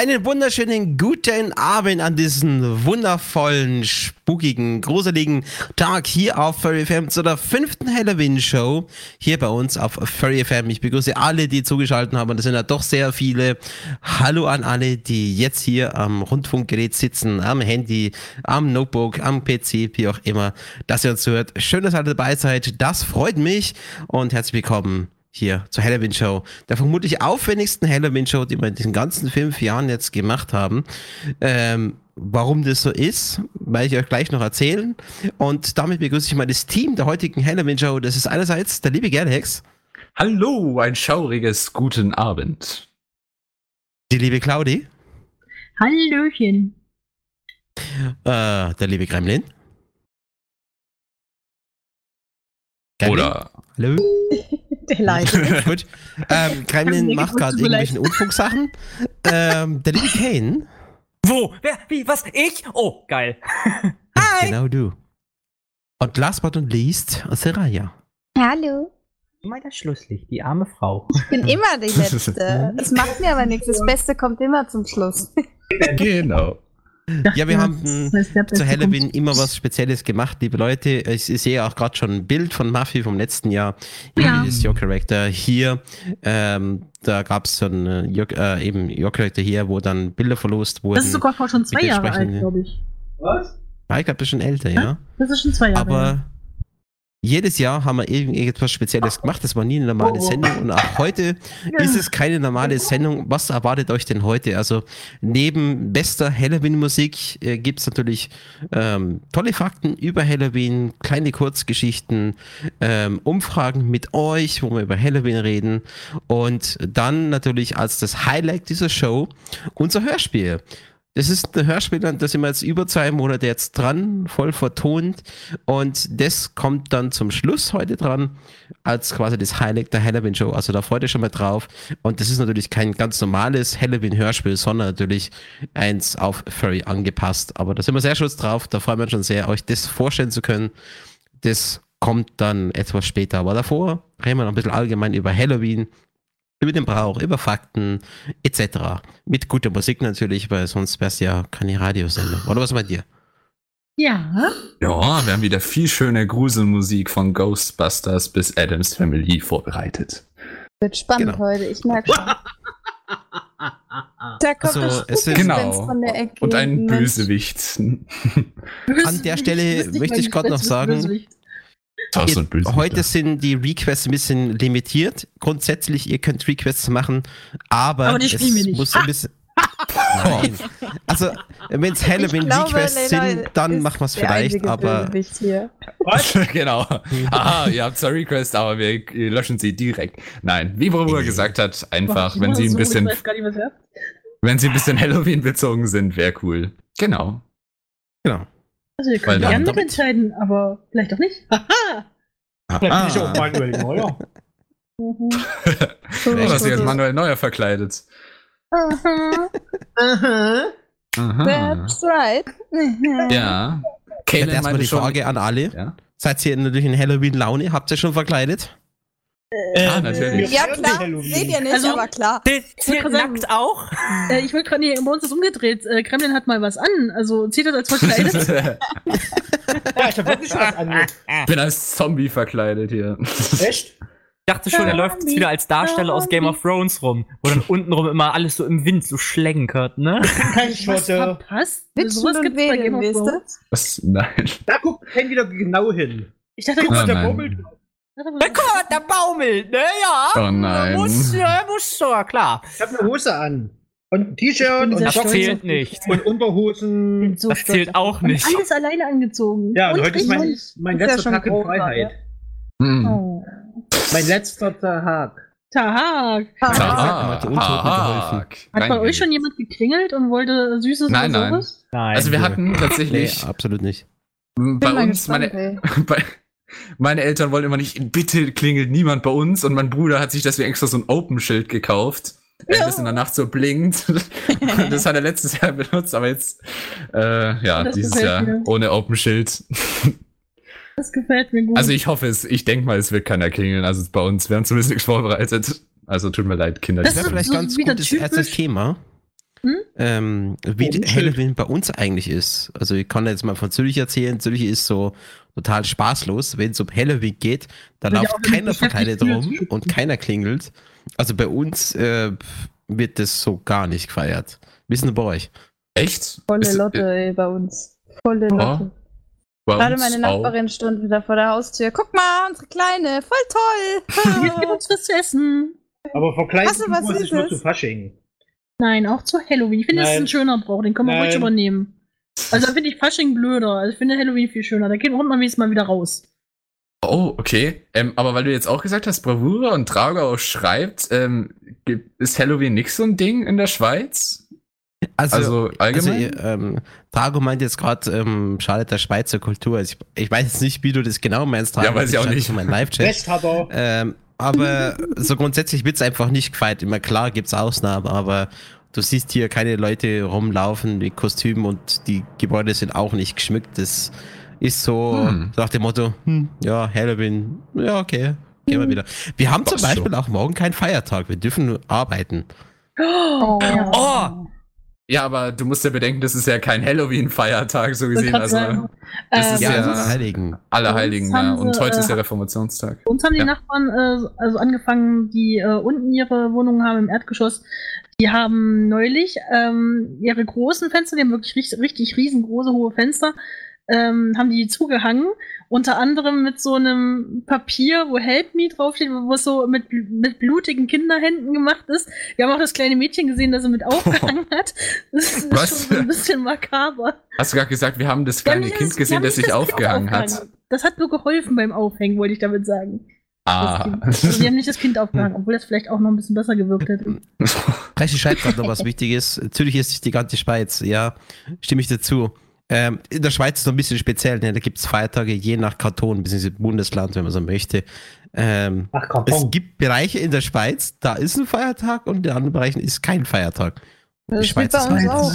Einen wunderschönen guten Abend an diesen wundervollen, spukigen, gruseligen Tag hier auf Furry FM zu der fünften Halloween Show hier bei uns auf Furry FM. Ich begrüße alle, die zugeschaltet haben und das sind ja doch sehr viele. Hallo an alle, die jetzt hier am Rundfunkgerät sitzen, am Handy, am Notebook, am PC, wie auch immer, dass ihr uns hört. Schön, dass ihr alle dabei seid. Das freut mich und herzlich willkommen hier zur Halloween Show, der vermutlich aufwendigsten Halloween Show, die wir in diesen ganzen fünf Jahren jetzt gemacht haben. Ähm, warum das so ist, werde ich euch gleich noch erzählen. Und damit begrüße ich mal das Team der heutigen Halloween Show. Das ist einerseits der liebe Gerdex. Hallo, ein schauriges guten Abend. Die liebe Claudi. Hallöchen. Äh, der liebe Gremlin. Gremlin. Oder. Hallo. Der leid. Gut. Ähm, Kremlin macht gerade irgendwelche Unfugsachen. ähm, der liebe Kane. Wo? Wer? Wie? Was? Ich? Oh, geil. Hi. Genau du. Und last but not least, Seraya. Hallo. Immer das Schlusslicht, die arme Frau. Ich bin immer die Letzte. Es macht mir aber nichts. Das Beste kommt immer zum Schluss. genau. Ja, wir haben zu Halloween immer was Spezielles gemacht, liebe Leute. Ich sehe auch gerade schon ein Bild von Muffy vom letzten Jahr. Ja. ist Your Character hier. Ähm, da gab es so ein äh, eben Your Character hier, wo dann Bilder verlost wurden. Das ist sogar vor schon zwei Jahre alt, glaube ich. Was? Ich glaube, das ist schon älter, ja. Das ist schon zwei Jahre alt. Aber jedes Jahr haben wir irgendetwas Spezielles gemacht. Das war nie eine normale oh. Sendung. Und auch heute ist es keine normale Sendung. Was erwartet euch denn heute? Also neben bester Halloween-Musik äh, gibt es natürlich ähm, tolle Fakten über Halloween, kleine Kurzgeschichten, ähm, Umfragen mit euch, wo wir über Halloween reden. Und dann natürlich als das Highlight dieser Show unser Hörspiel. Das ist ein Hörspiel, da sind wir jetzt über zwei Monate jetzt dran, voll vertont. Und das kommt dann zum Schluss heute dran, als quasi das Highlight der Halloween-Show. Also da freut ihr schon mal drauf. Und das ist natürlich kein ganz normales Halloween-Hörspiel, sondern natürlich eins auf Furry angepasst. Aber da sind wir sehr stolz drauf. Da freuen wir uns schon sehr, euch das vorstellen zu können. Das kommt dann etwas später. Aber davor reden wir noch ein bisschen allgemein über Halloween, über den Brauch, über Fakten etc. Mit guter Musik natürlich, weil sonst wäre es ja keine Radiosendung. Oder was meint ihr? Ja. Ja, wir haben wieder viel schöne Gruselmusik von Ghostbusters bis Adams Family vorbereitet. Wird spannend genau. heute, ich merke schon. Da kommt also, es sind, genau. von der Ecke. Und ein Bösewicht. An der Stelle möchte ich gerade noch sagen, Bösewicht. Ihr, heute sind die Requests ein bisschen limitiert. Grundsätzlich, ihr könnt Requests machen, aber, aber es muss ein bisschen. Nein. Also, wenn es Halloween-Requests sind, dann machen wir es vielleicht, aber. genau. Aha, ihr habt zwar Requests, aber wir löschen sie direkt. Nein, wie Bruder gesagt hat, einfach, wenn sie ein bisschen. Wenn sie ein bisschen Halloween bezogen sind, wäre cool. Genau. Genau. Also ihr könnt gerne mitentscheiden, aber vielleicht auch nicht. Haha! Vielleicht bin ich auch Manuel Neuer. Mhm. Was sie als Manuel Neuer verkleidet. Aha. Aha. Aha. That's right. ja. Kaylin erstmal die Frage an alle. Ja? Seid ihr natürlich in Halloween-Laune? Habt ihr schon verkleidet? Äh, ah, natürlich. Ja, klar. Seht ihr nicht, also, aber klar. Zählt nackt auch? Äh, ich wollte gerade, nee, bei uns ist umgedreht. Äh, Kremlin hat mal was an. Also zieht das als verkleidet? ja, ich hab wirklich was an. Ich bin als Zombie verkleidet hier. Echt? Ich dachte schon, er läuft jetzt wieder als Darsteller aus Game of Thrones rum, wo dann untenrum immer alles so im Wind so schlenkert, ne? Kein Schotte. verpasst? Sowas gibt's bei Game of Thrones? Was? Nein. Da guckt Ken wieder genau hin. Ich dachte, Guck mal, der baumelt na Gott, der baumelt, ne? Ja. Oh nein. Muss, ja, muss so, klar. Ich habe eine Hose an. Und ein T-Shirt und Das zählt nicht. Und Unterhosen. So das zählt auch nicht. Alles alleine angezogen. Ja, und, und heute ist mein, mein letzter ja Tag in Freiheit. Hm. Oh. Mein letzter Tag. Tag. Tag. Tag. Tag. Hat bei euch schon jemand geklingelt und wollte Süßes nein, oder sowas? Nein. nein. Also wir hatten tatsächlich. Nee, absolut nicht. Bei uns, gespannt, meine, bei, meine Eltern wollen immer nicht, bitte klingelt niemand bei uns und mein Bruder hat sich deswegen extra so ein Open-Schild gekauft. Ja. Das in der Nacht so blinkt. das hat er letztes Jahr benutzt, aber jetzt, äh, ja, das dieses Jahr mir. ohne Open-Schild. Das gefällt mir gut. Also ich hoffe es, ich denke mal, es wird keiner klingeln. Also bei uns, wir haben zumindest nichts vorbereitet. Also tut mir leid, Kinder. Das wäre vielleicht so ganz gutes erstes Thema. Hm? ähm, wie Halloween bei uns eigentlich ist. Also ich kann jetzt mal von Zürich erzählen. Zürich ist so total spaßlos. Wenn es um Halloween geht, da ja läuft auch keiner verkleidet rum und keiner klingelt. Also bei uns äh, wird das so gar nicht gefeiert. Wie ist denn bei euch? Echt? Volle Ist- Lotte ey, bei uns. Volle Lotte. Bei Gerade meine auch. Nachbarin stand wieder vor der Haustür. Guck mal, unsere Kleine, voll toll. Jetzt gibt uns was zu essen. Aber verkleidet Hast du was muss ich nur zu Fasching. Nein, auch zu Halloween. Ich finde, das ist ein schöner Brauch. Den können wir ruhig übernehmen. Also da finde ich Fasching blöder. Also ich finde Halloween viel schöner. Da geht kommt man wenigstens mal wieder raus. Oh, okay. Ähm, aber weil du jetzt auch gesagt hast, Bravura und Tragau schreibt, ähm, ist Halloween nicht so ein Ding in der Schweiz? Also, Also also allgemein? ihr, ähm, Trago meint jetzt gerade, ähm, schadet der Schweizer Kultur. Also ich, ich weiß jetzt nicht, wie du das genau meinst, Trago. Ja, weiß ich auch nicht. Mein Live-Chat. Ähm, aber so grundsätzlich wird es einfach nicht gefeiert. Immer klar gibt es Ausnahmen, aber du siehst hier keine Leute rumlaufen mit Kostümen und die Gebäude sind auch nicht geschmückt. Das ist so Hm. nach dem Motto, hm, ja, Halloween, ja, okay, gehen wir wieder. Wir haben zum Ach so. Beispiel auch morgen keinen Feiertag, wir dürfen arbeiten. Oh. Oh! Ja, aber du musst ja bedenken, das ist ja kein Halloween-Feiertag, so gesehen. Also sagen. das ist Ähm, ja- bei uns- Heiligen. Allerheiligen, Bei uns ja. Und sie, heute ist äh, ja Reformationstag. Uns haben die Ja. Nachbarn äh, also angefangen, die äh, unten ihre Wohnungen haben im Erdgeschoss. Die haben neulich ähm, ihre großen Fenster, die haben wirklich richtig, richtig riesengroße, hohe Fenster, ähm, haben die zugehangen. Unter anderem mit so einem Papier, wo Help Me draufsteht, wo es so mit, mit blutigen Kinderhänden gemacht ist. Wir haben auch das kleine Mädchen gesehen, das er mit aufgehangen hat. Das ist Was? schon so ein bisschen makaber. Hast du gerade gesagt, wir haben das haben kleine nicht Kind wir gesehen, haben das sich das aufgehangen hat? aufgehangen. Das hat nur geholfen beim Aufhängen, wollte ich damit sagen. Das Ah. Also, wir haben nicht das Kind aufgehangen, obwohl das vielleicht auch noch ein bisschen besser gewirkt hätte. Rechi schreibt gerade noch was Wichtiges. Natürlich ist es die ganze Schweiz, ja, stimme ich dazu. Ähm, in der Schweiz ist es noch ein bisschen speziell, ne? da gibt es Feiertage je nach Kanton bzw. Bundesland, wenn man so möchte. Ähm, Ach, es gibt Bereiche in der Schweiz, da ist ein Feiertag und in anderen Bereichen ist kein Feiertag. Das Die Schweiz ist auch.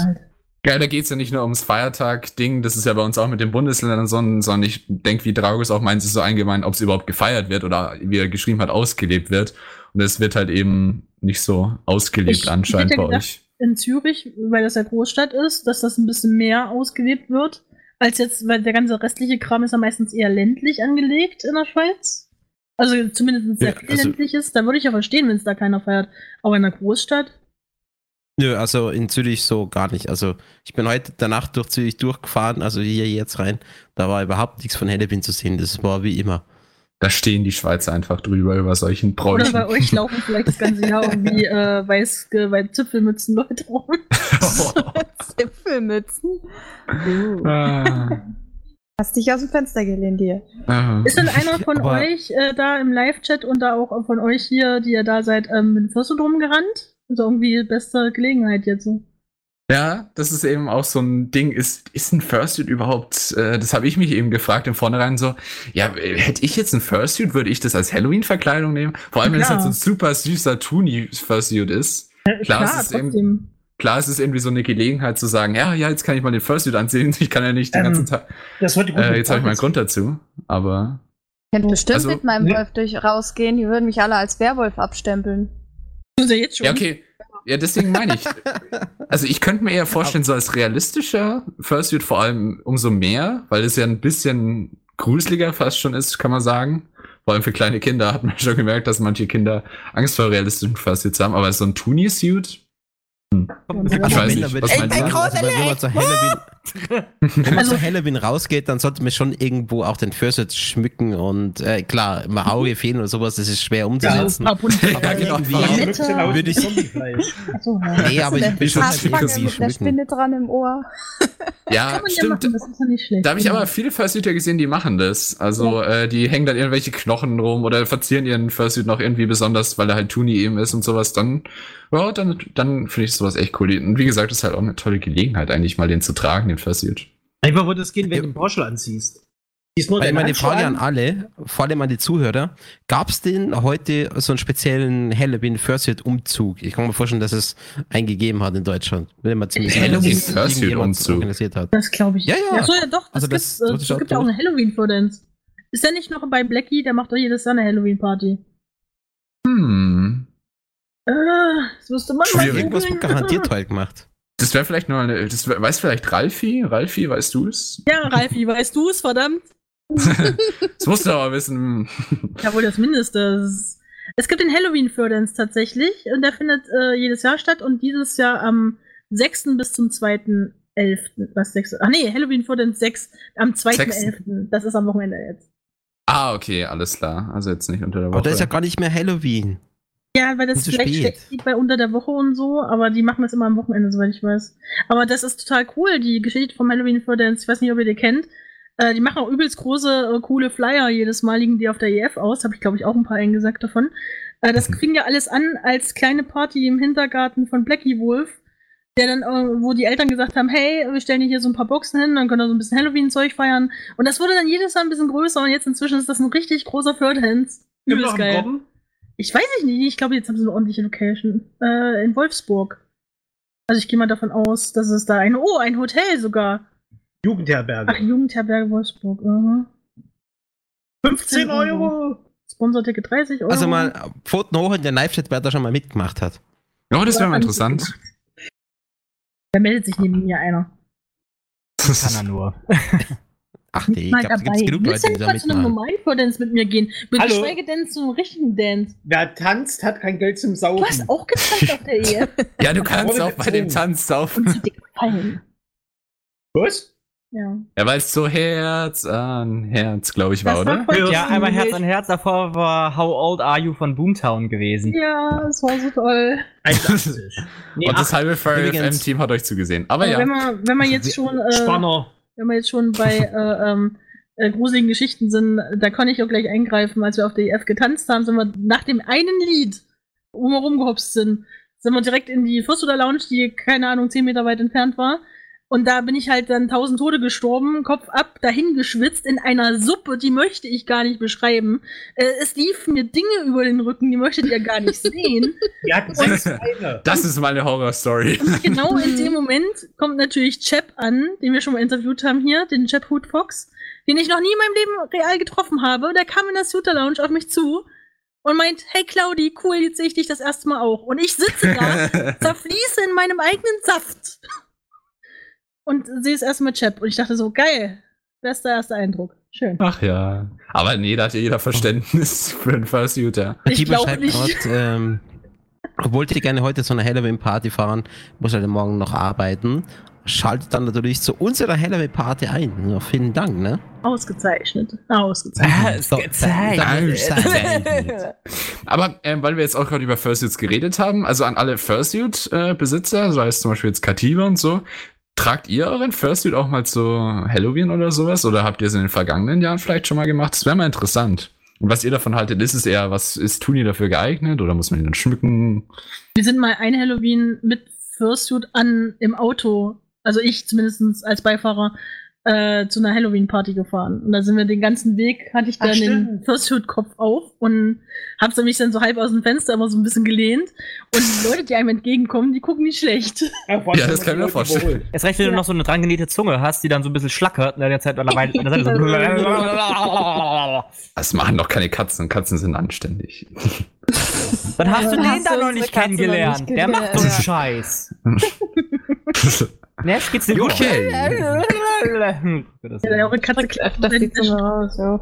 Ja, da geht's ja nicht nur ums Feiertag-Ding, das ist ja bei uns auch mit den Bundesländern so, sondern ich denke, wie Draugus auch meint, es ist so allgemein, ob es überhaupt gefeiert wird oder wie er geschrieben hat, ausgelebt wird. Und es wird halt eben nicht so ausgelebt Ich- anscheinend bei gedacht, euch. In Zürich, weil das ja Großstadt ist, dass das ein bisschen mehr ausgelebt wird, als jetzt, weil der ganze restliche Kram ist ja meistens eher ländlich angelegt in der Schweiz. Also zumindest sehr Ja, viel also- ländlich ist. Da würde ich ja verstehen, wenn es da keiner feiert. Aber in der Großstadt. Nö, also in Zürich so gar nicht. Also ich bin heute danach durch Zürich durchgefahren, also hier jetzt rein. Da war überhaupt nichts von Halloween zu sehen. Das war wie immer. Da stehen die Schweizer einfach drüber über solchen Oder Bräuchen. bei euch laufen vielleicht das ganze Jahr irgendwie äh, weiß, äh, bei Zipfelmützen Leute rum. Zipfelmützen. Uh. Ah. Hast dich aus dem Fenster gelehnt hier. Ah. Ist denn einer von Aber- euch äh, da im Live-Chat und da auch von euch hier, die ihr da seid, ähm, mit dem Fürsten rumgerannt? Also irgendwie beste Gelegenheit jetzt so. Ja, das ist eben auch so ein Ding. Ist, ist ein Fursuit überhaupt, äh, das habe ich mich eben gefragt im Vornherein so, ja, hätte ich jetzt ein Fursuit, würde ich das als Halloween-Verkleidung nehmen? Vor allem, wenn es Klar. halt so ein super süßer Toonie-Fursuit ist. Klar, es ist eben-. Klar, es ist irgendwie so eine Gelegenheit zu sagen, ja, ja, jetzt kann ich mal den Fursuit anziehen. Ich kann ja nicht den Ähm, ganzen Tag. Das wird Äh, jetzt habe ich mal einen. Grund dazu. Aber Könnte bestimmt Also- mit meinem Nee. Wolf durch rausgehen. Die würden mich alle als Werwolf abstempeln. Tun sie jetzt schon. ja, okay. Ja, deswegen meine ich. Also ich könnte mir eher vorstellen, so als realistischer Fursuit vor allem umso mehr, weil es ja ein bisschen gruseliger fast schon ist, kann man sagen. Vor allem für kleine Kinder hat man schon gemerkt, dass manche Kinder Angst vor realistischen Fursuits haben, aber so ein Toonie-Suit, Ich Ich weiß nicht, was meinst du? wenn Halloween, wenn man Also- zu Halloween rausgeht, dann sollte man schon irgendwo auch den Fursuit schmücken und äh, klar, im Auge fehlen oder sowas, das ist schwer Ja, umzusetzen. ein paar bunte Aber Ja, genau. Ja, Mitte. bisschen aus Würde wie ich- ja. nee, aber ich bin schon der schmücken. Spinne dran im Ohr. ja, Kann man ja stimmt. machen, das ist ja nicht schlecht. Da habe ich aber viele Fursuiter gesehen, die machen das. Also äh, die hängen dann irgendwelche Knochen rum oder verzieren ihren Fursuit noch irgendwie besonders, weil er halt Toonie eben ist und sowas. Dann, ja, dann, dann finde ich sowas echt cool. Und wie gesagt, das ist halt auch eine tolle Gelegenheit, eigentlich mal den zu tragen, den Fursuit. Einfach würde es gehen, wenn Ja. du einen Porsche anziehst. Ziehst nur Weil meine Frage an. alle, vor allem an die Zuhörer, gab es denn heute so einen speziellen Halloween Fursuit Umzug? Ich kann mir vorstellen, dass es einen gegeben hat in Deutschland. Wenn man ziemlich Halloween Fursuit Umzug. organisiert hat. Das glaube ich. Ja, ja. Achso, ja doch. Das Also das- gibt's, das äh, es auch gibt ja auch eine Halloween-Fluenz. Ist der nicht noch bei Blackie? Der macht doch jedes Jahr eine Halloween-Party. Hm. Äh, das müsste man Schwierig. mal Irgendwas wird garantiert toll gemacht. Das wäre vielleicht nur eine. Das wär, weiß vielleicht Ralfi? Ralfi, weißt du es? Ja, Ralfi, weißt du es, verdammt? Das musst du aber wissen. Ja, wohl das Mindeste. Es gibt den Halloween Furdance tatsächlich und der findet äh, jedes Jahr statt und dieses Jahr am 6. bis zum 2.11. Was 6? Ach nee, Halloween Furdance 6 am 2.11. Das ist am Wochenende jetzt. Ah, okay, alles klar. Also jetzt nicht unter der Woche. Aber das ist ja gar nicht mehr Halloween. Ja, weil das vielleicht spät. schlecht geht bei unter der Woche und so, aber die machen das immer am Wochenende, soweit ich weiß. Aber das ist total cool, die Geschichte vom Halloween Furdance. Ich weiß nicht, ob ihr die kennt. Äh, die machen auch übelst große, äh, coole Flyer. Jedes Mal liegen die auf der EF aus. Habe ich, glaube ich, auch ein paar eingesagt davon. Äh, das Mhm. fing ja alles an als kleine Party im Hintergarten von Blackie Wolf, der dann, äh, wo die Eltern gesagt haben, hey, wir stellen dir hier so ein paar Boxen hin, dann können wir so ein bisschen Halloween-Zeug feiern. Und das wurde dann jedes Jahr ein bisschen größer und jetzt inzwischen ist das ein richtig großer. Immer Übelst geil. Robben? Ich weiß es nicht. Ich glaube, jetzt haben sie eine ordentliche Location. Äh, in Wolfsburg. Also ich gehe mal davon aus, dass es da ein. Oh, ein Hotel sogar. Jugendherberge. Ach, Jugendherberge Wolfsburg. aha. 15 Euro. Sponsorticket 30 Euro. Also mal Pfoten hoch in der Live-Chat, wer da schon mal mitgemacht hat. Ja, das wäre mal interessant. Da meldet sich neben mir einer. Kann er nur. Ach nee, ich glaube, gibt es dabei. genug Leute, du die nicht da zu einem Furdance mit mir gehen? Hallo? Geschweige denn zu einem richtigen Dance. Wer tanzt, hat kein Geld zum Du Saufen. hast auch getanzt auf der Ehe. Ja, du kannst auch bei dem. Tanz saufen. Und dir gefallen. Was? Ja. Ja, weil es so Herz an Herz, glaube ich, war, Das oder? Ja, einmal Herz an Herz, davor war How Old Are You von Boomtown gewesen. Ja, es war so toll. 1,80. Nee, Und das halbe Übrigens- FM-Team hat euch zugesehen. Aber Aber ja. wenn man, wenn man jetzt schon. Äh, Spanner. Wenn wir jetzt schon bei äh, ähm, äh, gruseligen Geschichten sind, da kann ich auch gleich eingreifen. Als wir auf der EF getanzt haben, sind wir nach dem einen Lied, wo wir rumgehopst sind, sind wir direkt in die Fürstuder Lounge, die, keine Ahnung, 10 Meter weit entfernt war. Und da bin ich halt dann tausend Tode gestorben, Kopf ab, dahin geschwitzt in einer Suppe, die möchte ich gar nicht beschreiben. Äh, es liefen mir Dinge über den Rücken, die möchtet ihr gar nicht sehen. Sechs Beine. Das ist mal eine Horror-Story. genau in dem Moment kommt natürlich Chap an, den wir schon mal interviewt haben hier, den Chap Hood Fox, den ich noch nie in meinem Leben real getroffen habe. Der kam in der Suiter Lounge auf mich zu und meint, hey Claudi, cool, jetzt sehe ich dich das erste Mal auch. Und ich sitze da, zerfließe in meinem eigenen Saft. Und sehe es erstmal Chap. Und ich dachte so, geil, bester erster Eindruck. Schön. Ach ja. Aber nee, da hat ja jeder Verständnis für den Fursuiter. Ich Tiber glaub schreibt nicht. grad, ähm, wollte gerne heute so eine Halloween-Party fahren, muss halt morgen noch arbeiten. Schaltet dann natürlich zu unserer Halloween-Party ein. Ja, vielen Dank, ne? Ausgezeichnet. Ausgezeichnet. Ausgezeichnet. Aber ähm, weil wir jetzt auch gerade über Fursuits geredet haben, also an alle Fursuit-Besitzer, sei es zum Beispiel jetzt Kativa und so, tragt ihr euren Fursuit auch mal zu Halloween oder sowas? Oder habt ihr es in den vergangenen Jahren vielleicht schon mal gemacht? Das wäre mal interessant. Und was ihr davon haltet, ist es eher, was ist Tuni dafür geeignet oder muss man ihn dann schmücken? Wir sind mal ein Halloween mit Fursuit an im Auto, also ich zumindest als Beifahrer, äh, zu einer Halloween-Party gefahren. Und da sind wir den ganzen Weg, hatte ich Ach, dann den. Fursuit-Kopf auf und hab's mich dann so halb aus dem Fenster immer so ein bisschen gelehnt. Und die Leute, die einem entgegenkommen, die gucken nicht schlecht. Ja, das kann ich mir vorstellen. Erst recht, wenn du Ja. noch so eine drangenähte Zunge hast, die dann so ein bisschen schlackert und in der Zeit an der Weile- an der Seite so. Das machen doch keine Katzen. Katzen sind anständig. Dann hast du den hast da noch nicht kennengelernt. Der macht so einen. Scheiß. Ne, geht's dir gut? Okay. Das- Ja, eure Katze klappt Öfters die Zunge raus, ja.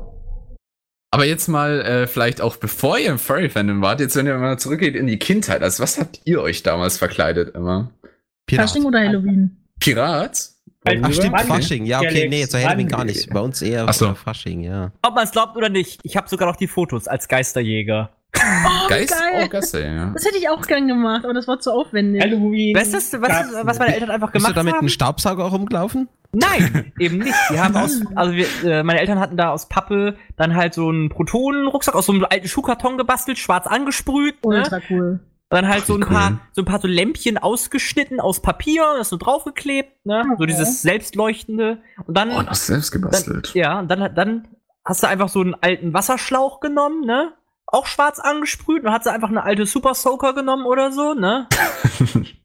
Aber jetzt mal äh, vielleicht auch bevor ihr im Furry-Fandom wart, jetzt wenn ihr mal zurückgeht in die Kindheit, also was habt ihr euch damals verkleidet immer? Pirat. Fasching oder Halloween? Pirat? Ach stimmt? Fasching. Ja, okay, nee, zu Halloween gar nicht. Bei uns eher Ach so. Fasching, ja. Ob man es glaubt oder nicht, ich habe sogar noch die Fotos als Geisterjäger. Oh, Geist? geil. Oh, Geister, ja. Das hätte ich auch gern gemacht, aber das war zu aufwendig. Halloween. Weißt du, was, was meine. Eltern einfach Bist du gemacht da mit haben? einem Staubsauger rumgelaufen? Nein, eben nicht. Die haben aus, also wir, äh, meine Eltern hatten da aus Pappe dann halt so einen Protonenrucksack aus so einem alten Schuhkarton gebastelt, schwarz angesprüht, ne? Ultra cool. Dann halt so ein cool. paar, so ein paar so Lämpchen ausgeschnitten aus Papier, das so draufgeklebt, ne? So dieses selbstleuchtende. Und dann, Oh, noch selbst gebastelt. dann ja, und dann, dann hast du einfach so einen alten Wasserschlauch genommen, ne? Auch schwarz angesprüht, und hat sie einfach eine alte Super Soaker genommen oder so, ne?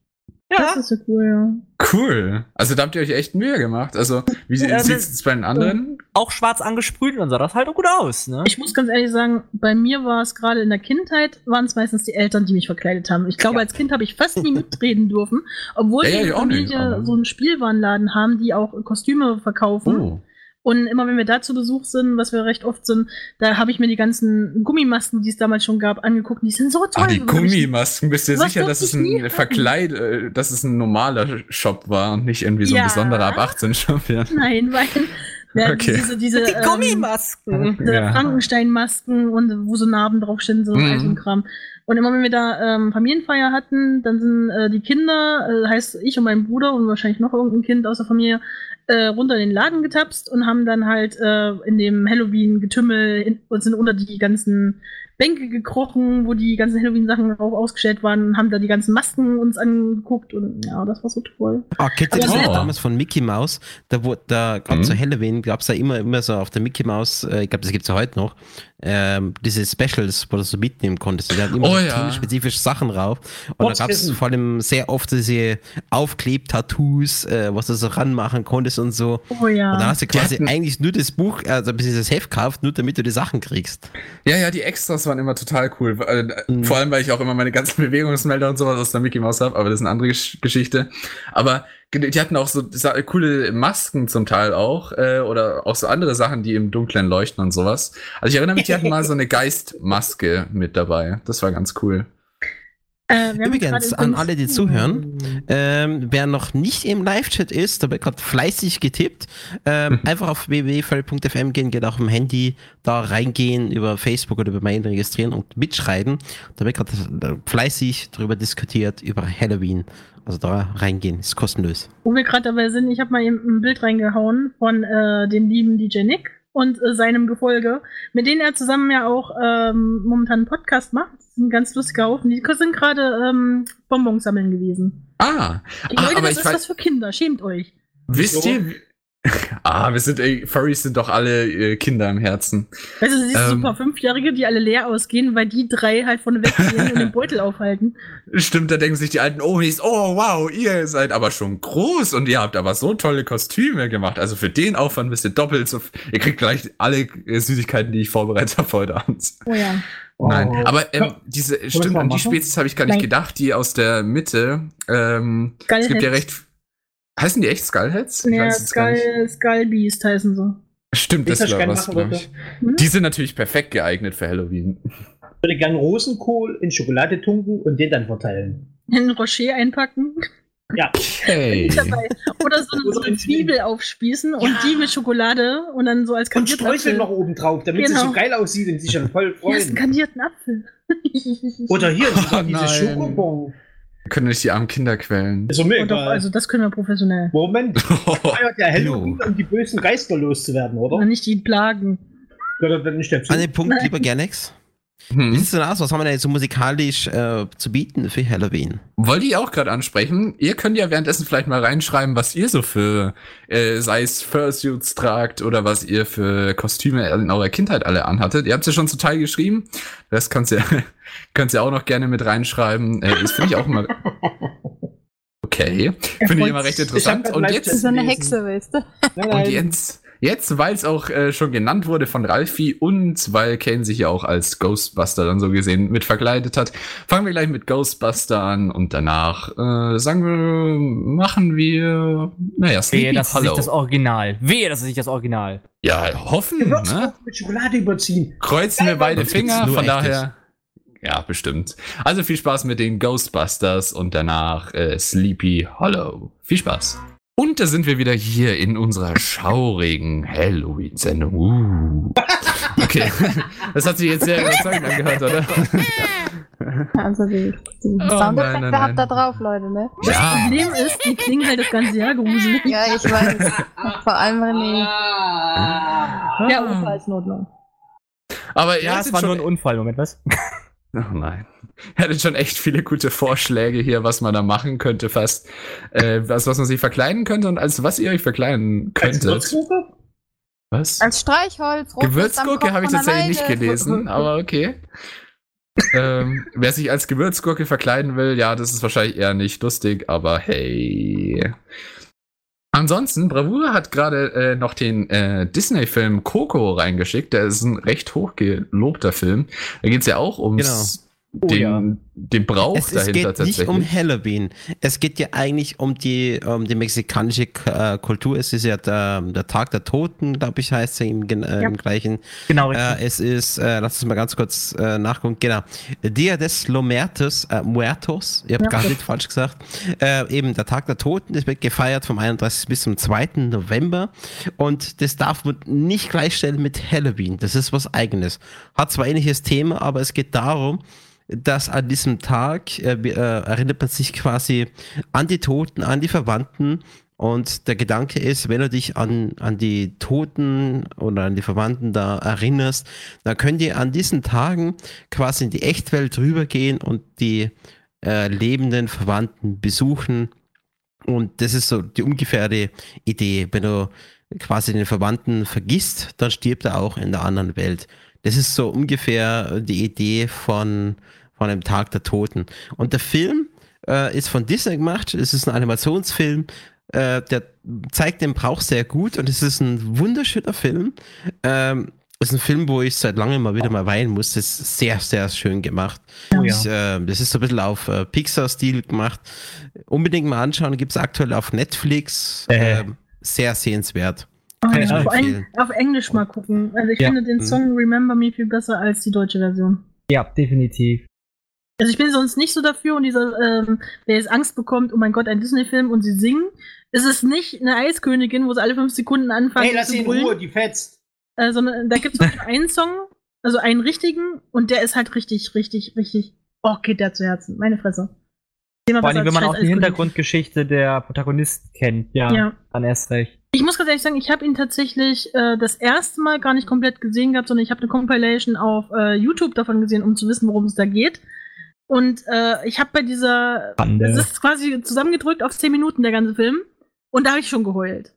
Das ja. ist so cool, ja. Cool. Also da habt ihr euch echt Mühe gemacht. Also, wie Ja, sieht das- es bei den anderen? Auch schwarz angesprüht und dann sah das halt auch gut aus, ne? Ich muss ganz ehrlich sagen, bei mir war es gerade in der Kindheit, waren es meistens die Eltern, die mich verkleidet haben. Ich glaube, als Kind habe ich fast nie mitreden dürfen, obwohl Ja, wir ja, nicht, Familie aber- so einen Spielwarenladen haben, die auch Kostüme verkaufen. Oh. Und immer wenn wir da zu Besuch sind, was wir recht oft sind, da habe ich mir die ganzen Gummimasken, die es damals schon gab, angeguckt. Die sind so toll. Ah, die. Gummimasken. Bist du dir sicher, dass es ein? Verkleid, äh, dass es ein normaler Shop war und nicht irgendwie so ein Ja. besonderer ab 18 Shop? Ja. Nein, weil ja, Okay. diese, diese Die ähm, Gummimasken. diese Ja. Frankenstein-Masken und wo so Narben draufstehen, so Mhm. all so ein Kram. Und immer wenn wir da ähm, Familienfeier hatten, dann sind äh, die Kinder, äh, heißt ich und mein Bruder und wahrscheinlich noch irgendein Kind aus der Familie, äh, runter in den Laden getapst und haben dann halt äh, in dem Halloween-Getümmel in- und sind unter die ganzen Bänke gekrochen, wo die ganzen Halloween-Sachen drauf ausgestellt waren, haben da die ganzen Masken uns angeguckt und ja, das war so toll. Ah, kennt ihr das Oh. damals von Mickey Mouse? Da, wo, da gerade Mhm. zu Halloween gab es da immer, immer so auf der Mickey Mouse, äh, ich glaube, das gibt es ja heute noch, ähm, diese Specials, wo du so mitnehmen konntest. Die hatten immer Oh so ja. themenspezifische Sachen drauf. Und da gab es vor allem sehr oft diese Aufkleb-Tattoos, äh, was du so ranmachen konntest und so. Oh ja. Und dann hast du quasi eigentlich nur das Buch, also bis das Heft gekauft, nur damit du die Sachen kriegst. Ja, ja, die Extras waren immer total cool. Äh, Mhm. Vor allem, weil ich auch immer meine ganzen Bewegungsmelder und sowas aus der Mickey Mouse habe, aber das ist eine andere Gesch Geschichte. Aber die hatten auch so coole Masken zum Teil auch, äh, oder auch so andere Sachen, die im Dunklen leuchten und sowas. Also ich erinnere mich, die hatten mal so eine Geistmaske mit dabei. Das war ganz cool. Äh, Übrigens, an alle, die zuhören, ähm, wer noch nicht im Live-Chat ist, da wird gerade fleißig getippt, ähm, einfach auf www.fm gehen, geht auch im Handy da reingehen, über Facebook oder über Mail registrieren und mitschreiben. Da wird gerade fleißig darüber diskutiert, über Halloween. Also da reingehen, ist kostenlos. Wo wir gerade dabei sind, ich habe mal eben ein Bild reingehauen von äh, dem lieben DJ Nick und äh, seinem Gefolge, mit denen er zusammen ja auch ähm, momentan einen Podcast macht. Das ist ein ganz lustiger Haufen. Die sind gerade ähm, Bonbons sammeln gewesen. Ah, Die Ah, Leute, aber das ich ist weiß- was für Kinder, schämt euch. wisst So. ihr? Ah, wir sind, ey, Furries sind doch alle äh, Kinder im Herzen. Weißt du, siehst Ähm. super Fünfjährige, die alle leer ausgehen, weil die drei halt von weggehen und den Beutel aufhalten. Stimmt, da denken sich die alten Omis, oh wow, ihr seid aber schon groß und ihr habt aber so tolle Kostüme gemacht. Also für den Aufwand müsst ihr doppelt so, ihr kriegt gleich alle äh, Süßigkeiten, die ich vorbereitet habe heute Abend. Oh ja. Nein, Oh. aber ähm, Komm, diese, stimmt, an die? Spezies habe ich gar nicht Nein. gedacht, die aus der Mitte, ähm, es gibt ja recht, heißen die echt Skullheads? Ich Ja, nicht. Skull, Skullbeast heißen so. Stimmt, das Wisst ihr, war was gerne glaube ich. Hm? Die sind natürlich perfekt geeignet für Halloween. Ich würde gern Rosenkohl in Schokolade tunken und den dann verteilen. In Rocher einpacken. Ja. Dabei. Oder so, eine- so eine Zwiebel aufspießen und Ja. die mit Schokolade und dann so als Und kandierten Streusel noch oben drauf, damit Genau. es so geil aussieht und sich schon voll Ja, ist ein freuen. kandierten Apfel. Oder hier, Oh, diese. Schokobon. Wir können nicht die armen Kinder quälen. Ist mir doch, egal. also das können wir professionell. Moment, feiert der Halloween, um die bösen Geister loszuwerden, oder? Und nicht die plagen. Gehört dann nicht dazu? An den Punkt, Nein. lieber Gernex. Wie Hm. sieht's denn aus? Was haben wir denn so musikalisch äh, zu bieten für Halloween? Wollte ich auch gerade ansprechen. Ihr könnt ja währenddessen vielleicht mal reinschreiben, was ihr so für, äh, sei es Fursuits tragt oder was ihr für Kostüme in eurer Kindheit alle anhattet. Ihr habt ja schon zu Teil geschrieben. Das kannst ihr, könnt ihr auch noch gerne mit reinschreiben. Äh, das finde ich auch immer. Okay. Finde ich immer recht interessant. Und jetzt, Das ist so eine. Hexe, weißt du? Nein, und jetzt, jetzt weil es auch äh, schon genannt wurde von Ralfi und weil Kane sich ja auch als Ghostbuster dann so gesehen mit verkleidet hat, fangen wir gleich mit Ghostbuster an und danach äh, sagen wir, machen wir, naja, Wehe, Sleepy das ist nicht Hollow. das Original. Wehe, das ist nicht das Original. Ja, hoffen, ne? Mit Schokolade überziehen. Kreuzen wir beide Das Finger, von daher. Ja, bestimmt. Also viel Spaß mit den Ghostbusters und danach äh, Sleepy Hollow. Viel Spaß. Und da sind wir wieder hier in unserer schaurigen Halloween-Sendung. Uh. Okay, das hat sich jetzt sehr überzeugend angehört, oder? Also die, die Oh, Soundeffekte habt ihr drauf, Leute, ne? Das Ja, Problem ist, die klingen halt das ganze Jahr gruselig. Ja, ich weiß. Vor allem René. Ja, Opa ist Notlauf. aber ihr Ja, es war schon nur ein Unfall, Moment, was? Oh nein. Er hatte schon echt viele gute Vorschläge hier, was man da machen könnte, fast. Äh, was, was man sich verkleiden könnte und als was ihr euch verkleiden Als könntet. Gewürzgurke? Was? Als Streichholz. Gewürzgurke habe ich tatsächlich nicht gelesen, aber okay. ähm, wer sich als Gewürzgurke verkleiden will, ja, das ist wahrscheinlich eher nicht lustig, aber hey. Ansonsten, Bravour hat gerade äh, noch den äh, Disney-Film Coco reingeschickt. Der ist ein recht hochgelobter Film. Da geht es ja auch ums Oh, den, ja. den Brauch es, es dahinter geht tatsächlich. nicht um Halloween. Es geht ja eigentlich um die, um die mexikanische äh, Kultur. Es ist ja der, der Tag der Toten, glaube ich, heißt er im, äh, ja. im gleichen. Genau. Äh, es ist, äh, lass uns mal ganz kurz äh, nachgucken, genau. Dia des Lomertos, äh, Muertos, ihr habt ja, gar nicht falsch gesagt. Äh, eben der Tag der Toten, das wird gefeiert vom 31. bis zum 2. November. Und das darf man nicht gleichstellen mit Halloween. Das ist was eigenes. Hat zwar ähnliches Thema, aber es geht darum, dass an diesem Tag äh, äh, erinnert man sich quasi an die Toten, an die Verwandten. Und der Gedanke ist, wenn du dich an, an die Toten oder an die Verwandten da erinnerst, dann könnt ihr an diesen Tagen quasi in die Echtwelt rübergehen und die äh, lebenden Verwandten besuchen. Und das ist so die ungefähre Idee. Wenn du quasi den Verwandten vergisst, dann stirbt er auch in der anderen Welt. Das ist so ungefähr die Idee von, von dem Tag der Toten. Und der Film äh, ist von Disney gemacht. Es ist ein Animationsfilm. Äh, der zeigt den Brauch sehr gut und es ist ein wunderschöner Film. Ähm, ist ein Film, wo ich seit langem mal wieder mal weinen muss. Das ist sehr, sehr schön gemacht. Oh, ja. ich, äh, das ist so ein bisschen auf äh, Pixar-Stil gemacht. Unbedingt mal anschauen. Gibt es aktuell auf Netflix. Äh. Ähm, sehr sehenswert. Ich auf, ein, auf, Englisch mal gucken. Also ich ja. finde den mhm. Song Remember Me viel besser als die deutsche Version. Ja, definitiv. Also ich bin sonst nicht so dafür und dieser, ähm, der jetzt Angst bekommt, oh mein Gott, ein Disney-Film und sie singen. Es ist nicht eine Eiskönigin, wo sie alle fünf Sekunden anfangen hey, lass brüllen. in Ruhe, die fetzt. Äh, sondern da gibt es einen Song, also einen richtigen und der ist halt richtig, richtig, richtig, oh, geht der zu Herzen. Meine Fresse. Vor allem, wenn man auch die Hintergrundgeschichte der Protagonist kennt, ja, ja, dann erst recht. Ich muss ganz ehrlich sagen, ich habe ihn tatsächlich äh, das erste Mal gar nicht komplett gesehen gehabt, sondern ich habe eine Compilation auf äh, YouTube davon gesehen, um zu wissen, worum es da geht. Und äh, ich habe bei dieser, es ist quasi zusammengedrückt auf 10 Minuten der ganze Film, und da habe ich schon geheult.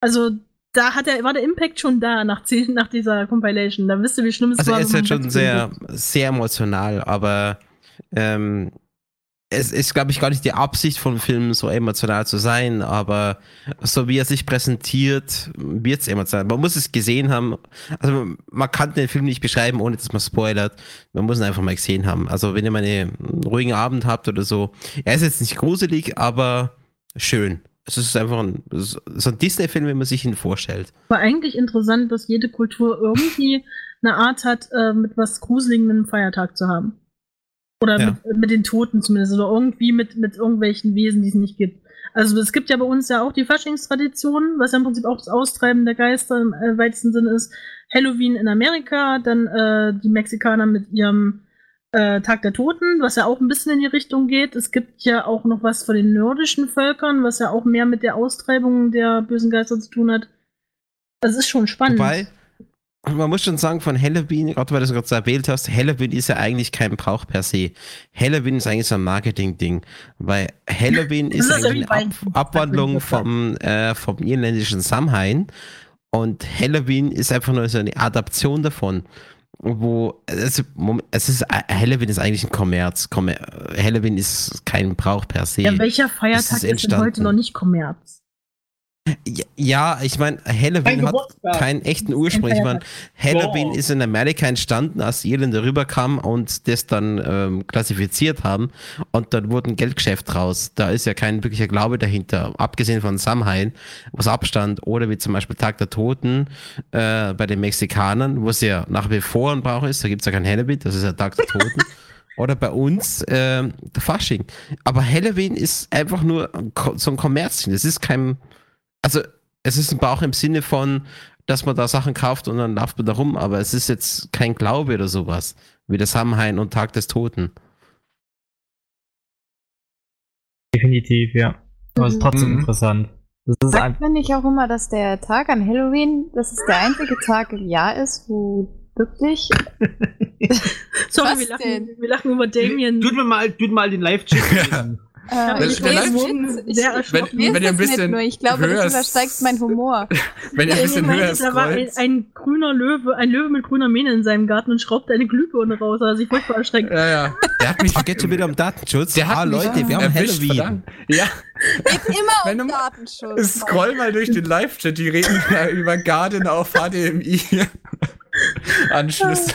Also da hat der, war der Impact schon da nach, nach dieser Compilation. Da wisst ihr, wie schlimm es also war. Also er ist halt schon sehr, sehr emotional, aber ähm, es ist, glaube ich, gar nicht die Absicht von Filmen, so emotional zu sein, aber so wie er sich präsentiert, wird es emotional. Man muss es gesehen haben. Also man kann den Film nicht beschreiben, ohne dass man spoilert. Man muss ihn einfach mal gesehen haben. Also wenn ihr mal einen ruhigen Abend habt oder so. Er ist jetzt nicht gruselig, aber schön. Es ist einfach ein, so ein Disney-Film, wenn man sich ihn vorstellt. War eigentlich interessant, dass jede Kultur irgendwie eine Art hat, äh, mit was Gruseligen einen Feiertag zu haben. Oder ja. mit, mit, den Toten zumindest. Oder irgendwie mit, mit irgendwelchen Wesen, die es nicht gibt. Also es gibt ja bei uns ja auch die Faschingstradition, was ja im Prinzip auch das Austreiben der Geister im äh, weitesten Sinne ist. Halloween in Amerika, dann äh, die Mexikaner mit ihrem äh, Tag der Toten, was ja auch ein bisschen in die Richtung geht. Es gibt ja auch noch was von den nordischen Völkern, was ja auch mehr mit der Austreibung der bösen Geister zu tun hat. Das ist schon spannend. Wobei, man muss schon sagen, von Halloween, gerade weil du es gerade so erwähnt hast, Halloween ist ja eigentlich kein Brauch per se. Halloween ist eigentlich so ein Marketing-Ding, weil Halloween ist, ist eigentlich eine Ab Abwandlung vom, äh, vom irländischen Samhain und Halloween ist einfach nur so eine Adaption davon wo es, es ist Halloween ist eigentlich ein Kommerz. Kommer Halloween ist kein Brauch per se. Ja, welcher Feiertag ist, ist denn heute noch nicht Kommerz? Ja, ich meine, Halloween hat keinen echten Ursprung. Ich meine, Halloween wow. ist in Amerika entstanden, als die Irländer rüberkamen und das dann ähm, klassifiziert haben und dann wurde ein Geldgeschäft raus. Da ist ja kein wirklicher Glaube dahinter, abgesehen von Samhain, was Abstand oder wie zum Beispiel Tag der Toten äh, bei den Mexikanern, wo es ja nach wie vor ein Brauch ist, da gibt es ja kein Halloween, das ist ja Tag der Toten. Oder bei uns äh, der Fasching. Aber Halloween ist einfach nur so ein Kommerz. Das ist kein also es ist ein Bauch im Sinne von, dass man da Sachen kauft und dann läuft man da rum, aber es ist jetzt kein Glaube oder sowas, wie das Samhain und Tag des Toten. Definitiv, ja. Aber es ist trotzdem mhm. interessant. Das Sagt man nicht auch immer, dass der Tag an Halloween, dass es der einzige Tag im Jahr ist, wo wirklich. Sorry, wir lachen, wir lachen, über Damien. Tut mir mal, tut mal den Live-Chat Äh, Das- ich nicht, ich, sehr Wenn, mir wenn ihr ein bisschen nur, ich glaube, höher das übersteigt mein Humor. Wenn ihr ein bisschen Ich höher da war ein, ein grüner Löwe, ein Löwe mit grüner Mähne in seinem Garten und schraubte eine Glühbirne raus, also sich furchtbar erschreckt. Ja, ja. Der hat mich Vergesst schon wieder um Datenschutz. Der hat ah, Leute, wir haben erwischt, Halloween. verdammt. Ja, Geht immer Wenn um du- Datenschutz. scroll mal durch den Live-Chat, die reden da über Garden auf HDMI. Anschluss.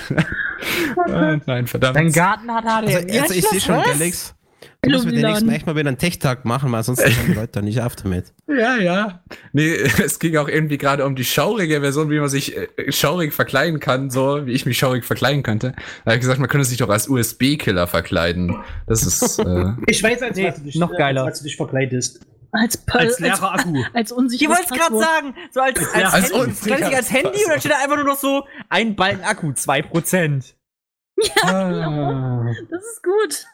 Ah, nein, verdammt. Dein Garten hat Also, HDMI. also ich sehe schon? Galax. Du musst mit den nächsten Mal echt mal wieder einen Tech-Tag machen, weil sonst kommen die Leute da nicht auf damit. Ja, ja. Nee, es ging auch irgendwie gerade um die schaurige Version, wie man sich äh, schaurig verkleiden kann, so wie ich mich schaurig verkleiden könnte. Da habe ich gesagt, man könnte sich doch als USB-Killer verkleiden. Das ist, äh, Ich weiß, als Nee, was du dich, noch geiler. Als, du dich verkleidest. Als, Als als, leerer Akku. als unsicheres Ich wollte es gerade sagen, so als, als, Ja, als Handy, ja. als Handy und dann steht da einfach nur noch so ein Balken Akku, 2%. ah. Das ist gut.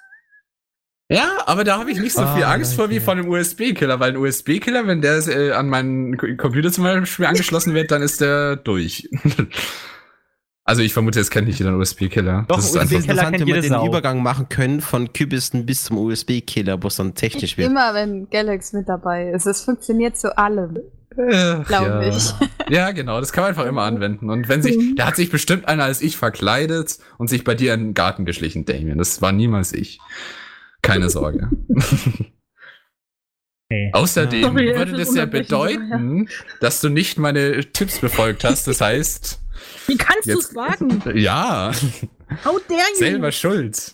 Ja, aber da habe ich nicht so viel Ah, Angst vor wie okay. vor einem USB-Killer, weil ein USB-Killer, wenn der äh, an meinen Computer zum Beispiel angeschlossen wird, dann ist der durch. also ich vermute, es kennt nicht jeder einen USB-Killer. Doch, Das ist USB interessant, kennt wenn wir den Sau. Übergang machen können von Kübisten bis zum USB-Killer, wo es dann technisch wird. Immer wenn Galax mit dabei ist. Es funktioniert zu allem. Ach, Glaub ja. ich. Ja, genau, das kann man einfach immer anwenden. Und wenn sich, da hat sich bestimmt einer als ich verkleidet und sich bei dir in den Garten geschlichen, Damien. Das war niemals ich. Keine Sorge. Okay. Außerdem es würde das ja bedeuten, dass du nicht meine Tipps befolgt hast. Das heißt, Wie kannst du es wagen? ja, How dare you? selber schuld.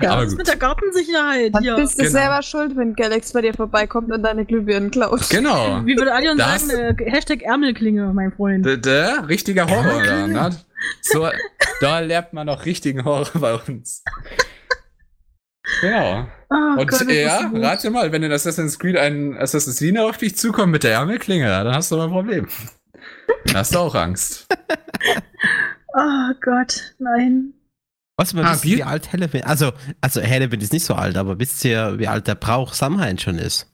ja, aber ist gut. mit der Gartensicherheit? Hier. bist du genau. selber schuld, wenn Galax bei dir vorbeikommt und deine Glühbirnen klaut. Genau. Wie würde Adion Das- sagen, äh, Hashtag Ärmelklinge, mein Freund. Der, der richtiger Horror da, ne? So, da lernt man noch richtigen Horror bei uns. Genau. Oh Und Gott, ja, rate mal, wenn in Assassin's Creed ein Assassiner auf dich zukommt mit der Ärmelklinge, dann hast du aber ein Problem. Dann hast du auch Angst. Oh Gott, nein. Was man Ah, wisst, wie alt Hellebin, also, also Hellebin ist nicht so alt, aber wisst ihr, wie alt der Brauch Samhain schon ist?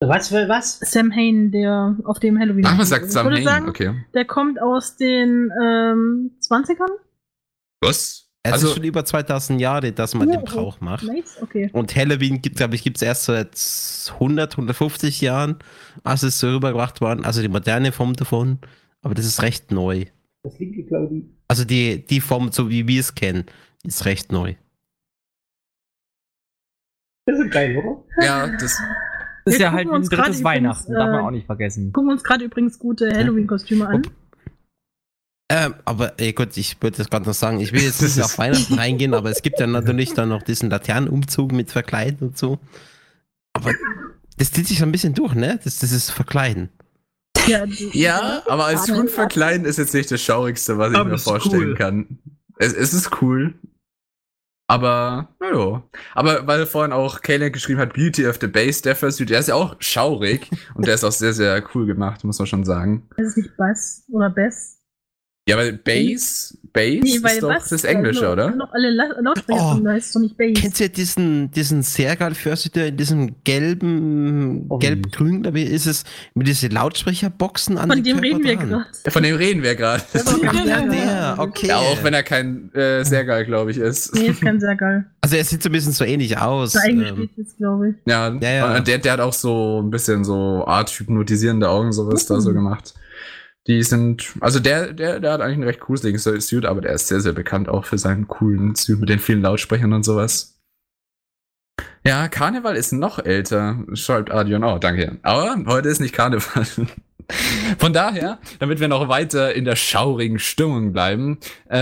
Was für was? Sam Hain, der auf dem Halloween. Ach, man sagt Ich Sam würde Hain, sagen, okay. Der kommt aus den ähm, 20ern? Was? Es Also, ist schon über 2000 Jahre, dass man Ja, den Brauch macht. Nice, okay. Und Halloween gibt, glaube ich, gibt es erst seit 100, 150 Jahren, als es so rübergebracht worden. Also die moderne Form davon. Aber das ist recht neu. Das linke Claudi. Also die, die Form, so wie wir es kennen, ist recht neu. Das ist geil, oder? ja, das, Das ist Wir ja halt ein uns drittes übrigens, Weihnachten, darf man äh, auch nicht vergessen. Gucken uns gerade übrigens gute Halloween-Kostüme an. Ähm, aber ey, gut, ich würde das gerade noch sagen, ich will jetzt nicht auf Weihnachten reingehen, aber es gibt ja natürlich dann noch diesen Laternenumzug mit Verkleiden und so. Aber das zieht sich so ein bisschen durch, ne? Das, das ist Verkleiden. Ja, ja, aber als Hund verkleiden ist jetzt nicht das Schaurigste, was ich Aber mir es ist vorstellen cool. kann. Es, es ist cool. Aber, naja. Aber weil vorhin auch Kayla geschrieben hat, Beauty of the Base, der Fursuit, der ist ja auch schaurig und der ist auch sehr, sehr cool gemacht, muss man schon sagen. Das ist nicht Bass oder Bess. Ja, weil Base, Base ist doch Bass, das Englische, äh, oder? Noch alle La Lautsprecher Oh. drin, da heißt es doch nicht Bass. Kennt ihr diesen, diesen Sergal Förster in diesem gelben, Oh. gelb-grün, glaube ich, ist es, mit diesen Lautsprecherboxen an Von dem reden wir Körper gerade. Von dem reden wir gerade. Ja, der, okay. Ja, auch wenn er kein äh, sehr geil, glaube ich, ist. Nee, ist kein sehr geil. Also er sieht so ein bisschen so ähnlich aus. Ähm, eingespielt ist, glaube ich. Ja, Ja, ja. und Der, der hat auch so ein bisschen so Art hypnotisierende Augen, sowas da so gemacht. Die sind, also der, der, der hat eigentlich einen recht gruseligen Suit, aber der ist sehr, sehr bekannt auch für seinen coolen Suit mit den vielen Lautsprechern und sowas. Ja, Karneval ist noch älter, schreibt Adion auch, danke. Aber heute ist nicht Karneval. Von daher, damit wir noch weiter in der schaurigen Stimmung bleiben, äh,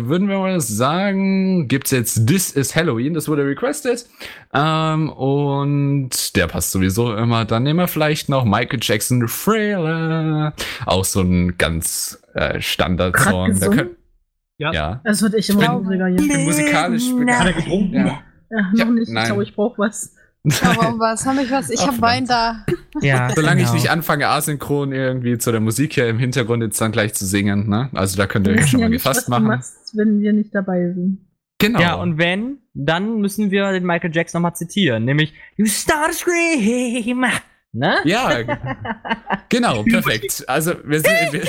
würden wir mal sagen, gibt's jetzt This is Halloween, das wurde requested. Ähm, und der passt sowieso immer. Dann nehmen wir vielleicht noch Michael Jackson Thriller. Auch so ein ganz äh, Standard-Song. Ja. ja. Das wird echt immer bin- Ich bin musikalisch Hat er getrunken? Ja. Ja, noch Ja, nicht. nein. Ich glaube, ich brauche was. Aber um was? Hab ich was? Ich Ach, hab Wein da. Ja, Solange ich genau. nicht anfange, asynchron irgendwie zu der Musik hier im Hintergrund jetzt dann gleich zu singen, ne? Also da könnt ihr Wir euch schon ja mal nicht, was gefasst du machen. machst, wenn wir nicht dabei sind. Genau. Ja, und wenn, dann müssen wir den Michael Jackson nochmal zitieren, nämlich You start a scream. Ne? Ja, genau, perfekt. Also wir sind, wir,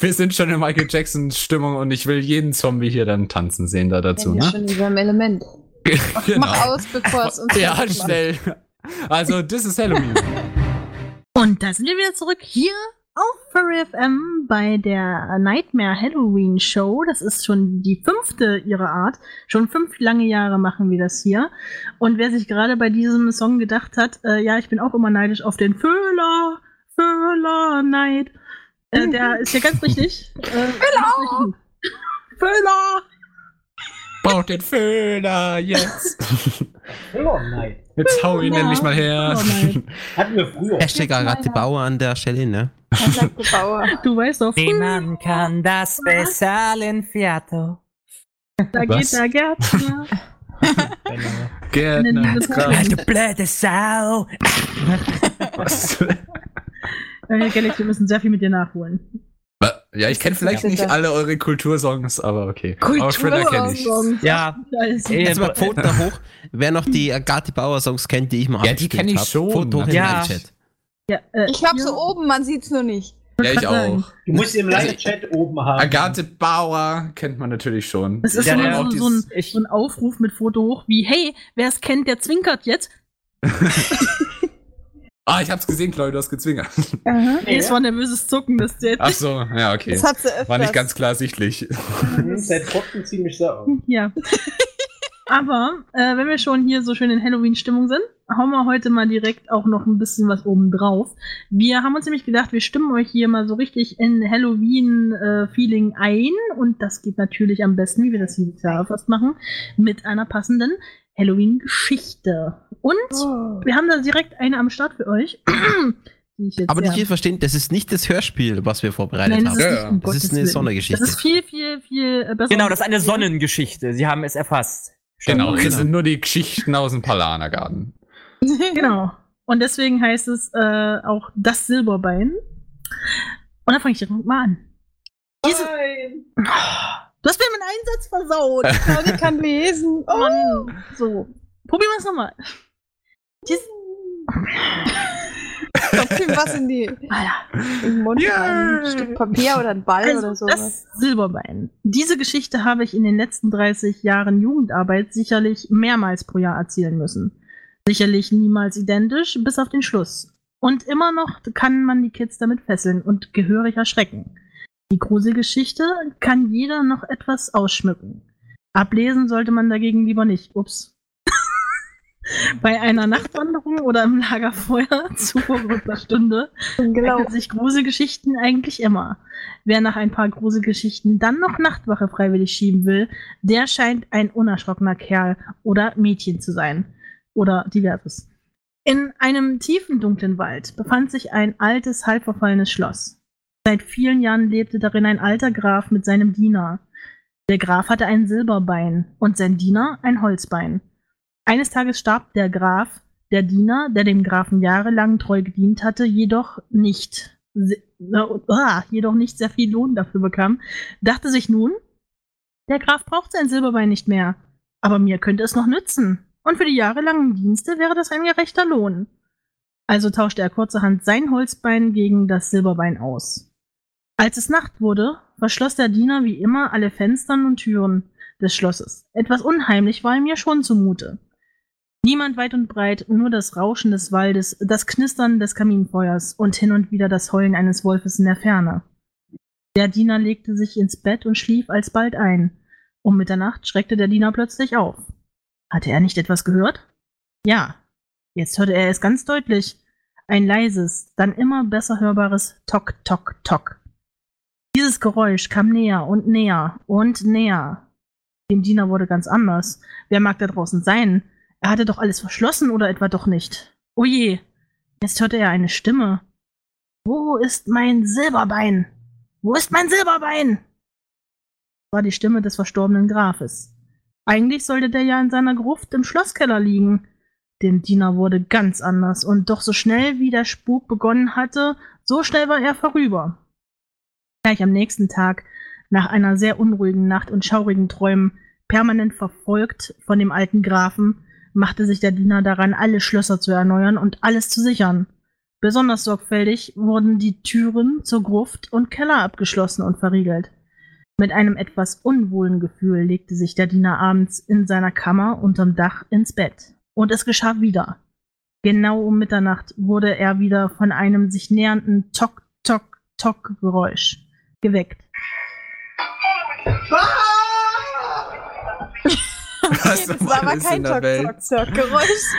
wir sind schon in Michael Jackson Stimmung und ich will jeden Zombie hier dann tanzen sehen da dazu, ja ne? schon in seinem Element. Genau. Mach aus, bevor es uns Ja, schnell. Also, das ist Halloween. Und da sind wir wieder zurück hier auf Furry FM bei der Nightmare Halloween Show. Das ist schon die fünfte ihrer Art. Schon fünf lange Jahre machen wir das hier. Und wer sich gerade bei diesem Song gedacht hat, äh, ja, ich bin auch immer neidisch auf den Föhler, Föhler Neid, äh, der ist ja ganz richtig. Äh, Föhler! Föhler! Braucht den Föhler jetzt. Oh nein. Jetzt hau ihn Ja. endlich mal her. Oh. Hatten wir früher. Hashtag Agathe Bauer an der Stelle, ne? Der Bauer. Du weißt doch, Niemand kann das besser Fiato. da geht der Gärtner. Genau. Gärtner. Das- Kraft. Du blöde Sau. Was? Äh, Galaxy, wir müssen sehr viel mit dir nachholen. Ja, ich kenne vielleicht Ja. nicht alle eure Kultursongs, aber okay. Kenne ich. Ja, Jetzt mal Pfoten da hoch. Wer noch die Agathe Bauer Songs kennt, die ich mal Ja, die abgespielt kenn ich hab. schon. Foto hoch in Ja. den Chat. Ja, äh, Ich hab hier- so oben, man sieht's nur nicht. Ja, ich auch. Du musst im Live-Chat oben haben. Agathe Bauer kennt man natürlich schon. Es ist Ja, so, ja, so, auch so, ein, so ein Aufruf mit Foto hoch wie, hey, wer es kennt, der zwinkert jetzt. Ah, ich hab's gesehen, Chloe, du hast gezwingert. Nee, es war nervöses Zucken, das jetzt. Ach so, ja, okay. Das hat sie öfters. War nicht ganz klar sichtlich. Mhm, Seid trotzdem ziemlich sauer. Ja. Aber äh, wenn wir schon hier so schön in Halloween-Stimmung sind, hauen wir heute mal direkt auch noch ein bisschen was oben drauf. Wir haben uns nämlich gedacht, wir stimmen euch hier mal so richtig in Halloween-Feeling ein. Und das geht natürlich am besten, wie wir das dieses Jahr fast machen, mit einer passenden Halloween-Geschichte. Und Oh. wir haben da direkt eine am Start für euch. die ich jetzt Aber nicht hier verstehen, das ist nicht das Hörspiel, was wir vorbereitet Nein, das haben. ist, Ja, um Das ist eine. Sondergeschichte. Das ist viel, viel, viel äh, besser. Genau, das ist eine Sonnengeschichte. Sie haben es erfasst. Genau, Genau. das sind nur die Geschichten aus dem Palanergarten. Genau. Und deswegen heißt es äh, auch das Silberbein. Und dann fange ich direkt mal an. Diese, du hast mir meinen Einsatz versaut. Claudia kann lesen. Oh. Mann. So. Probieren wir es nochmal. Ihm was in die den Mund. Ja. Ein Stück Papier oder ein Ball oder Also, sowas. das Silberbein. Diese Geschichte habe ich in den letzten 30 Jahren Jugendarbeit sicherlich mehrmals pro Jahr erzählen müssen. Sicherlich niemals identisch, bis auf den Schluss. Und immer noch kann man die Kids damit fesseln und gehörig erschrecken. Die Gruselgeschichte kann jeder noch etwas ausschmücken. Ablesen sollte man dagegen lieber nicht. Ups. Bei einer Nachtwanderung oder im Lagerfeuer zu verrückter Stunde Genau. sich Gruselgeschichten eigentlich immer. Wer nach ein paar Gruselgeschichten dann noch Nachtwache freiwillig schieben will, der scheint ein unerschrockener Kerl oder Mädchen zu sein. Oder diverses. In einem tiefen, dunklen Wald befand sich ein altes, halbverfallenes Schloss. Seit vielen Jahren lebte darin ein alter Graf mit seinem Diener. Der Graf hatte ein Silberbein und sein Diener ein Holzbein. Eines Tages starb der Graf, der Diener, der dem Grafen jahrelang treu gedient hatte, jedoch nicht, ah, jedoch nicht sehr viel Lohn dafür bekam, dachte sich nun, der Graf braucht sein Silberbein nicht mehr, aber mir könnte es noch nützen. Und für die jahrelangen Dienste wäre das ein gerechter Lohn. Also tauschte er kurzerhand sein Holzbein gegen das Silberbein aus. Als es Nacht wurde, verschloss der Diener wie immer alle Fenster und Türen des Schlosses. Etwas unheimlich war mir schon zumute. Niemand weit und breit, nur das Rauschen des Waldes, das Knistern des Kaminfeuers und hin und wieder das Heulen eines Wolfes in der Ferne. Der Diener legte sich ins Bett und schlief alsbald ein. Um Mitternacht schreckte der Diener plötzlich auf. Hatte er nicht etwas gehört? Ja. Jetzt hörte er es ganz deutlich. Ein leises, dann immer besser hörbares Tok, Tok, Tok. Dieses Geräusch kam näher und näher und näher. Dem Diener wurde ganz anders. Wer mag da draußen sein? Er hatte doch alles verschlossen oder etwa doch nicht? Oh je, jetzt hörte er eine Stimme. Wo ist mein Silberbein? Wo ist mein Silberbein? Das war die Stimme des verstorbenen Grafes. Eigentlich sollte der ja in seiner Gruft im Schlosskeller liegen. Dem Diener wurde ganz anders, und doch so schnell wie der Spuk begonnen hatte, so schnell war er vorüber. Gleich am nächsten Tag, nach einer sehr unruhigen Nacht und schaurigen Träumen, permanent verfolgt von dem alten Grafen, machte sich der Diener daran, alle Schlösser zu erneuern und alles zu sichern. Besonders sorgfältig wurden die Türen zur Gruft und Keller abgeschlossen und verriegelt. Mit einem etwas unwohlen Gefühl legte sich der Diener abends in seiner Kammer unterm Dach ins Bett. Und es geschah wieder. Genau um Mitternacht wurde er wieder von einem sich nähernden Tok, Tok, Tok Geräusch geweckt. Was das war aber kein? Tok-Tok-Tok-Geräusch.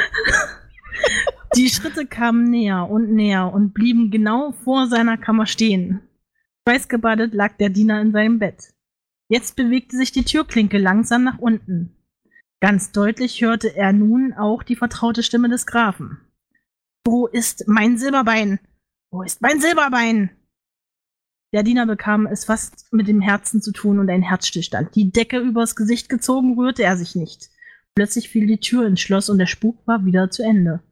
Die Schritte kamen näher und näher und blieben genau vor seiner Kammer stehen. Schweißgebadet lag der Diener in seinem Bett. Jetzt bewegte sich die Türklinke langsam nach unten. Ganz deutlich hörte er nun auch die vertraute Stimme des Grafen. Wo ist mein Silberbein? Wo ist mein Silberbein? Der Diener bekam es fast mit dem Herzen zu tun und ein Herzstillstand. Die Decke übers Gesicht gezogen, rührte er sich nicht. Plötzlich fiel die Tür ins Schloss und der Spuk war wieder zu Ende.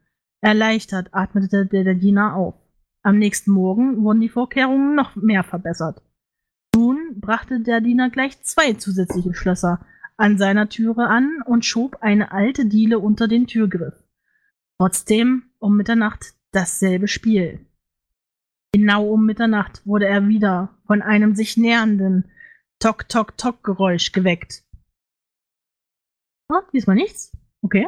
Erleichtert atmete der, Diener auf. Am nächsten Morgen wurden die Vorkehrungen noch mehr verbessert. Nun brachte der Diener gleich zwei zusätzliche Schlösser an seiner Türe an und schob eine alte Diele unter den Türgriff. Trotzdem um Mitternacht dasselbe Spiel. Genau um Mitternacht wurde er wieder von einem sich nähernden Tok-Tok-Tok-Geräusch geweckt. Ah, diesmal nichts. Okay.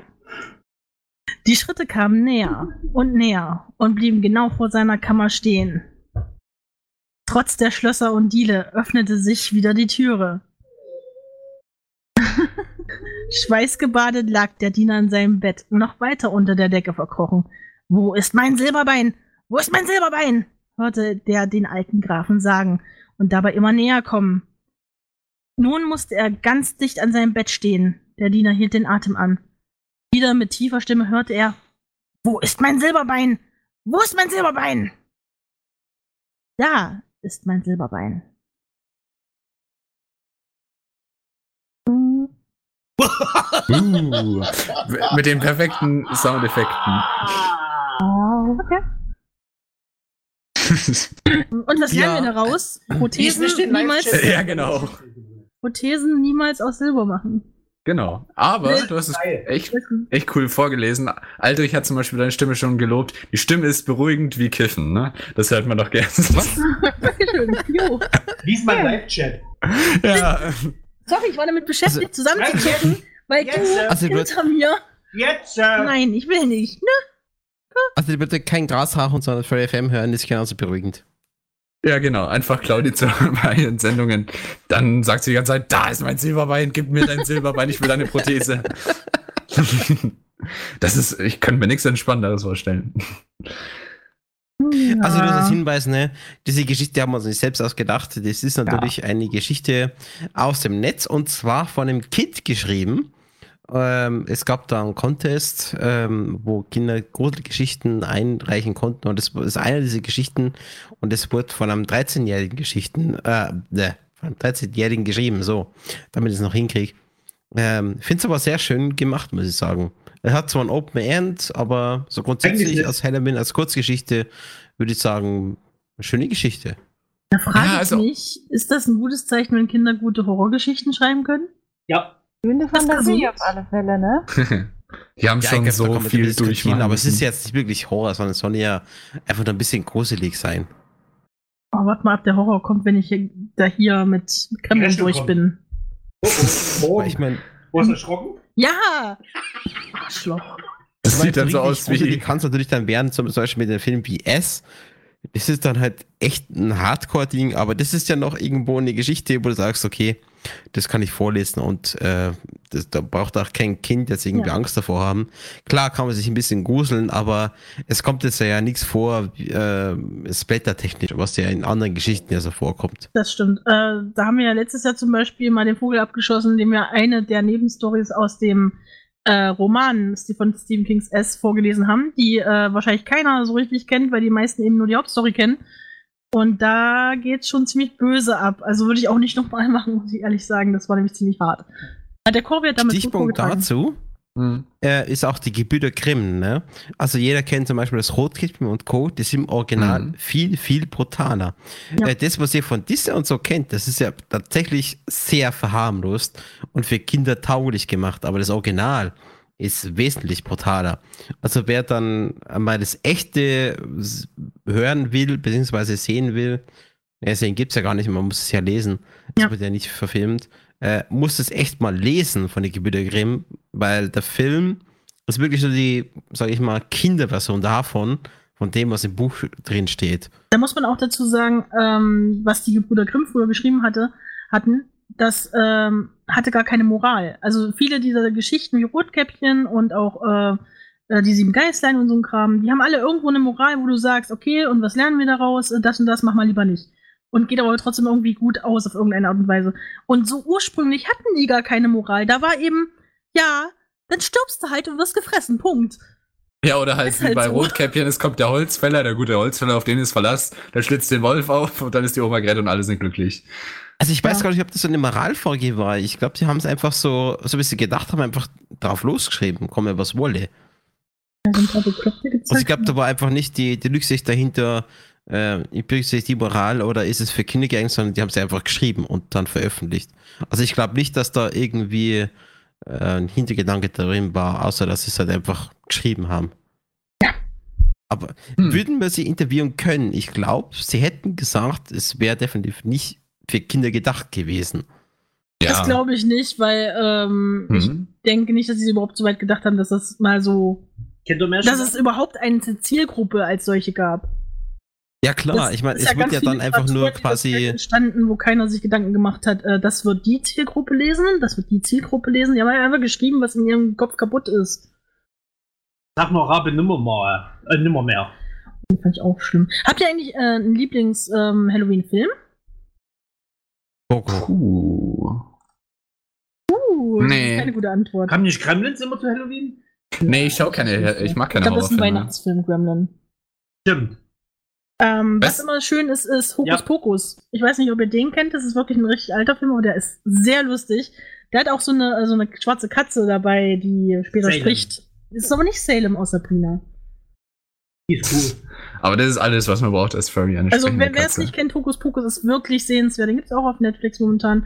Die Schritte kamen näher und näher und blieben genau vor seiner Kammer stehen. Trotz der Schlösser und Diele öffnete sich wieder die Türe. Schweißgebadet lag der Diener in seinem Bett, noch weiter unter der Decke verkrochen. Wo ist mein Silberbein? Wo ist mein Silberbein? Hörte der den alten Grafen sagen und dabei immer näher kommen. Nun musste er ganz dicht an seinem Bett stehen. Der Diener hielt den Atem an. Wieder mit tiefer Stimme hörte er: Wo ist mein Silberbein? Wo ist mein Silberbein? Da ist mein Silberbein. Uh, mit den perfekten Soundeffekten. Okay. Und was Ja. lernen wir daraus? Prothesen niemals, ja, genau. Prothesen niemals aus Silber machen. Genau. Aber du hast es echt, echt cool vorgelesen. Aldrich hat zum Beispiel deine Stimme schon gelobt. Die Stimme ist beruhigend wie Kiffen, ne? Das hört man doch gern. Was? Dankeschön. Jo. Lies mal Live-Chat. ja. Sorry, ich war damit beschäftigt, zusammenzuchecken, weil Jetzt, du Also, hinter mir. Jetzt, äh, Nein, ich will nicht. Ne? Also bitte kein Grashachen, sondern Furry FM hören, ist genauso beruhigend. Ja, genau. Einfach Claudi zu bei ihren Sendungen. Dann sagt sie die ganze Zeit, da ist mein Silberbein, gib mir dein Silberbein, ich will deine Prothese. das ist, ich könnte mir nichts Entspannenderes vorstellen. Also nur Ja. das Hinweis, ne? Diese Geschichte haben wir uns nicht selbst ausgedacht. Das ist natürlich eine Geschichte aus dem Netz und zwar von einem Kind geschrieben. Ähm, es gab da einen Contest, ähm, wo Kinder Gruselgeschichten einreichen konnten und das ist eine dieser Geschichten und es wurde von einem 13-jährigen Geschichten, äh, ne, von einem 13-jährigen geschrieben, so, damit ich es noch hinkriege. Ähm, Finde es aber sehr schön gemacht, muss ich sagen. Er hat zwar ein Open End, aber so grundsätzlich als Halloween, als Kurzgeschichte, würde ich sagen, eine schöne Geschichte. Da frage Ja, ich also- mich, ist das ein gutes Zeichen, wenn Kinder gute Horrorgeschichten schreiben können? ja. Schöne Fantasie auf alle Fälle, ne? Die haben Ja, schon so viel durchmachen. Aber es ist jetzt nicht wirklich Horror, sondern es soll ja einfach nur ein bisschen gruselig sein. Oh, warte mal ab, der Horror kommt, wenn ich hier- da hier mit Kremlin durch kommen. bin. Oh, oh, morgen. ich meine, Wo ist erschrocken? Ja! Arschloch. das sieht dann so aus Die wie. kann es natürlich dann werden, zum Beispiel mit dem Film wie S. Das ist dann halt echt ein Hardcore-Ding, aber das ist ja noch irgendwo eine Geschichte, wo du sagst, okay, das kann ich vorlesen und äh, das, da braucht auch kein Kind jetzt irgendwie Ja. Angst davor haben. Klar kann man sich ein bisschen gruseln, aber es kommt jetzt ja nichts vor, äh, splattertechnisch, was ja in anderen Geschichten ja so vorkommt. Das stimmt. Äh, da haben wir ja letztes Jahr zum Beispiel mal den Vogel abgeschossen, indem wir eine der Nebenstories aus dem äh, Roman von Stephen Kings S vorgelesen haben, die äh, wahrscheinlich keiner so richtig kennt, weil die meisten eben nur die Hauptstory kennen. Und da geht's schon ziemlich böse ab. Also würde ich auch nicht nochmal machen, muss ich ehrlich sagen. Das war nämlich ziemlich hart. Der Corby hat damit Stichpunkt dazu Hm. äh, ist auch die Gebrüder Grimm. Ne? Also jeder kennt zum Beispiel das Rotkäppchen und Co. Die sind im Original Mhm. viel, viel brutaler. Ja. Äh, das, was ihr von Disney und so kennt, das ist ja tatsächlich sehr verharmlost und für Kinder tauglich gemacht. Aber das Original ist wesentlich brutaler. Also wer dann mal das echte hören will, beziehungsweise sehen will, deswegen gibt es ja gar nicht, man muss es ja lesen. Es Ja. wird ja nicht verfilmt. Äh, muss es echt mal lesen von den Gebrüder Grimm, weil der Film ist wirklich so die, sag ich mal, Kinderversion davon, von dem, was im Buch drin steht. Da muss man auch dazu sagen, ähm, was die Gebrüder Grimm früher geschrieben hatte, hatten, das ähm, hatte gar keine Moral. Also viele dieser Geschichten wie Rotkäppchen und auch äh, äh, die sieben Geißlein und so ein Kram, die haben alle irgendwo eine Moral, wo du sagst, okay, und was lernen wir daraus? Äh, Das und das mach mal lieber nicht. Und geht aber trotzdem irgendwie gut aus auf irgendeine Art und Weise. Und so ursprünglich hatten die gar keine Moral. Da war eben, ja, dann stirbst du halt und wirst gefressen. Punkt. Ja, oder halt Ist wie halt bei so. Rotkäppchen, es kommt der Holzfäller, der gute Holzfäller, auf den ist Verlass, der schlitzt den Wolf auf und dann ist die Oma gerettet und alle sind glücklich. Also ich weiß Ja. gar nicht, ob das so eine Moralfolge war. Ich glaube, die haben es einfach so, so wie sie gedacht haben, einfach drauf losgeschrieben, komme was wolle. Also ich glaube, da war einfach nicht die, die Rücksicht dahinter, äh, ich berücksichtige die Moral oder ist es für Kinder geeignet, sondern die haben sie einfach geschrieben und dann veröffentlicht. Also ich glaube nicht, dass da irgendwie äh, ein Hintergedanke darin war, außer dass sie es halt einfach geschrieben haben. Ja. Aber Hm. würden wir sie interviewen können? Ich glaube, sie hätten gesagt, es wäre definitiv nicht für Kinder gedacht gewesen. Das glaube ich nicht, weil ähm, ich Mhm. denke nicht, dass sie überhaupt so weit gedacht haben, dass das mal so, dass es überhaupt eine Zielgruppe als solche gab. Ja klar, Das ich meine, es wird ganz ja dann einfach nur quasi. entstanden, wo keiner sich Gedanken gemacht hat, äh, das wird die Zielgruppe lesen, das wird die Zielgruppe lesen. Die haben einfach geschrieben, was in ihrem Kopf kaputt ist. Sag mal Rabe nimmermehr. Äh, nimmermehr. Das fand ich auch schlimm. Habt ihr eigentlich äh, einen Lieblings-Halloween-Film? Coco. Puh. Uh, das Nee. ist keine gute Antwort. Haben nicht Gremlins immer zu Halloween? Nee, ich schau keine, ich mag Ich keine glaube, das ist ein. Weihnachtsfilm, Gremlin. Stimmt. Ähm, was Was? immer schön ist, ist Hokus Ja. Pokus. Ich weiß nicht, ob ihr den kennt. Das ist wirklich ein richtig alter Film, aber der ist sehr lustig. Der hat auch so eine, so eine schwarze Katze dabei, die später Salem. spricht. Ist aber nicht Salem aus Sabrina. Die ist cool. Aber das ist alles, was man braucht als Furry. Eine Also, wer es nicht kennt, Hokus Pokus ist wirklich sehenswert. Den gibt's auch auf Netflix momentan.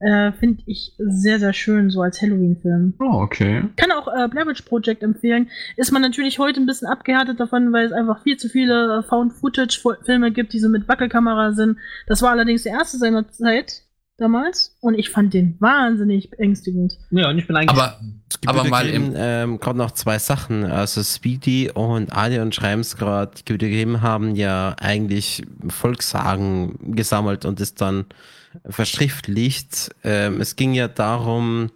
Äh, Finde ich sehr, sehr schön, so als Halloween-Film. Oh, okay. Kann auch äh, Blair Witch Project empfehlen. Ist man natürlich heute ein bisschen abgehärtet davon, weil es einfach viel zu viele Found-Footage-Filme gibt, die so mit Wackelkamera sind. Das war allerdings der erste seiner Zeit damals und ich fand den wahnsinnig beängstigend. Ja, und ich bin eigentlich. Aber, aber mal im, ähm, gerade noch zwei Sachen. Also Speedy und Adion schreiben es gerade, Grimm haben ja eigentlich Volkssagen gesammelt und es dann verschriftlicht. Ähm, es ging ja darum,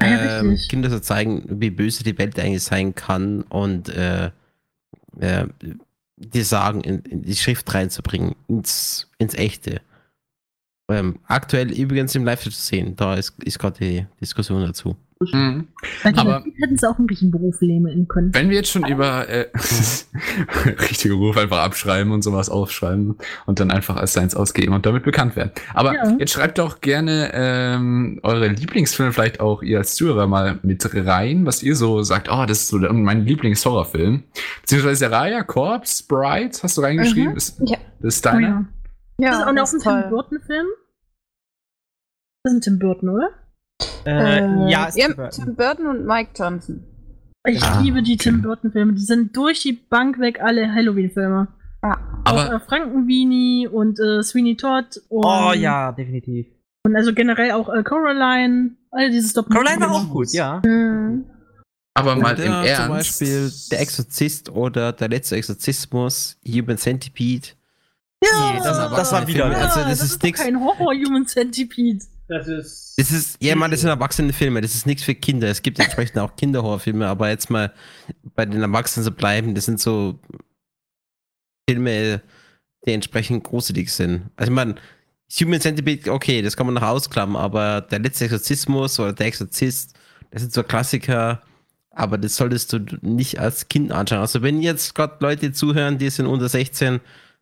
Ah ja, ähm. Kinder zu zeigen, wie böse die Welt eigentlich sein kann und äh, äh, die Sagen in, in die Schrift reinzubringen, ins, ins Echte. Ähm, aktuell übrigens im Live zu sehen, da ist, ist gerade die Diskussion dazu. Mhm. Aber- hätten sie auch einen richtigen Beruf nehmen können. Wenn wir jetzt schon über äh, richtige Ruf einfach abschreiben und sowas aufschreiben und dann einfach als Science ausgeben und damit bekannt werden. Aber Ja. jetzt schreibt doch gerne ähm, eure Lieblingsfilme vielleicht auch ihr als Zuhörer mal mit rein, was ihr so sagt, oh, das ist so mein Lieblingshorrorfilm. Beziehungsweise Raya, Corpse, Bride, hast du reingeschrieben? Mhm. Ist, Ja. das ist Oh, deiner? ja. Ja, das ist auch noch ein Tim. Burton-Film. Das ist ein Tim Burton, oder? Äh, ja, ist ja, Tim Burton. Tim Burton und Mike Johnson. Ich Ah, liebe die. Tim Burton-Filme. Die sind durch die Bank weg alle Halloween-Filme. Ja. Auch Aber äh, Frankenweenie und äh, Sweeney Todd. Und, Oh ja, definitiv. Und also generell auch äh, Coraline. All diese stop Caroline war auch gut, ja. Mhm. Aber mal im Ernst. Zum Beispiel Der Exorzist oder Der letzte Exorzismus, Human Centipede. Ja, Nee, das- das war wieder- Filme. Ja, Also, das, das ist ist nichts. doch kein Horror-Human Centipede. Das ist. Das ist, ja, man, das sind erwachsene Filme, das ist nichts für Kinder. Es gibt entsprechend auch Kinderhorrorfilme, aber jetzt mal bei den Erwachsenen zu bleiben, das sind so Filme, die entsprechend gruselig sind. Also, ich meine, Human Centipede, okay, das kann man noch ausklammern, aber der letzte Exorzismus oder der Exorzist, das sind so Klassiker, aber das solltest du nicht als Kind anschauen. Also, wenn jetzt gerade Leute zuhören, die sind unter 16,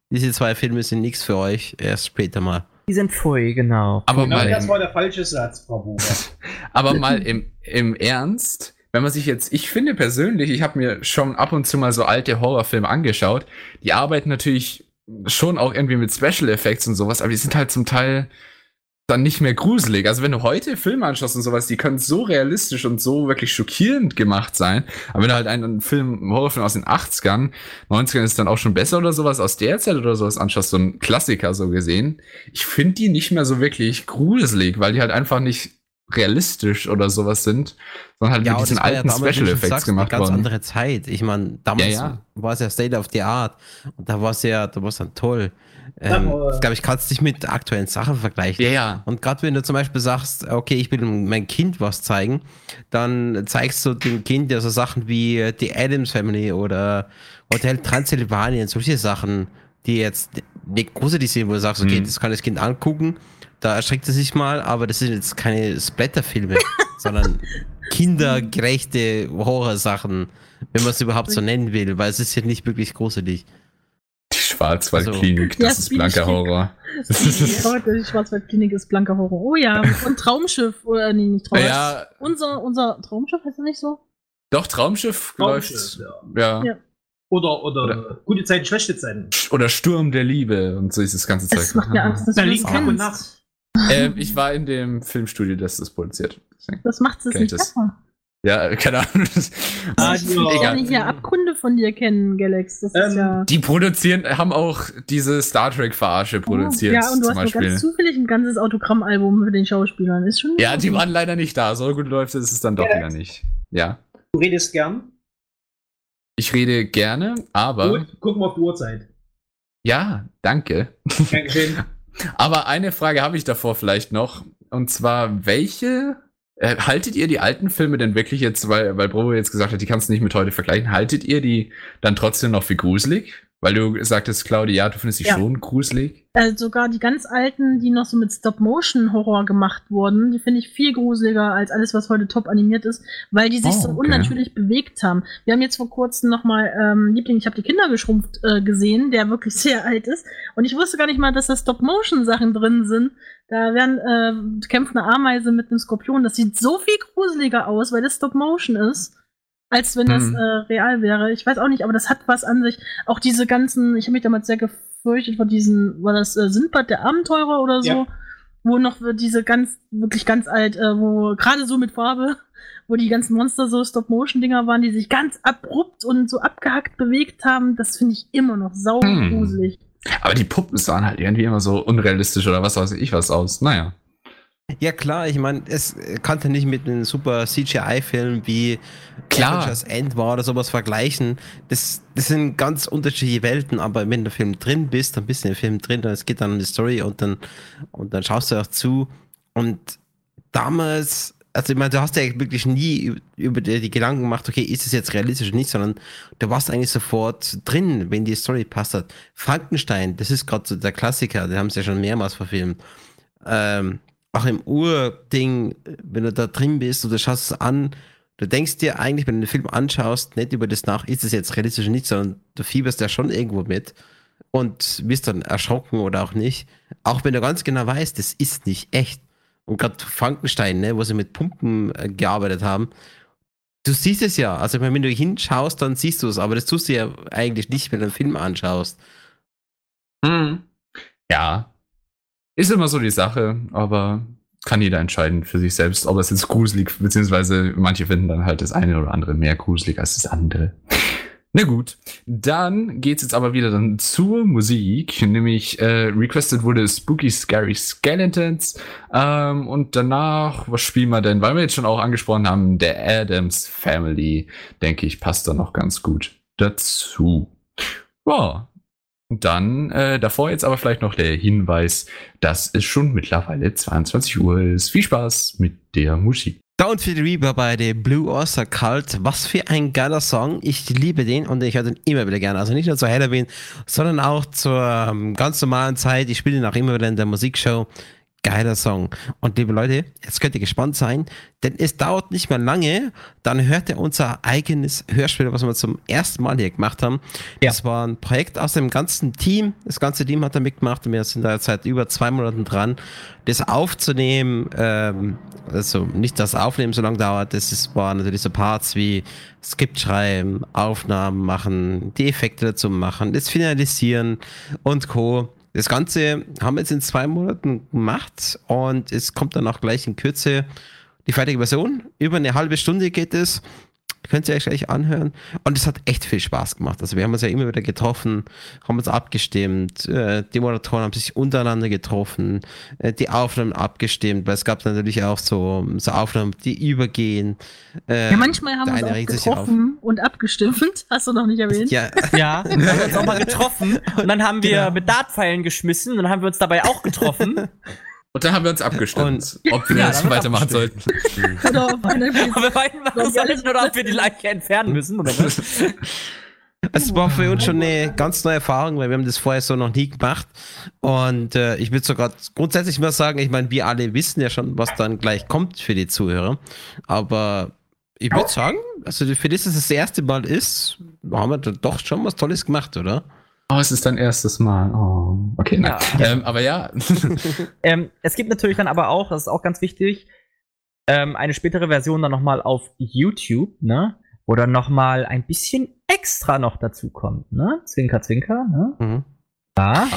diese zwei Filme sind nichts für euch, erst später mal. Die sind pfui, genau. aber Genau, mal das im, war der falsche Satz, Frau Buber. Aber mal im, im Ernst, wenn man sich jetzt, ich finde persönlich, ich habe mir schon ab und zu mal so alte Horrorfilme angeschaut, die arbeiten natürlich schon auch irgendwie mit Special Effects und sowas, aber die sind halt zum Teil dann nicht mehr gruselig. Also wenn du heute Filme anschaust und sowas, die können so realistisch und so wirklich schockierend gemacht sein. Aber wenn du halt einen Film, einen Horrorfilm aus den 80ern, 90ern ist dann auch schon besser oder sowas aus der Zeit oder sowas anschaust, so ein Klassiker so gesehen, ich finde die nicht mehr so wirklich gruselig, weil die halt einfach nicht realistisch oder sowas sind, sondern halt Ja, mit diesen ja alten wie Special Effects sagst, gemacht eine ganz worden. andere Zeit. Ich meine, damals Ja, ja. war es ja State of the Art und da war es ja, da war es dann toll. Ähm, ich glaube, ich kann es nicht mit aktuellen Sachen vergleichen. Ja, ja. Und gerade wenn du zum Beispiel sagst, okay, ich will mein Kind was zeigen, dann zeigst du dem Kind ja so Sachen wie äh, die Adams Family oder Hotel Transylvanien, solche Sachen, die jetzt nicht gruselig sind, wo du sagst, okay, Mhm. das kann das Kind angucken, da erschreckt es sich mal, aber das sind jetzt keine Splatterfilme, sondern kindergerechte Horrorsachen, wenn man es überhaupt so nennen will, weil es ist ja nicht wirklich gruselig. Schwarzwaldklinik, Ja, das ist blanker Horror. Die Schwarzwaldklinik ist blanker Horror. Oh ja, und Traumschiff, oder nee, nicht Traumschiff. Ja, Unser, unser Traumschiff heißt das nicht so? doch, Traumschiff, Traumschiff, läuft. ja. Ja. Ja. Oder, oder, Oder- gute Zeiten, schlechte Zeiten. Oder Sturm der Liebe und so ist das ganze Zeug. Es macht mir Angst, dass Da du das Tag und. Nacht. Ähm, ich war in dem Filmstudio, das das produziert. Das macht es nicht das? besser. Ja, keine Ahnung. Ah, Ich gerne hier Abgründe von dir kennen, Galax. Das ist Ähm, ja. Die produzieren, haben auch diese Star Trek-Verarsche produziert, ja, und du zum hast nur ganz Beispiel. zufällig ein ganzes Autogrammalbum für den Schauspielern. Ist schon. Ja, die waren leider nicht da. So gut läuft es, ist es dann doch wieder nicht. Ja. Du redest gern. Ich rede gerne, aber. Gut, gucken wir auf die Uhrzeit. Ja, danke. Dankeschön. Aber eine Frage habe ich davor vielleicht noch. Und zwar, welche. Äh, haltet ihr die alten Filme denn wirklich jetzt, weil, weil Bro jetzt gesagt hat, die kannst du nicht mit heute vergleichen, haltet ihr die dann trotzdem noch für gruselig? Weil du sagtest, Claudia, ja, du findest die Ja. schon gruselig. Äh, sogar die ganz alten, die noch so mit Stop-Motion-Horror gemacht wurden, die finde ich viel gruseliger als alles, was heute top animiert ist, weil die sich Oh, so okay. unnatürlich bewegt haben. Wir haben jetzt vor kurzem nochmal ähm, Liebling, ich habe die Kinder geschrumpft äh, gesehen, der wirklich sehr alt ist. Und ich wusste gar nicht mal, dass da Stop-Motion-Sachen drin sind. Da werden, äh, kämpft eine Ameise mit einem Skorpion. Das sieht so viel gruseliger aus, weil das Stop-Motion ist. Als wenn das Hm. äh, real wäre. Ich weiß auch nicht, aber das hat was an sich. Auch diese ganzen, ich habe mich damals sehr gefürchtet vor diesen, war das äh, Sindbad der Abenteurer oder so, Ja. wo noch diese ganz, wirklich ganz alt, äh, wo gerade so mit Farbe, wo die ganzen Monster so Stop-Motion-Dinger waren, die sich ganz abrupt und so abgehackt bewegt haben, das finde ich immer noch sau Hm. gruselig. Aber die Puppen sahen halt irgendwie immer so unrealistisch oder was weiß ich was aus. Naja. Ja klar, ich meine, es konnte nicht mit einem super CGI-Film wie Klar. Avengers End war oder sowas vergleichen. Das, das sind ganz unterschiedliche Welten, aber wenn du im Film drin bist, dann bist du im Film drin und es geht dann um die Story und dann, und dann schaust du auch zu. Und damals, also ich meine, du hast ja wirklich nie über- über die, die Gedanken gemacht, okay, ist es jetzt realistisch oder nicht, sondern du warst eigentlich sofort drin, wenn die Story passt hat. Frankenstein, das ist gerade so der Klassiker, den haben sie ja schon mehrmals verfilmt. Ähm, auch im Urding, wenn du da drin bist und du schaust es an, du denkst dir eigentlich, wenn du den Film anschaust, nicht über das nach, ist es jetzt realistisch oder nicht, sondern du fieberst ja schon irgendwo mit und wirst dann erschrocken oder auch nicht. Auch wenn du ganz genau weißt, das ist nicht echt. Und gerade Frankenstein, ne, wo sie mit Pumpen äh, gearbeitet haben, du siehst es ja. Also ich meine, wenn du hinschaust, dann siehst du es, aber das tust du ja eigentlich nicht, wenn du einen Film anschaust. Hm. Ja. Ist immer so die Sache, aber kann jeder entscheiden für sich selbst, ob es jetzt gruselig, beziehungsweise manche finden dann halt das eine oder andere mehr gruselig als das andere. Na gut, dann geht's jetzt aber wieder dann zur Musik, nämlich äh, requested wurde Spooky Scary Skeletons ähm, und danach, was spielen wir denn, weil wir jetzt schon auch angesprochen haben, der Adams Family, denke ich, passt da noch ganz gut dazu. Ja, dann äh, davor jetzt aber vielleicht noch der Hinweis, dass es schon mittlerweile 22 Uhr ist. Viel Spaß mit der Musik. Don't Feel Reaper bei dem Blue Oyster Cult. Was für ein geiler Song. Ich liebe den und ich höre den immer wieder gerne. Also nicht nur zur Halloween, sondern auch zur ähm, ganz normalen Zeit. Ich spiele den auch immer wieder in der Musikshow. Geiler Song. Und liebe Leute, jetzt könnt ihr gespannt sein, denn es dauert nicht mehr lange, dann hört ihr unser eigenes Hörspiel, was wir zum ersten Mal hier gemacht haben. Das war ein Projekt aus dem ganzen Team. Das ganze Team hat da mitgemacht und wir sind da jetzt seit über zwei Monaten dran, das aufzunehmen. Ähm, also nicht das Aufnehmen so lange dauert, das ist, waren natürlich so Parts wie Skript schreiben, Aufnahmen machen, die Effekte dazu machen, das Finalisieren und Co. Das Ganze haben wir jetzt in zwei Monaten gemacht und es kommt dann auch gleich in Kürze die fertige Version. Über eine halbe Stunde geht es. Könnt ihr euch gleich anhören. Und es hat echt viel Spaß gemacht. Also wir haben uns ja immer wieder getroffen, haben uns abgestimmt. Äh, die Moderatoren haben sich untereinander getroffen, äh, die Aufnahmen abgestimmt, weil es gab natürlich auch so, so Aufnahmen, die übergehen. Ja, manchmal haben wir uns auch getroffen und abgestimmt. Hast du noch nicht erwähnt? Ja, ja wir haben uns auch mal getroffen. Und dann haben wir genau. mit Dartpfeilen geschmissen und dann haben wir uns dabei auch getroffen. Und dann haben wir uns abgestimmt, und, ob wir ja, das weitermachen sollten. oder ob, wir weitermachen sollten oder ob wir die Leiche entfernen müssen, oder was? Es war für uns schon eine ganz neue Erfahrung, weil wir haben das vorher so noch nie gemacht. Und äh, ich würde sogar grundsätzlich mal sagen, ich meine, wir alle wissen ja schon, was dann gleich kommt für die Zuhörer. Aber ich würde sagen, also für das es das erste Mal ist, haben wir doch schon was Tolles gemacht, oder? Oh, es ist dein erstes Mal. Oh, okay. Ja. Ähm, aber ja. ähm, es gibt natürlich dann aber auch, das ist auch ganz wichtig, ähm, eine spätere Version dann nochmal auf YouTube, ne? Wo dann nochmal ein bisschen extra noch dazu kommt, ne? Zwinker, zwinker, ne? Mhm.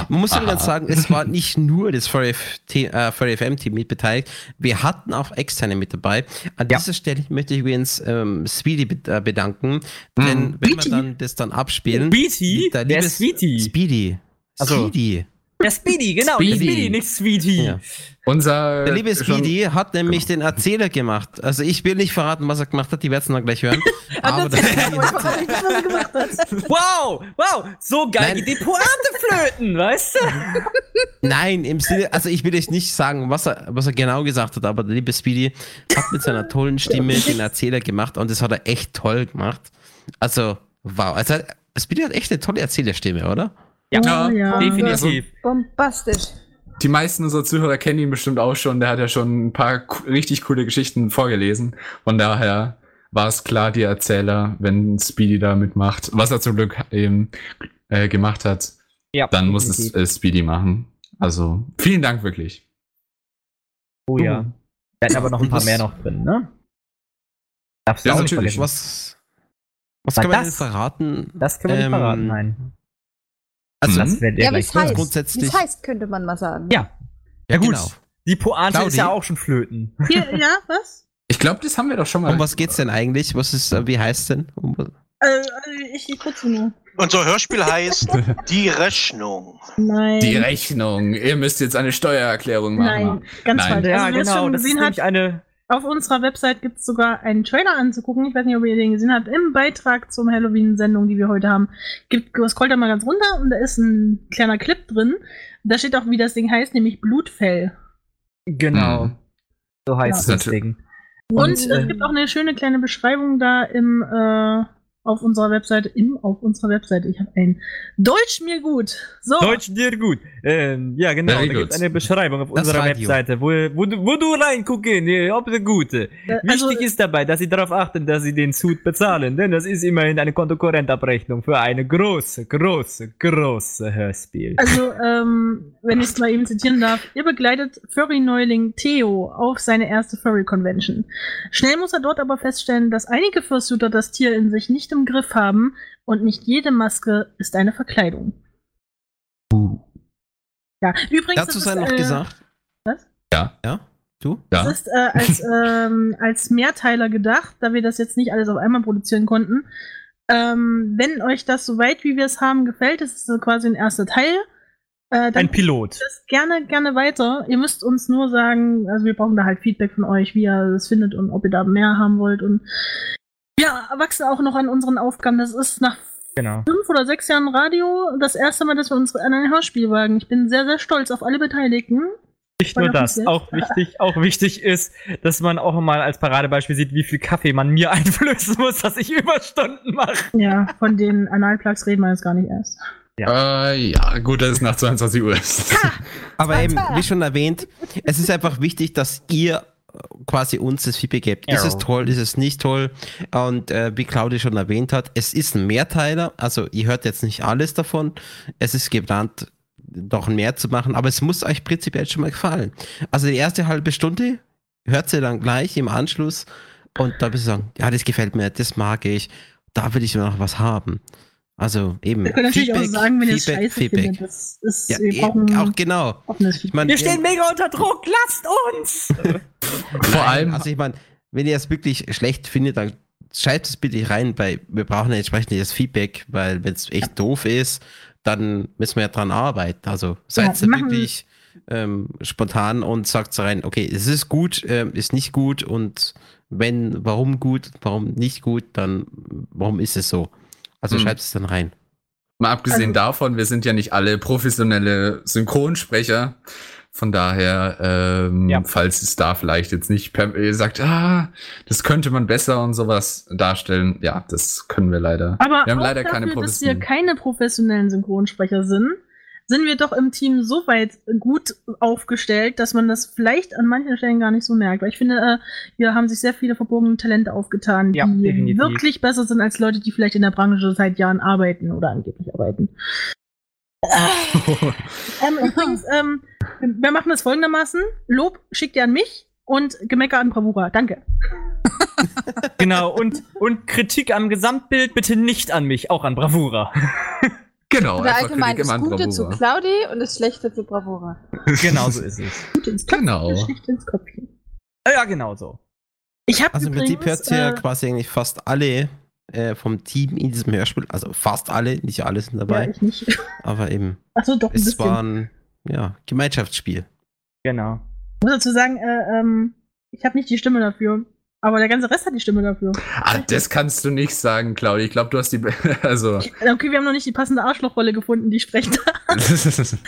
Man muss ganz sagen, es war nicht nur das VRFM-Team äh, mit beteiligt. Wir hatten auch externe mit dabei. An ja. dieser Stelle möchte ich übrigens ähm, Speedy äh, bedanken, denn mhm. wenn wir dann das dann abspielen, Speedy, der Speedy, Speedy, Speedy, der Speedy, genau, Speedy. der Speedy, nicht Sweetie. Ja. Unser der liebe Speedy hat nämlich genau. den Erzähler gemacht. Also ich will nicht verraten, was er gemacht hat, die werden es dann gleich hören. aber das wow, wow, so geil Nein. die Pointe flöten, weißt du? Nein, im Sinne, also ich will euch nicht sagen, was er, was er genau gesagt hat, aber der liebe Speedy hat mit seiner tollen Stimme den Erzähler gemacht und das hat er echt toll gemacht. Also, wow. Also, Speedy hat echt eine tolle Erzählerstimme, oder? Ja, oh, ja. definitiv. Bombastisch. Die meisten unserer Zuhörer kennen ihn bestimmt auch schon. Der hat ja schon ein paar richtig coole Geschichten vorgelesen. Von daher war es klar, die Erzähler, wenn Speedy da mitmacht, was er zum Glück eben äh, gemacht hat, ja, dann muss es äh, Speedy machen. Also vielen Dank wirklich. Oh ja. Da sind aber noch ein paar mehr noch drin, ne? Darfst du ja, auch natürlich. Nicht was, was kann man denn verraten? Das können wir ähm, nicht verraten, nein. Also, das wäre der ja, es heißt. Grundsätzlich. Es heißt, könnte man mal sagen. Ja. Ja, gut. Genau. Die Pointe Claudi. ist ja auch schon flöten. Hier, ja, was? Ich glaube, das haben wir doch schon mal. Um was geht's denn eigentlich? Was ist, äh, wie heißt denn? Um, äh, ich, ich kurz nur. Unser Hörspiel heißt Die Rechnung. Nein. Die Rechnung. Ihr müsst jetzt eine Steuererklärung machen. Nein, ganz Nein. falsch. Ja, also, genau. Das ist hat, eine auf unserer Website gibt es sogar einen Trailer anzugucken. Ich weiß nicht, ob ihr den gesehen habt. Im Beitrag zum Halloween-Sendung, die wir heute haben, gibt, scrollt da mal ganz runter und da ist ein kleiner Clip drin. Da steht auch, wie das Ding heißt, nämlich Blutfell. Genau. Mhm. So heißt ja. das Ding. Und, und es äh, gibt auch eine schöne kleine Beschreibung da im äh, auf unserer Webseite, im, auf unserer Webseite. Ich habe ein Deutsch mir gut. So. Deutsch dir gut. Ähm, ja, genau. Very da gibt eine Beschreibung auf das unserer Radio. Webseite, wo, wo, du, wo du reingucken, ob du gute. Äh, also, Wichtig ist dabei, dass sie darauf achten, dass sie den Suit bezahlen, denn das ist immerhin eine Kontokorrentabrechnung für eine große, große, große Hörspiel. Also, ähm, wenn ich es mal eben zitieren darf, ihr begleitet Furry-Neuling Theo auf seine erste Furry-Convention. Schnell muss er dort aber feststellen, dass einige Fursuiter das Tier in sich nicht im Griff haben und nicht jede Maske ist eine Verkleidung. Uh. Ja, übrigens. Dazu sei noch äh, gesagt. Was? Ja. Ja. Du? Ja. Das ist äh, als, ähm, als Mehrteiler gedacht, da wir das jetzt nicht alles auf einmal produzieren konnten. Ähm, wenn euch das so weit, wie wir es haben, gefällt, das ist quasi ein erster Teil. Äh, ein Pilot. Das gerne, gerne weiter. Ihr müsst uns nur sagen, also wir brauchen da halt Feedback von euch, wie ihr das findet und ob ihr da mehr haben wollt. Und wir wachsen auch noch an unseren Aufgaben. Das ist nach genau. fünf oder sechs Jahren Radio das erste Mal, dass wir uns an ein Hörspiel wagen. Ich bin sehr, sehr stolz auf alle Beteiligten. Nicht nur das, auch wichtig, auch wichtig ist, dass man auch mal als Paradebeispiel sieht, wie viel Kaffee man mir einflößen muss, dass ich Überstunden mache. Ja, von den Analplugs reden wir jetzt gar nicht erst. Ja. Äh, ja, gut, dass es nach 22 Uhr ist. Aber eben, wie schon erwähnt, es ist einfach wichtig, dass ihr quasi uns das Feedback gibt. Ist es toll, ist es nicht toll? Und äh, wie Claudia schon erwähnt hat, es ist ein Mehrteiler, also ihr hört jetzt nicht alles davon. Es ist geplant, doch mehr zu machen, aber es muss euch prinzipiell schon mal gefallen. Also die erste halbe Stunde hört sie dann gleich im Anschluss und da bist du sagen, ja, das gefällt mir, das mag ich, da will ich noch was haben. Also eben. Wir können natürlich Feedback, auch sagen, wenn ihr es scheiße Feedback. findet. Das ist, ja, wir brauchen auch genau. Ich mein, wir stehen mega unter Druck, lasst uns! Vor allem. Also ich meine, wenn ihr es wirklich schlecht findet, dann schreibt es bitte rein, weil wir brauchen entsprechendes Feedback, weil wenn es echt doof ist, dann müssen wir ja dran arbeiten. Also seid ja, wirklich ähm, spontan und sagt rein, okay, es ist gut, äh, ist nicht gut und wenn, warum gut, warum nicht gut, dann warum ist es so? Also hm. schreibt es dann rein. Mal abgesehen also, davon, wir sind ja nicht alle professionelle Synchronsprecher. Von daher, ähm, ja. falls es da vielleicht jetzt nicht per, ihr sagt, ah, das könnte man besser und sowas darstellen, ja, das können wir leider. Aber wir haben leider dafür, keine dass wir keine professionellen Synchronsprecher sind, sind wir doch im Team so weit gut aufgestellt, dass man das vielleicht an manchen Stellen gar nicht so merkt. Weil ich finde, äh, hier haben sich sehr viele verbogene Talente aufgetan, ja, die definitiv. wirklich besser sind als Leute, die vielleicht in der Branche seit Jahren arbeiten oder angeblich arbeiten. ähm, übrigens, ähm, wir machen das folgendermaßen. Lob schickt ihr an mich und Gemecker an Bravura. Danke. genau, und, und Kritik am Gesamtbild bitte nicht an mich, auch an Bravura. Genau. Oder allgemein das Gute zu Claudi und das Schlechte zu Bravura. genau so ist es. Gut ins Köpfchen, genau. Schlecht ins Köpfchen. Ja, genau so. Ich also im Prinzip hört ja äh, quasi eigentlich fast alle äh, vom Team in diesem Hörspiel, also fast alle, nicht alle sind dabei. Ja, ich nicht. Aber eben. Achso, doch. Ein es bisschen. war ein ja, Gemeinschaftsspiel. Genau. Ich muss dazu sagen, äh, ähm, ich habe nicht die Stimme dafür. Aber der ganze Rest hat die Stimme dafür. Ah, das kannst du nicht sagen, Claudia. Ich glaube, du hast die. Also. Okay, wir haben noch nicht die passende Arschlochrolle gefunden, die spricht.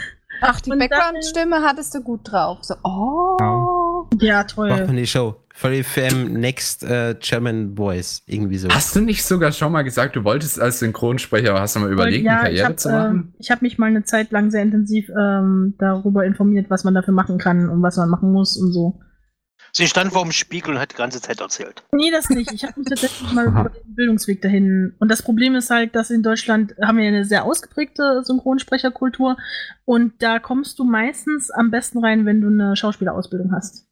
Ach, die Background-Stimme hattest du gut drauf. So, oh. Ja, toll. Macht man die Show. Voll FM Next uh, German Voice. Irgendwie so. Hast du nicht sogar schon mal gesagt, du wolltest als Synchronsprecher, hast du mal überlegt, ja, eine Karriere hab, zu machen? Äh, ich habe mich mal eine Zeit lang sehr intensiv ähm, darüber informiert, was man dafür machen kann und was man machen muss und so. Sie stand vor dem Spiegel und hat die ganze Zeit erzählt. Nee, das nicht. Ich habe mich tatsächlich mal über den Bildungsweg dahin. Und das Problem ist halt, dass in Deutschland haben wir eine sehr ausgeprägte Synchronsprecherkultur. Und da kommst du meistens am besten rein, wenn du eine Schauspielerausbildung hast.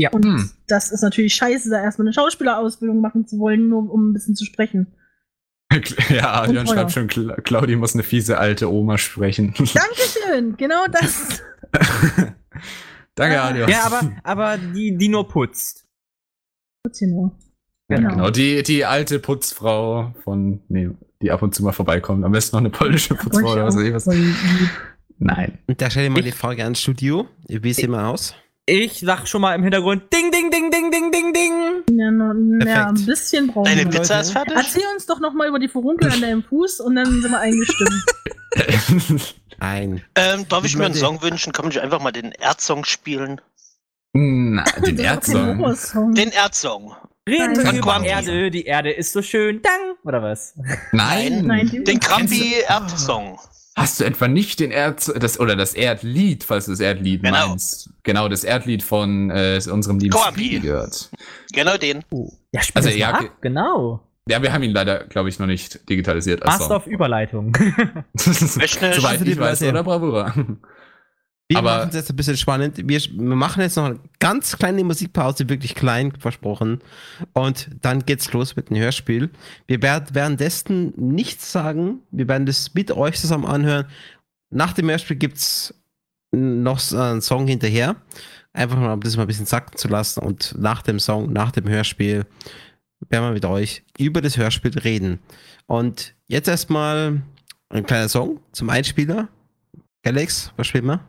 Ja. Und hm. das ist natürlich scheiße, da erstmal eine Schauspielerausbildung machen zu wollen, nur um ein bisschen zu sprechen. Ja, Adrian schreibt schon, Claudia muss eine fiese alte Oma sprechen. Dankeschön, genau das. Danke, Adi. Ja, aber, aber die, die nur putzt. Putzt sie nur. Genau. genau, die, die alte Putzfrau von, nee, die ab und zu mal vorbeikommt. Am besten noch eine polnische Putzfrau oder was weiß ich was. Nein. Da stell dir mal die Frage ans Studio. Wie sieht man aus? Ich sag schon mal im Hintergrund Ding, Ding, Ding, Ding, Ding, Ding, Ding. Ja, no, ja ein bisschen brauchen Deine Pizza Leute. ist fertig? Erzähl uns doch noch mal über die Furunkel an deinem Fuß und dann sind wir eingestimmt. Nein. Ähm, darf ich mir einen Song wünschen? Kann man nicht einfach mal den Erdsong spielen? Na, den Erdsong. Den Erdsong. Reden wir über Erde, die Erde ist so schön. Dang, oder was? Nein. Nein den Krampi Erdsong. Hast du etwa nicht den Erd das oder das Erdlied, falls du das Erdlied genau. meinst? Genau, das Erdlied von äh, unserem lieben Speedy gehört. Genau den. Oh. Ja, also ja, genau. Ja, wir haben ihn leider, glaube ich, noch nicht digitalisiert. Passt auf Überleitung. Soweit ich weiß, oder Bravura. Wir machen es jetzt ein bisschen spannend. Wir, wir, machen jetzt noch eine ganz kleine Musikpause, wirklich klein versprochen. Und dann geht's los mit dem Hörspiel. Wir werden währenddessen nichts sagen. Wir werden das mit euch zusammen anhören. Nach dem Hörspiel gibt's noch einen Song hinterher. Einfach mal, um das mal ein bisschen sacken zu lassen. Und nach dem Song, nach dem Hörspiel werden wir mit euch über das Hörspiel reden. Und jetzt erstmal ein kleiner Song zum Einspieler. Alex, was spielen wir?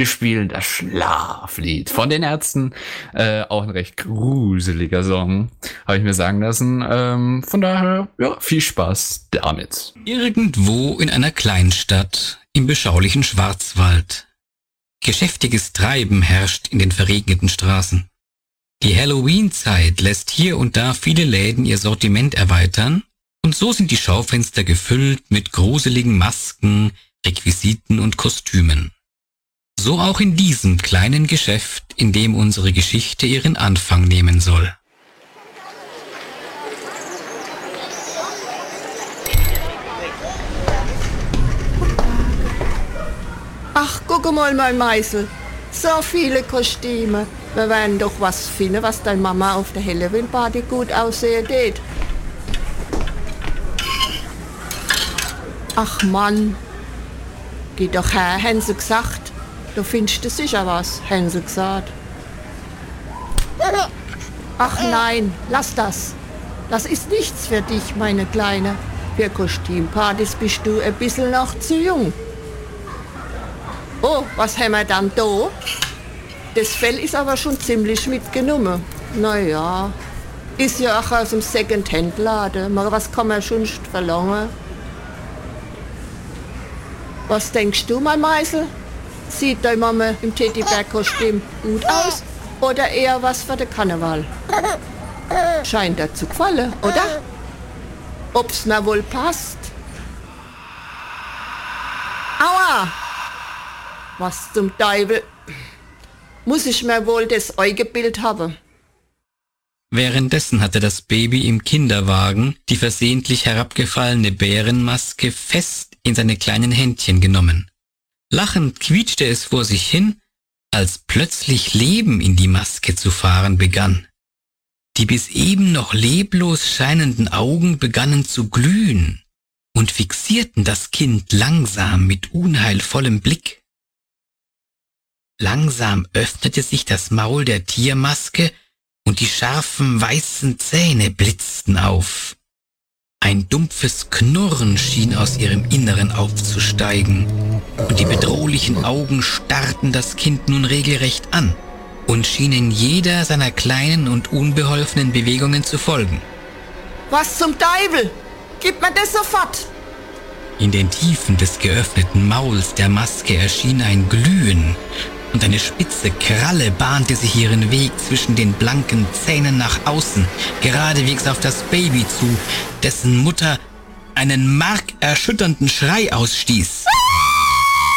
Wir spielen das Schlaflied von den Ärzten. Äh, auch ein recht gruseliger Song, habe ich mir sagen lassen. Ähm, von daher, ja, viel Spaß damit. Irgendwo in einer Kleinstadt im beschaulichen Schwarzwald. Geschäftiges Treiben herrscht in den verregneten Straßen. Die Halloween-Zeit lässt hier und da viele Läden ihr Sortiment erweitern und so sind die Schaufenster gefüllt mit gruseligen Masken, Requisiten und Kostümen. So auch in diesem kleinen Geschäft, in dem unsere Geschichte ihren Anfang nehmen soll. Ach, guck mal, mein Meißel. So viele Kostüme. Wir werden doch was finden, was deine Mama auf der Halloween-Party gut aussehen wird. Ach Mann, geh doch her, sie gesagt. Du findest es sicher was, sie gesagt. Ach nein, lass das. Das ist nichts für dich, meine Kleine. Für Kostümpartys bist du ein bisschen noch zu jung. Oh, was haben wir dann da? Das Fell ist aber schon ziemlich mitgenommen. Naja, ist ja auch aus dem Second-Hand-Laden. Was kann man schon verlangen? Was denkst du, mein Meisel? Sieht deine Mama im Teddybär-Kostüm gut aus oder eher was für den Karneval? Scheint dir zu gefallen, oder? Ob's mir wohl passt? Aua! Was zum Teufel? Muss ich mir wohl das Augebild haben? Währenddessen hatte das Baby im Kinderwagen die versehentlich herabgefallene Bärenmaske fest in seine kleinen Händchen genommen. Lachend quietschte es vor sich hin, als plötzlich Leben in die Maske zu fahren begann. Die bis eben noch leblos scheinenden Augen begannen zu glühen und fixierten das Kind langsam mit unheilvollem Blick. Langsam öffnete sich das Maul der Tiermaske und die scharfen weißen Zähne blitzten auf. Ein dumpfes Knurren schien aus ihrem Inneren aufzusteigen, und die bedrohlichen Augen starrten das Kind nun regelrecht an und schienen jeder seiner kleinen und unbeholfenen Bewegungen zu folgen. Was zum Teufel? Gib mir das sofort! In den Tiefen des geöffneten Mauls der Maske erschien ein Glühen, und eine spitze Kralle bahnte sich ihren Weg zwischen den blanken Zähnen nach außen, geradewegs auf das Baby zu, dessen Mutter einen markerschütternden Schrei ausstieß.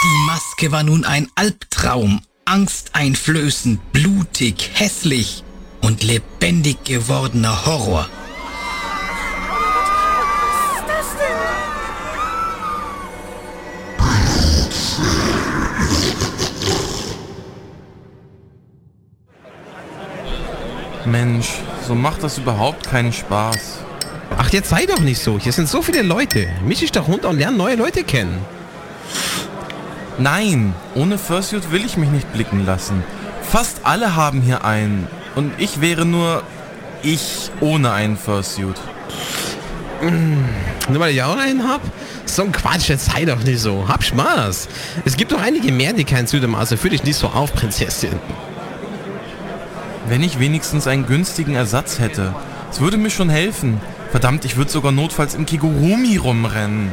Die Maske war nun ein Albtraum, angsteinflößend, blutig, hässlich und lebendig gewordener Horror. Mensch, so macht das überhaupt keinen Spaß. Ach, jetzt sei doch nicht so. Hier sind so viele Leute. Misch dich doch runter und lerne neue Leute kennen. Nein, ohne Fursuit will ich mich nicht blicken lassen. Fast alle haben hier einen. Und ich wäre nur ich ohne einen Fursuit. Mmh, nur weil ich auch einen hab? So ein Quatsch, jetzt sei doch nicht so. Hab Spaß. Es gibt doch einige mehr, die keinen Suit haben, also fühl dich nicht so auf, Prinzessin. Wenn ich wenigstens einen günstigen Ersatz hätte. Es würde mir schon helfen. Verdammt, ich würde sogar notfalls im Kigurumi rumrennen.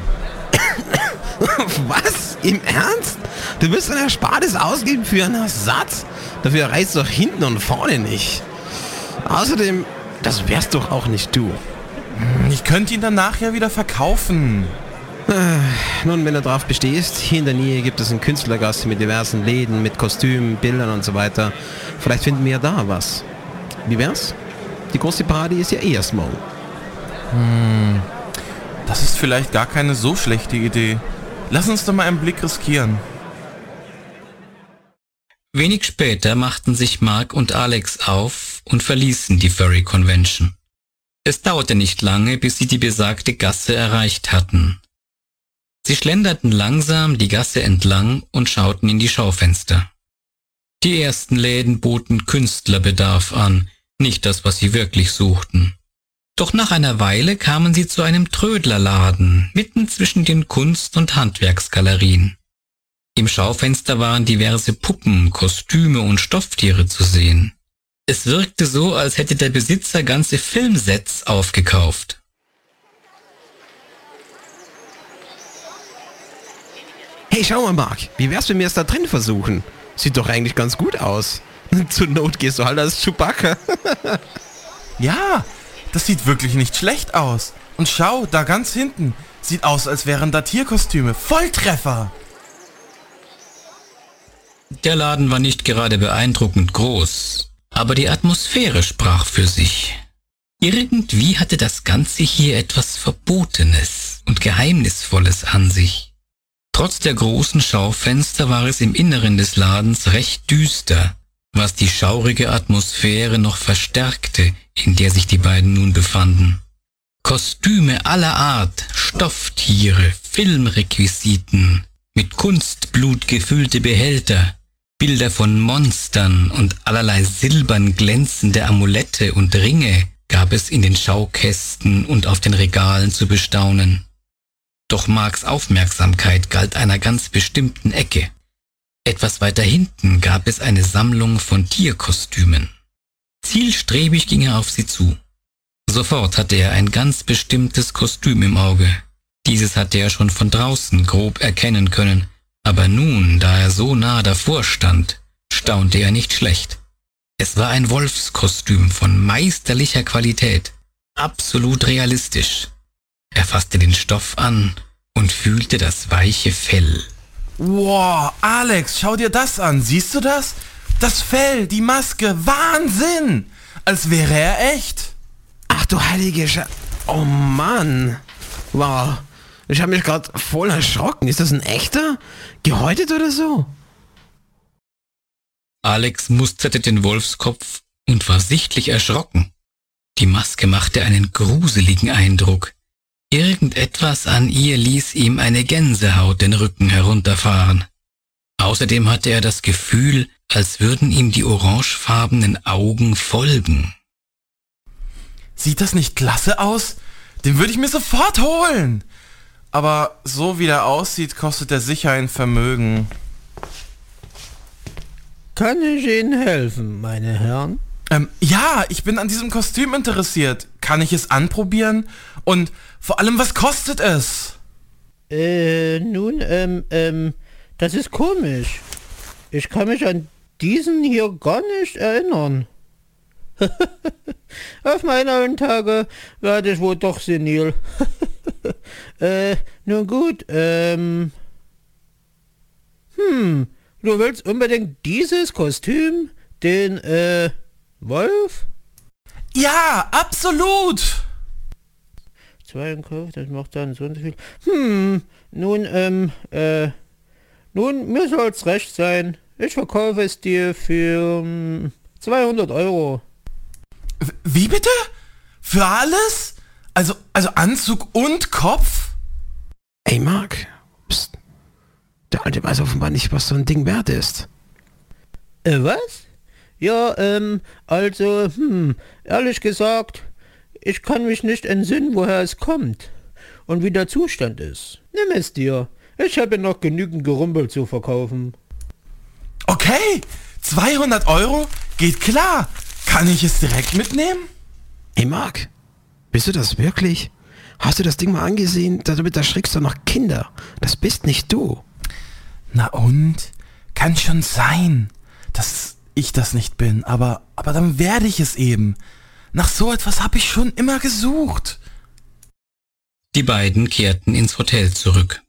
Was? Im Ernst? Du wirst ein Erspartes ausgeben für einen Ersatz? Dafür reißt doch hinten und vorne nicht. Außerdem, das wärst doch auch nicht du. Ich könnte ihn dann nachher wieder verkaufen. Äh, nun, wenn du drauf bestehst, hier in der Nähe gibt es einen Künstlergast mit diversen Läden, mit Kostümen, Bildern und so weiter. Vielleicht finden wir ja da was. Wie wär's? Die große Party ist ja eh erst morgen. Hm, das ist vielleicht gar keine so schlechte Idee. Lass uns doch mal einen Blick riskieren. Wenig später machten sich Mark und Alex auf und verließen die Furry Convention. Es dauerte nicht lange, bis sie die besagte Gasse erreicht hatten. Sie schlenderten langsam die Gasse entlang und schauten in die Schaufenster. Die ersten Läden boten Künstlerbedarf an, nicht das, was sie wirklich suchten. Doch nach einer Weile kamen sie zu einem Trödlerladen, mitten zwischen den Kunst- und Handwerksgalerien. Im Schaufenster waren diverse Puppen, Kostüme und Stofftiere zu sehen. Es wirkte so, als hätte der Besitzer ganze Filmsets aufgekauft. Hey, schau mal, Marc, wie wär's, wenn wir es da drin versuchen? Sieht doch eigentlich ganz gut aus. Zur Not gehst du halt als Chewbacca. ja, das sieht wirklich nicht schlecht aus. Und schau, da ganz hinten. Sieht aus, als wären da Tierkostüme. Volltreffer! Der Laden war nicht gerade beeindruckend groß, aber die Atmosphäre sprach für sich. Irgendwie hatte das Ganze hier etwas Verbotenes und Geheimnisvolles an sich. Trotz der großen Schaufenster war es im Inneren des Ladens recht düster, was die schaurige Atmosphäre noch verstärkte, in der sich die beiden nun befanden. Kostüme aller Art Stofftiere, Filmrequisiten, mit Kunstblut gefüllte Behälter, Bilder von Monstern und allerlei silbern glänzende Amulette und Ringe gab es in den Schaukästen und auf den Regalen zu bestaunen. Doch Marks Aufmerksamkeit galt einer ganz bestimmten Ecke. Etwas weiter hinten gab es eine Sammlung von Tierkostümen. Zielstrebig ging er auf sie zu. Sofort hatte er ein ganz bestimmtes Kostüm im Auge. Dieses hatte er schon von draußen grob erkennen können, aber nun, da er so nah davor stand, staunte er nicht schlecht. Es war ein Wolfskostüm von meisterlicher Qualität, absolut realistisch. Er fasste den Stoff an und fühlte das weiche Fell. Wow, Alex, schau dir das an. Siehst du das? Das Fell, die Maske, Wahnsinn! Als wäre er echt. Ach du heilige Sch... Oh Mann. Wow. Ich habe mich gerade voll erschrocken. Ist das ein echter? Gehäutet oder so? Alex musterte den Wolfskopf und war sichtlich erschrocken. Die Maske machte einen gruseligen Eindruck. Irgendetwas an ihr ließ ihm eine Gänsehaut den Rücken herunterfahren. Außerdem hatte er das Gefühl, als würden ihm die orangefarbenen Augen folgen. Sieht das nicht klasse aus? Den würde ich mir sofort holen. Aber so wie der aussieht, kostet er sicher ein Vermögen. Kann ich Ihnen helfen, meine Herren? Ähm, ja, ich bin an diesem Kostüm interessiert. Kann ich es anprobieren? Und vor allem, was kostet es? Äh, nun, ähm, ähm, das ist komisch. Ich kann mich an diesen hier gar nicht erinnern. Auf meine alten Tage werde ich wohl doch senil. äh, nun gut, ähm... Hm, du willst unbedingt dieses Kostüm? Den, äh, Wolf? Ja, absolut! Zwei im Kopf, das macht dann so und so viel. Hm, nun, ähm, äh, nun, mir soll's recht sein. Ich verkaufe es dir für um, hm, 200 Euro. Wie bitte? Für alles? Also, also Anzug und Kopf? Ey, Mark. Psst. Der Alte weiß offenbar nicht, was so ein Ding wert ist. Äh, was? Ja, ähm, also, hm, ehrlich gesagt, ich kann mich nicht entsinnen, woher es kommt und wie der Zustand ist. Nimm es dir. Ich habe noch genügend Gerumpel zu verkaufen. Okay, 200 Euro? Geht klar. Kann ich es direkt mitnehmen? Hey Mark, bist du das wirklich? Hast du das Ding mal angesehen? Damit erschrickst du noch Kinder. Das bist nicht du. Na und? Kann schon sein, dass ich das nicht bin, aber, aber dann werde ich es eben. Nach so etwas habe ich schon immer gesucht. Die beiden kehrten ins Hotel zurück.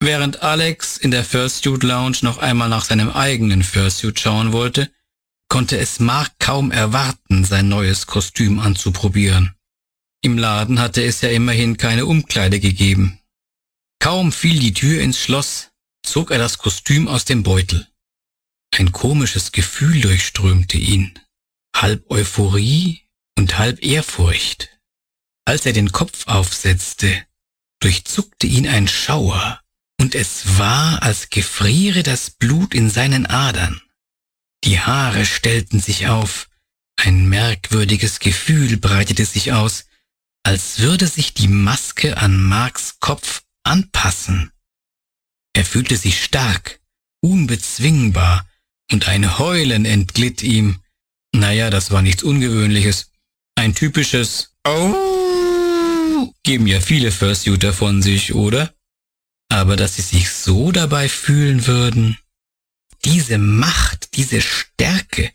Während Alex in der Fursuit Lounge noch einmal nach seinem eigenen Fursuit schauen wollte, konnte es Mark kaum erwarten, sein neues Kostüm anzuprobieren. Im Laden hatte es ja immerhin keine Umkleide gegeben. Kaum fiel die Tür ins Schloss, zog er das Kostüm aus dem Beutel. Ein komisches Gefühl durchströmte ihn, halb Euphorie und halb Ehrfurcht. Als er den Kopf aufsetzte, durchzuckte ihn ein Schauer, und es war, als gefriere das Blut in seinen Adern. Die Haare stellten sich auf, ein merkwürdiges Gefühl breitete sich aus, als würde sich die Maske an Marks Kopf anpassen. Er fühlte sich stark, unbezwingbar, und ein Heulen entglitt ihm. Naja, das war nichts Ungewöhnliches. Ein typisches Oh geben ja viele Fursuiter von sich, oder? Aber dass sie sich so dabei fühlen würden diese Macht, diese Stärke.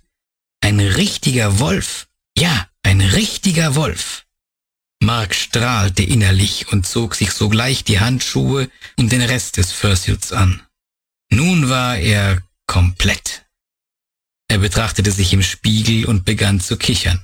Ein richtiger Wolf. Ja, ein richtiger Wolf. Mark strahlte innerlich und zog sich sogleich die Handschuhe und den Rest des Fursuits an. Nun war er komplett. Er betrachtete sich im Spiegel und begann zu kichern.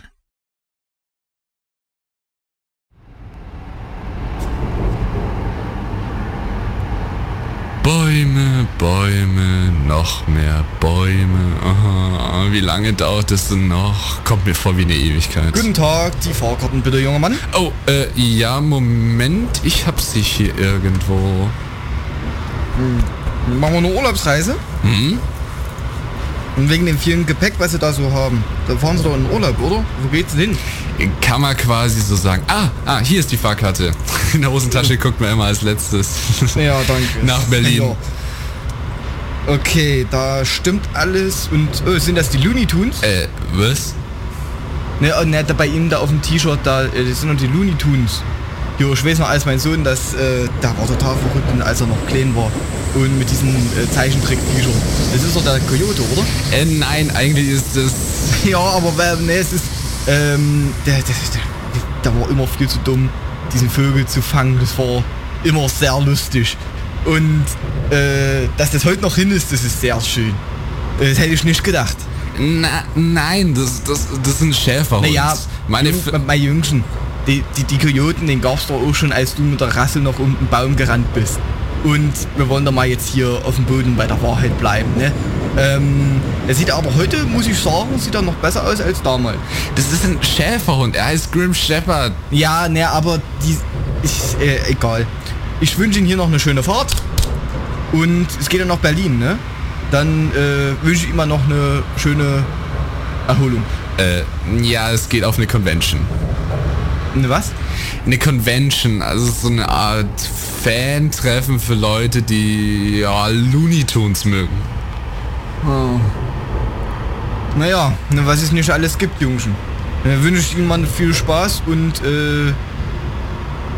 Bäume, Bäume, noch mehr Bäume. Aha, wie lange dauert es denn noch? Kommt mir vor wie eine Ewigkeit. Guten Tag, die Fahrkarten bitte, junger Mann. Oh, äh, ja, Moment. Ich hab sie hier irgendwo. Hm. Machen wir eine Urlaubsreise? Hm? Und wegen dem vielen Gepäck, was Sie da so haben. Da fahren Sie doch in Urlaub, oder? Wo geht's denn hin? Kann man quasi so sagen. Ah, ah, hier ist die Fahrkarte. In der Hosentasche guckt man immer als letztes. Ja, danke. Nach Berlin. Ja. Okay, da stimmt alles. Und oh, sind das die Looney Tunes? Äh, was? Ne, oh, ne, da bei Ihnen da auf dem T-Shirt, da äh, das sind noch die Looney Tunes. Jo, ich weiß noch, als mein Sohn, das, äh, da war total verrückt, als er noch klein war. Und mit diesen äh, Zeichentrick-T-Shirt. Das ist doch der Coyote, oder? Äh, nein, eigentlich ist das... ja, aber ne, es ist... Ähm, der, der, der, der war immer viel zu dumm, diesen Vögel zu fangen. Das war immer sehr lustig. Und äh, dass das heute noch hin ist, das ist sehr schön. Das hätte ich nicht gedacht. Na, nein, das, das, das sind Schäferhunde. Naja, meine Jung, mein Jüngchen, die, die, die Kojoten, den gab's doch auch schon, als du mit der Rassel noch um den Baum gerannt bist. Und wir wollen da mal jetzt hier auf dem Boden bei der Wahrheit bleiben, ne? Ähm, er sieht aber heute, muss ich sagen, sieht er noch besser aus als damals. Das ist ein Schäferhund, er heißt Grim Shepherd. Ja, ne, aber die, ist, äh, egal. Ich wünsche Ihnen hier noch eine schöne Fahrt. Und es geht ja nach Berlin, ne? Dann äh, wünsche ich ihm mal noch eine schöne Erholung. Äh, ja, es geht auf eine Convention. Eine was? Eine Convention, also so eine Art Fan-Treffen für Leute, die ja Looney Tunes mögen. Oh. Naja, ne, was es nicht alles gibt, Jungschen. Dann wünsche ich Ihnen mal viel Spaß und äh,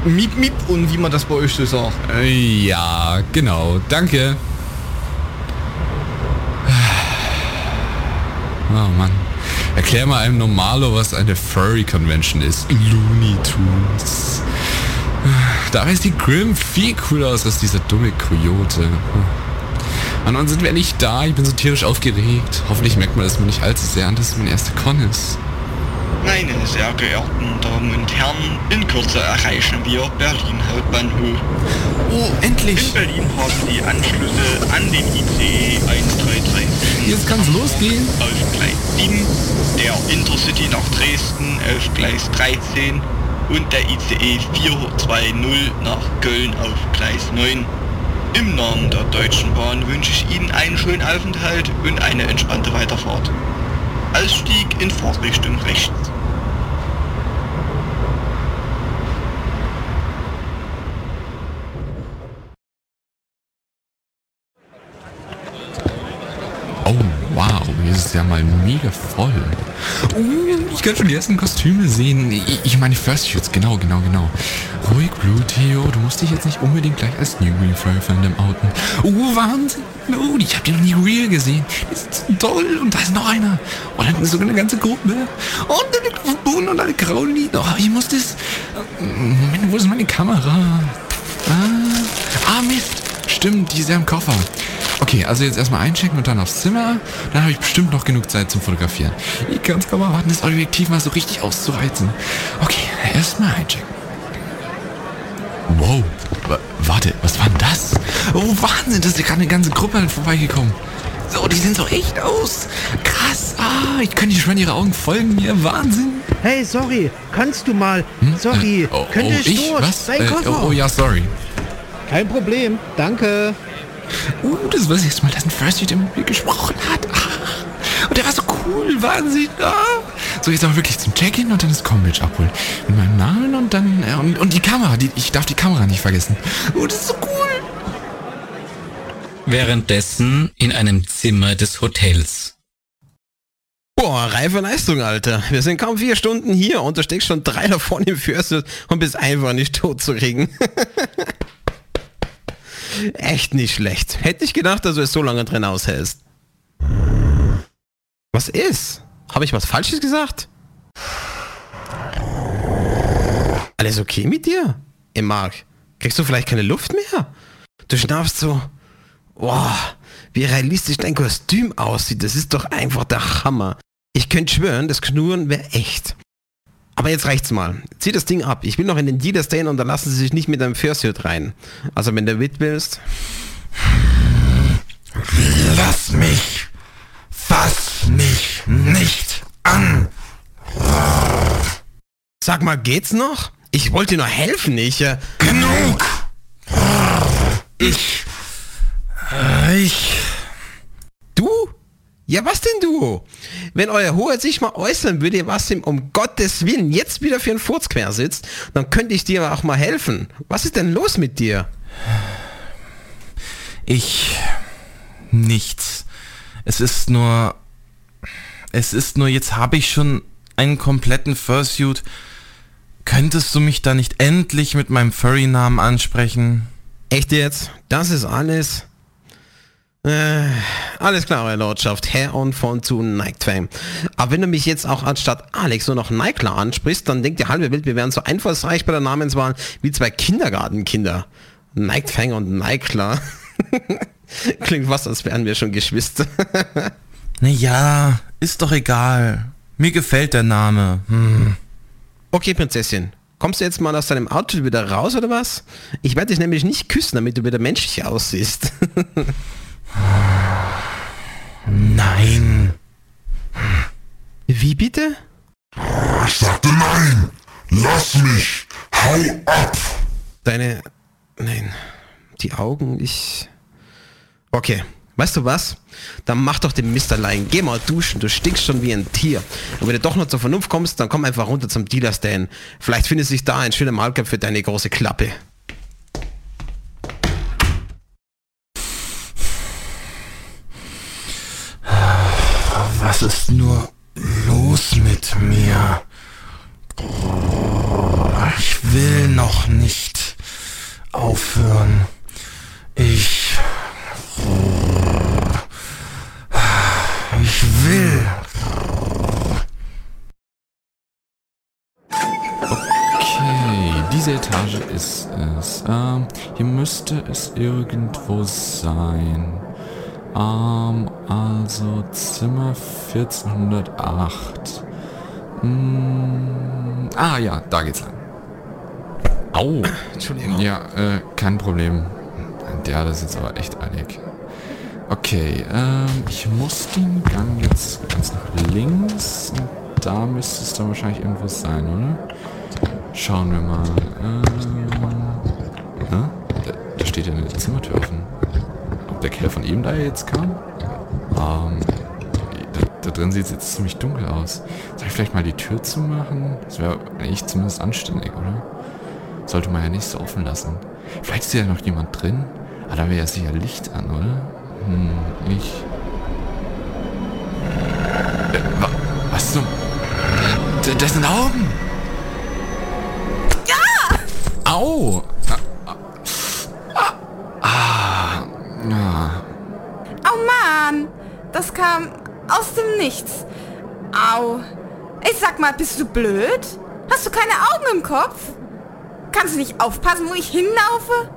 Miep Miep und wie man das bei euch so sagt. Äh, Ja, genau. Danke. Oh Mann. Erklär mal einem Normalo, was eine Furry Convention ist. Looney Tunes. Da ist die Grimm viel cooler aus als dieser dumme Coyote. Mann, wann sind wir nicht da? Ich bin so tierisch aufgeregt. Hoffentlich merkt man das mir nicht allzu sehr an, dass es mein erster Con ist. Meine sehr geehrten Damen und Herren, in Kürze erreichen wir Berlin Hauptbahnhof. Oh, endlich! In Berlin haben die Anschlüsse an den ICE 1337 Jetzt kann's losgehen. auf Gleis 7, der Intercity nach Dresden auf Gleis 13 und der ICE 420 nach Köln auf Gleis 9. Im Namen der Deutschen Bahn wünsche ich Ihnen einen schönen Aufenthalt und eine entspannte Weiterfahrt. Ausstieg in Fahrtrichtung rechts. Oh, wow, hier ist es ja mal mega voll. Oh, ich kann schon die ersten Kostüme sehen. Ich, ich meine Fursuits, genau, genau, genau. Ruhig, Blue Theo, du musst dich jetzt nicht unbedingt gleich als New Green Furry Fandom outen. Oh, Wahnsinn. Oh, ich hab die noch nie real gesehen. Die sind so toll. Und da ist noch einer. Oh, da ist sogar eine ganze Gruppe. Oh, und Bohnen und eine Lieder. Oh, ich muss das... Moment, wo ist meine Kamera? Ah, ah Mist. Stimmt, die ist ja im Koffer. Okay, also jetzt erstmal einchecken und dann aufs Zimmer. Dann habe ich bestimmt noch genug Zeit zum Fotografieren. Ich kann es kaum erwarten, das Objektiv mal so richtig auszureizen. Okay, erstmal einchecken. Wow, wa- warte, was war denn das? Oh, Wahnsinn, da ist ja gerade eine ganze Gruppe vorbeigekommen. So, die sehen so echt aus. Krass, ah, ich könnte schon ihre Augen folgen mir. Wahnsinn. Hey, sorry, kannst du mal? Sorry, Äh, oh, könnte oh, ich ich? durch? Was? Dein Äh, Koffer. oh, oh, ja, sorry. Kein Problem, danke. Uh, das war das erste Mal, dass ein First der mit mir gesprochen hat. Ah, und der war so cool, Wahnsinn. Ah. So, jetzt aber wirklich zum Check-in und dann das Combatch abholen. Mit meinem Namen und dann, äh, und, und die Kamera, die, ich darf die Kamera nicht vergessen. Oh, das ist so cool. Währenddessen in einem Zimmer des Hotels. Boah, reife Leistung, Alter. Wir sind kaum vier Stunden hier und du steckst schon drei davon im Fürst und bist einfach nicht tot zu kriegen. Echt nicht schlecht. Hätte ich gedacht, dass du es so lange drin aushältst. Was ist? Habe ich was Falsches gesagt? Alles okay mit dir? Ey, Mark, kriegst du vielleicht keine Luft mehr? Du schnaufst so. Boah, wie realistisch dein Kostüm aussieht. Das ist doch einfach der Hammer. Ich könnte schwören, das Knurren wäre echt. Aber jetzt reicht's mal. Zieh das Ding ab. Ich will noch in den Dealer stehen und dann lassen sie sich nicht mit einem Fursuit rein. Also wenn du mit willst. Lass mich. Fass mich nicht an. Sag mal, geht's noch? Ich wollte dir nur helfen, ich... Äh Genug! Ich... Äh, ich... Ja, was denn du? Wenn euer Hoheit sich mal äußern würde, was ihm um Gottes Willen jetzt wieder für ein Furz quer sitzt, dann könnte ich dir auch mal helfen. Was ist denn los mit dir? Ich... Nichts. Es ist nur... Es ist nur, jetzt habe ich schon einen kompletten Fursuit. Könntest du mich da nicht endlich mit meinem Furry-Namen ansprechen? Echt jetzt? Das ist alles? Äh, alles klar, Euer Lordschaft. Herr und von zu Nike Aber wenn du mich jetzt auch anstatt Alex nur noch Nike ansprichst, dann denkt die halbe Welt, wir wären so einfallsreich bei der Namenswahl wie zwei Kindergartenkinder. Nike und Nike Klingt was, als wären wir schon Geschwister. naja, ist doch egal. Mir gefällt der Name. Hm. Okay, Prinzessin. Kommst du jetzt mal aus deinem Outfit wieder raus oder was? Ich werde dich nämlich nicht küssen, damit du wieder menschlich aussiehst. Nein. Wie bitte? Ich sagte nein. Lass mich. Hau ab. Deine... Nein. Die Augen, ich... Okay. Weißt du was? Dann mach doch den Misterlein. Geh mal duschen, du stinkst schon wie ein Tier. Und wenn du doch noch zur Vernunft kommst, dann komm einfach runter zum Dealer-Stand. Vielleicht findet sich da ein schöner Malkopf für deine große Klappe. Was ist nur los mit mir? Ich will noch nicht aufhören. Ich... Ich will. Okay, diese Etage ist es. Ähm, hier müsste es irgendwo sein. Ähm, also Zimmer 1408. Hm, ah ja, da geht's lang. Au. Entschuldigung. Ja, äh, kein Problem. Der, das ist jetzt aber echt eilig. Okay, ähm, ich muss den Gang jetzt ganz nach links. Und da müsste es dann wahrscheinlich irgendwo sein, oder? Schauen wir mal. Ähm, da, da steht ja eine Zimmertür offen der Kerl von ihm da jetzt kam. Ähm, da, da, drin sieht es jetzt ziemlich dunkel aus. Soll ich vielleicht mal die Tür zumachen? Das wäre eigentlich zumindest anständig, oder? Sollte man ja nicht so offen lassen. Vielleicht ist ja noch jemand drin. Aber ah, da wäre ja sicher Licht an, oder? Hm, ich... Äh, wa was zum... Äh, das sind Augen! Ja! Au! Das kam aus dem Nichts. Au. Ich sag mal, bist du blöd? Hast du keine Augen im Kopf? Kannst du nicht aufpassen, wo ich hinlaufe?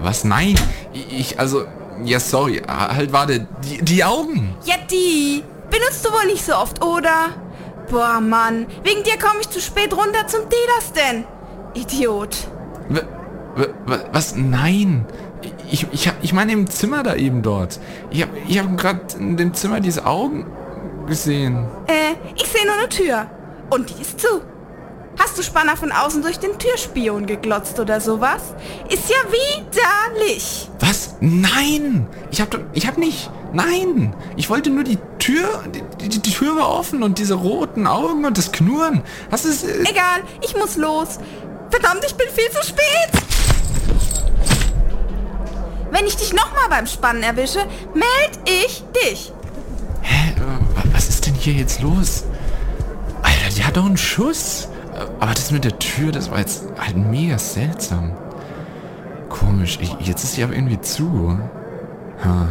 Was? Nein. Ich, also, ja, sorry. Halt, warte. Die, die Augen. Ja, die. Benutzt du wohl nicht so oft, oder? Boah, Mann. Wegen dir komme ich zu spät runter zum Delas denn. Idiot. Was? Nein ich, ich, ich meine im Zimmer da eben dort. Ich habe ich hab gerade in dem Zimmer diese Augen gesehen. Äh, ich sehe nur eine Tür. Und die ist zu. Hast du Spanner von außen durch den Türspion geglotzt oder sowas? Ist ja widerlich. Was? Nein! Ich hab, ich hab nicht. Nein! Ich wollte nur die Tür, die, die, die Tür war offen und diese roten Augen und das Knurren. Was ist... Äh Egal, ich muss los. Verdammt, ich bin viel zu spät. Wenn ich dich nochmal beim Spannen erwische, meld ich dich. Hä? Hier jetzt los? Alter, die hat doch einen Schuss. Aber das mit der Tür, das war jetzt halt mega seltsam. Komisch. Jetzt ist sie aber irgendwie zu. Ha.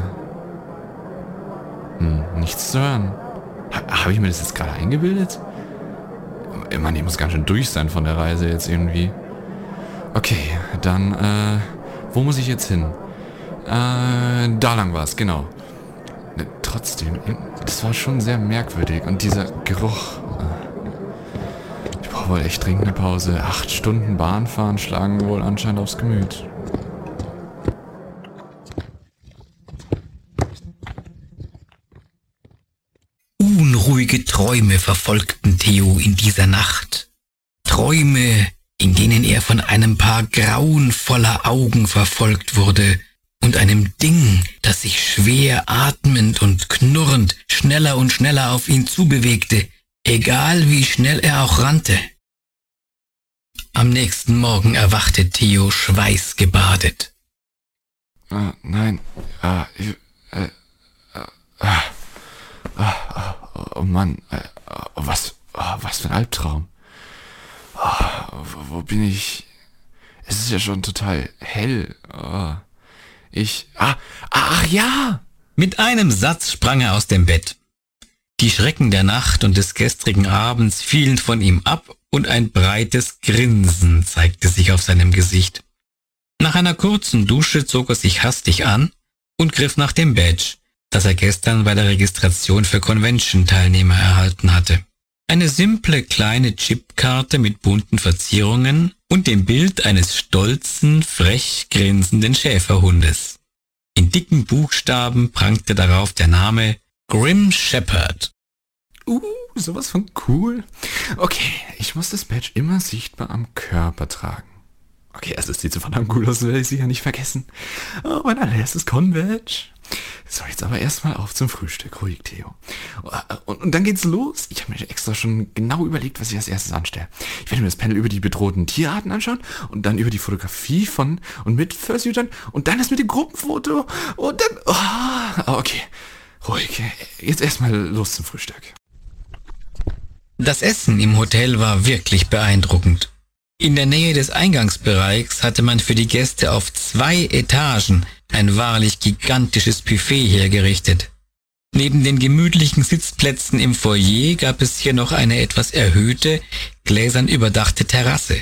Hm, nichts zu hören. Ha, Habe ich mir das jetzt gerade eingebildet? Ich meine, ich muss ganz schön durch sein von der Reise jetzt irgendwie. Okay, dann, äh, wo muss ich jetzt hin? Äh, da lang war es, genau. Ne, trotzdem, das war schon sehr merkwürdig. Und dieser Geruch. Äh, ich brauche wohl echt dringend eine Pause. Acht Stunden Bahnfahren schlagen wohl anscheinend aufs Gemüt. Unruhige Träume verfolgten Theo in dieser Nacht. Träume, in denen er von einem Paar grauenvoller Augen verfolgt wurde und einem Ding, das sich schwer atmend und knurrend schneller und schneller auf ihn zubewegte, egal wie schnell er auch rannte. Am nächsten Morgen erwachte Theo schweißgebadet. Ah, nein, ah, ich, äh, ah, ah, oh Mann, äh, was, oh, was für ein Albtraum. Oh, wo, wo, bin ich? Es ist ja schon total hell. Oh, ich, ah, ach ja! Mit einem Satz sprang er aus dem Bett. Die Schrecken der Nacht und des gestrigen Abends fielen von ihm ab und ein breites Grinsen zeigte sich auf seinem Gesicht. Nach einer kurzen Dusche zog er sich hastig an und griff nach dem Badge, das er gestern bei der Registration für Convention-Teilnehmer erhalten hatte. Eine simple kleine Chipkarte mit bunten Verzierungen und dem Bild eines stolzen, frech grinsenden Schäferhundes. In dicken Buchstaben prangte darauf der Name Grim Shepherd. Uh, sowas von cool. Okay, ich muss das Badge immer sichtbar am Körper tragen. Okay, also es sieht so verdammt gut aus, werde ich sicher nicht vergessen. Oh, mein allererstes Con-Badge. So, jetzt aber erstmal auf zum Frühstück. Ruhig, Theo. Und, und dann geht's los. Ich habe mir extra schon genau überlegt, was ich als erstes anstelle. Ich werde mir das Panel über die bedrohten Tierarten anschauen und dann über die Fotografie von und mit Fursuitern und dann das mit dem Gruppenfoto und dann... Oh, okay, ruhig. Jetzt erstmal los zum Frühstück. Das Essen im Hotel war wirklich beeindruckend. In der Nähe des Eingangsbereichs hatte man für die Gäste auf zwei Etagen ein wahrlich gigantisches Buffet hergerichtet. Neben den gemütlichen Sitzplätzen im Foyer gab es hier noch eine etwas erhöhte, gläsern überdachte Terrasse.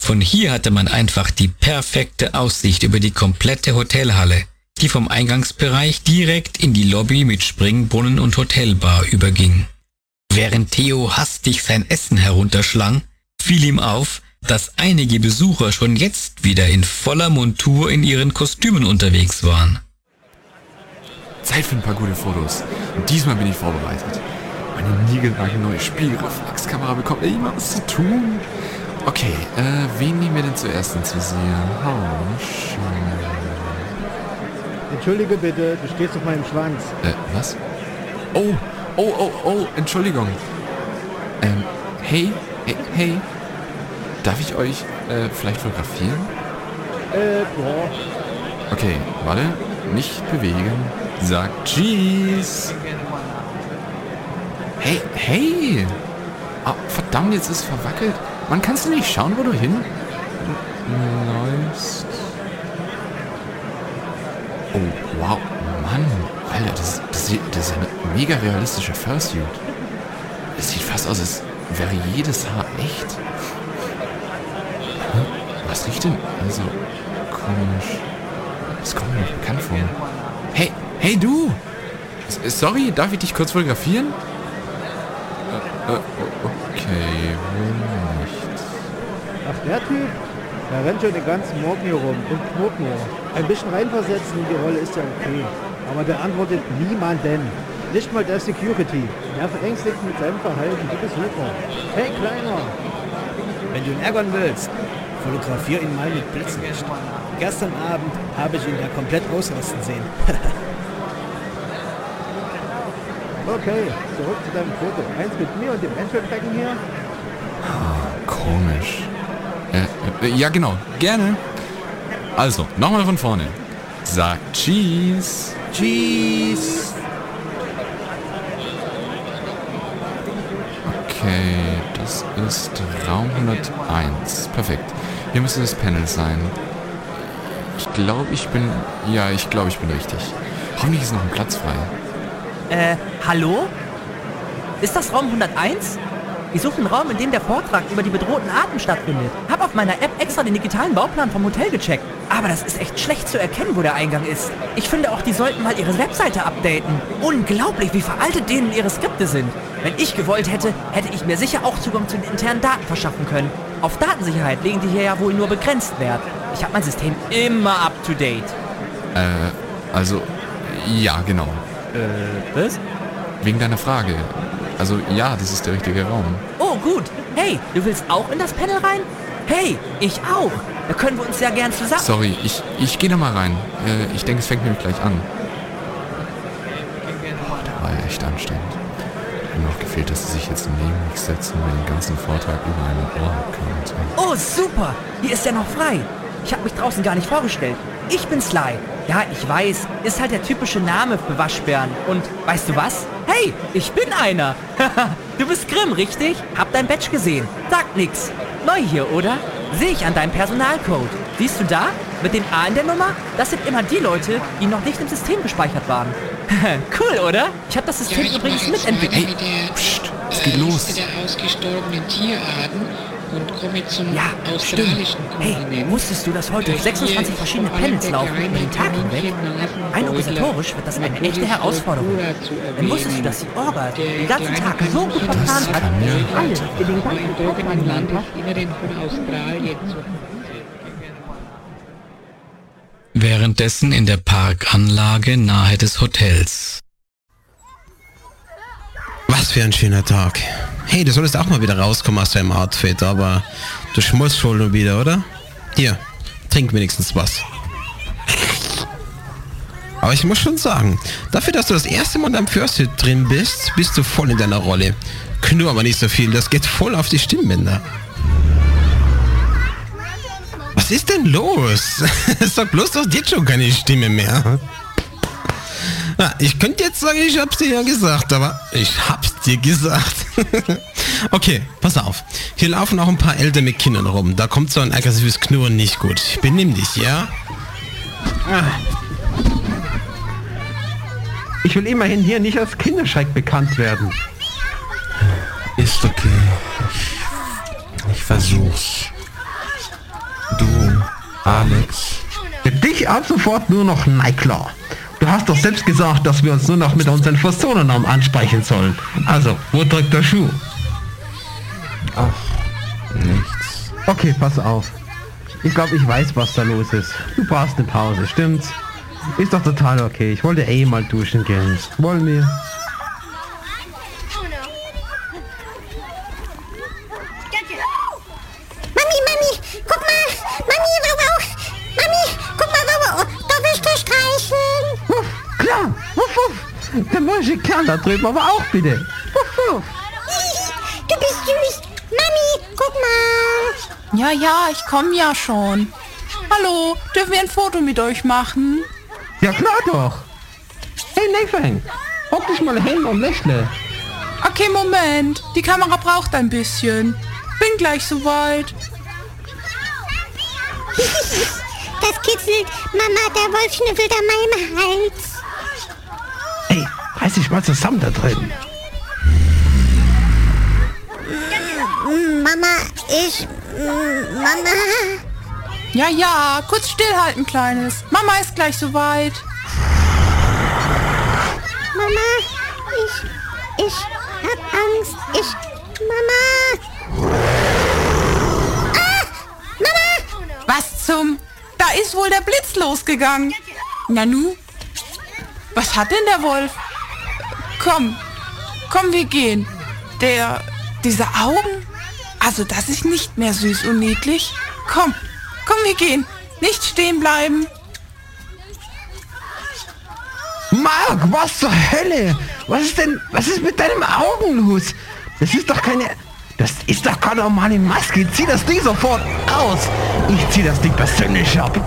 Von hier hatte man einfach die perfekte Aussicht über die komplette Hotelhalle, die vom Eingangsbereich direkt in die Lobby mit Springbrunnen und Hotelbar überging. Während Theo hastig sein Essen herunterschlang, fiel ihm auf, dass einige Besucher schon jetzt wieder in voller Montur in ihren Kostümen unterwegs waren. Zeit für ein paar gute Fotos. Und diesmal bin ich vorbereitet. Meine niegelnagelneue Spiegelreflexkamera bekommt ja immer was zu tun. Okay, äh, wen nehmen wir denn zuerst ins Visier? Oh, Entschuldige bitte, du stehst auf meinem Schwanz. Äh, was? Oh, oh, oh, oh, Entschuldigung. Ähm, hey, hey, hey, Darf ich euch äh, vielleicht fotografieren? Äh, boah. Okay, warte. Nicht bewegen. Sag Cheese. Hey, hey! Oh, verdammt, jetzt ist es verwackelt. Man kannst du nicht schauen, wo du hin läufst. Oh, wow. Mann. Alter, das, das, das ist ein mega realistischer Fursuit. Es sieht fast aus, als wäre jedes Haar echt. Was riecht denn? Also, komisch. Das kommt mir bekannt vor. Hey, hey du! Sorry, darf ich dich kurz fotografieren? Äh, äh, okay, wohl nicht. Ach, der Typ? Er rennt schon den ganzen Morgen hier rum und knurrt nur. Ein bisschen reinversetzen in die Rolle ist ja okay. Aber der antwortet niemanden. Nicht mal der Security. Er verängstigt mit seinem Verhalten die Besucher. Hey, Kleiner! Wenn du ihn ärgern willst, fotografiere ihn mal mit Blitzlicht. Gestern Abend habe ich ihn da komplett ausrasten sehen. okay, zurück zu deinem Foto. Eins mit mir und dem Entry-Becken hier. Ah, komisch. Äh, äh, ja, genau. Gerne. Also, nochmal von vorne. Sag Cheese. Cheese. Okay, das ist Raum 101. Perfekt. Hier müsste das Panel sein. Ich glaube, ich bin... Ja, ich glaube, ich bin richtig. Hoffentlich ist noch ein Platz frei. Äh, hallo? Ist das Raum 101? Ich suche einen Raum, in dem der Vortrag über die bedrohten Arten stattfindet. Hab auf meiner App extra den digitalen Bauplan vom Hotel gecheckt. Aber das ist echt schlecht zu erkennen, wo der Eingang ist. Ich finde auch, die sollten mal ihre Webseite updaten. Unglaublich, wie veraltet denen ihre Skripte sind. Wenn ich gewollt hätte, hätte ich mir sicher auch Zugang zu den internen Daten verschaffen können. Auf Datensicherheit legen die hier ja wohl nur begrenzt Wert. Ich habe mein System immer up to date. Äh, also, ja, genau. Äh, was? Wegen deiner Frage. Also, ja, das ist der richtige Raum. Oh, gut. Hey, du willst auch in das Panel rein? Hey, ich auch. Da können wir uns ja gern zusammen... Sorry, ich, ich gehe da mal rein. Äh, ich denke, es fängt nämlich gleich an. Boah, der war ja echt anstrengend. Hat noch gefehlt, dass sie sich jetzt neben mich setzen und den ganzen Vortrag über mein Ohr können. Oh, super. Hier ist ja noch frei. Ich habe mich draußen gar nicht vorgestellt. Ich bin Sly. Ja, ich weiß, ist halt der typische Name für Waschbären. Und weißt du was? Hey, ich bin einer. du bist Grimm, richtig? Hab dein Badge gesehen. Sagt nix. Neu hier, oder? Sehe ich an deinem Personalcode. Siehst du da? Mit dem A in der Nummer? Das sind immer die Leute, die noch nicht im System gespeichert waren. cool, oder? Ich habe das System ja, übrigens mitentwickelt. Hey, pst, es geht los. der ausgestorbenen Tierarten und komme zum ja, australischen Hey, wusstest du, dass heute 26 verschiedene Panels laufen über den Tag hinweg? Ein organisatorisch wird das eine echte Herausforderung. Dann wusstest du, dass die Orga den ganzen Tag so gut verplant hat, alles für den ganzen Tag hat? Währenddessen in der Parkanlage nahe des Hotels. Was für ein schöner Tag. Hey, du solltest auch mal wieder rauskommen aus deinem Outfit, aber du schmolzt schon wieder, oder? Hier, trink wenigstens was. Aber ich muss schon sagen, dafür, dass du das erste Mal in deinem Fürste drin bist, bist du voll in deiner Rolle. Knurr aber nicht so viel, das geht voll auf die Stimmbänder. Was ist denn los? Sag bloß, du hast jetzt schon keine Stimme mehr. Ja, ich könnte jetzt sagen, ich hab's dir ja gesagt, aber ich hab's dir gesagt. okay, pass auf. Hier laufen auch ein paar Eltern mit Kindern rum. Da kommt so ein aggressives Knurren nicht gut. Benimm dich, ja? Ich will immerhin hier nicht als Kinderschreck bekannt werden. Ist okay. Ich, ich versuch's. Du, Alex. Für dich ab sofort nur noch Nightclaw. Du hast doch selbst gesagt, dass wir uns nur noch mit unseren Personennamen ansprechen sollen. Also, wo drückt der Schuh? Ach, nichts. Okay, pass auf. Ich glaube, ich weiß, was da los ist. Du brauchst eine Pause, stimmt's? Ist doch total okay. Ich wollte eh mal duschen gehen. Wollen wir? Der Kerl da drüben, aber auch bitte. Du bist süß. Mami, guck mal. Ja, ja, ich komme ja schon. Hallo, dürfen wir ein Foto mit euch machen? Ja, klar doch. Hey, Nathan, hock dich mal hin und lächle. Okay, Moment. Die Kamera braucht ein bisschen. Bin gleich soweit. Das kitzelt. Mama, der Wolf schnüffelt an meinem Hals. Reiß dich mal zusammen da drin. Mama, ich... Mama... Ja, ja, kurz stillhalten, Kleines. Mama ist gleich soweit. Mama, ich... Ich hab Angst. Ich... Mama... Ah! Mama! Was zum... Da ist wohl der Blitz losgegangen. Nanu? Was hat denn der Wolf? Komm, komm, wir gehen. Der, diese Augen? Also das ist nicht mehr süß und niedlich. Komm, komm, wir gehen. Nicht stehen bleiben. Mark, was zur Hölle? Was ist denn, was ist mit deinem Augen los? Das ist doch keine, das ist doch keine normale Maske. Zieh das Ding sofort aus. Ich zieh das Ding persönlich ab.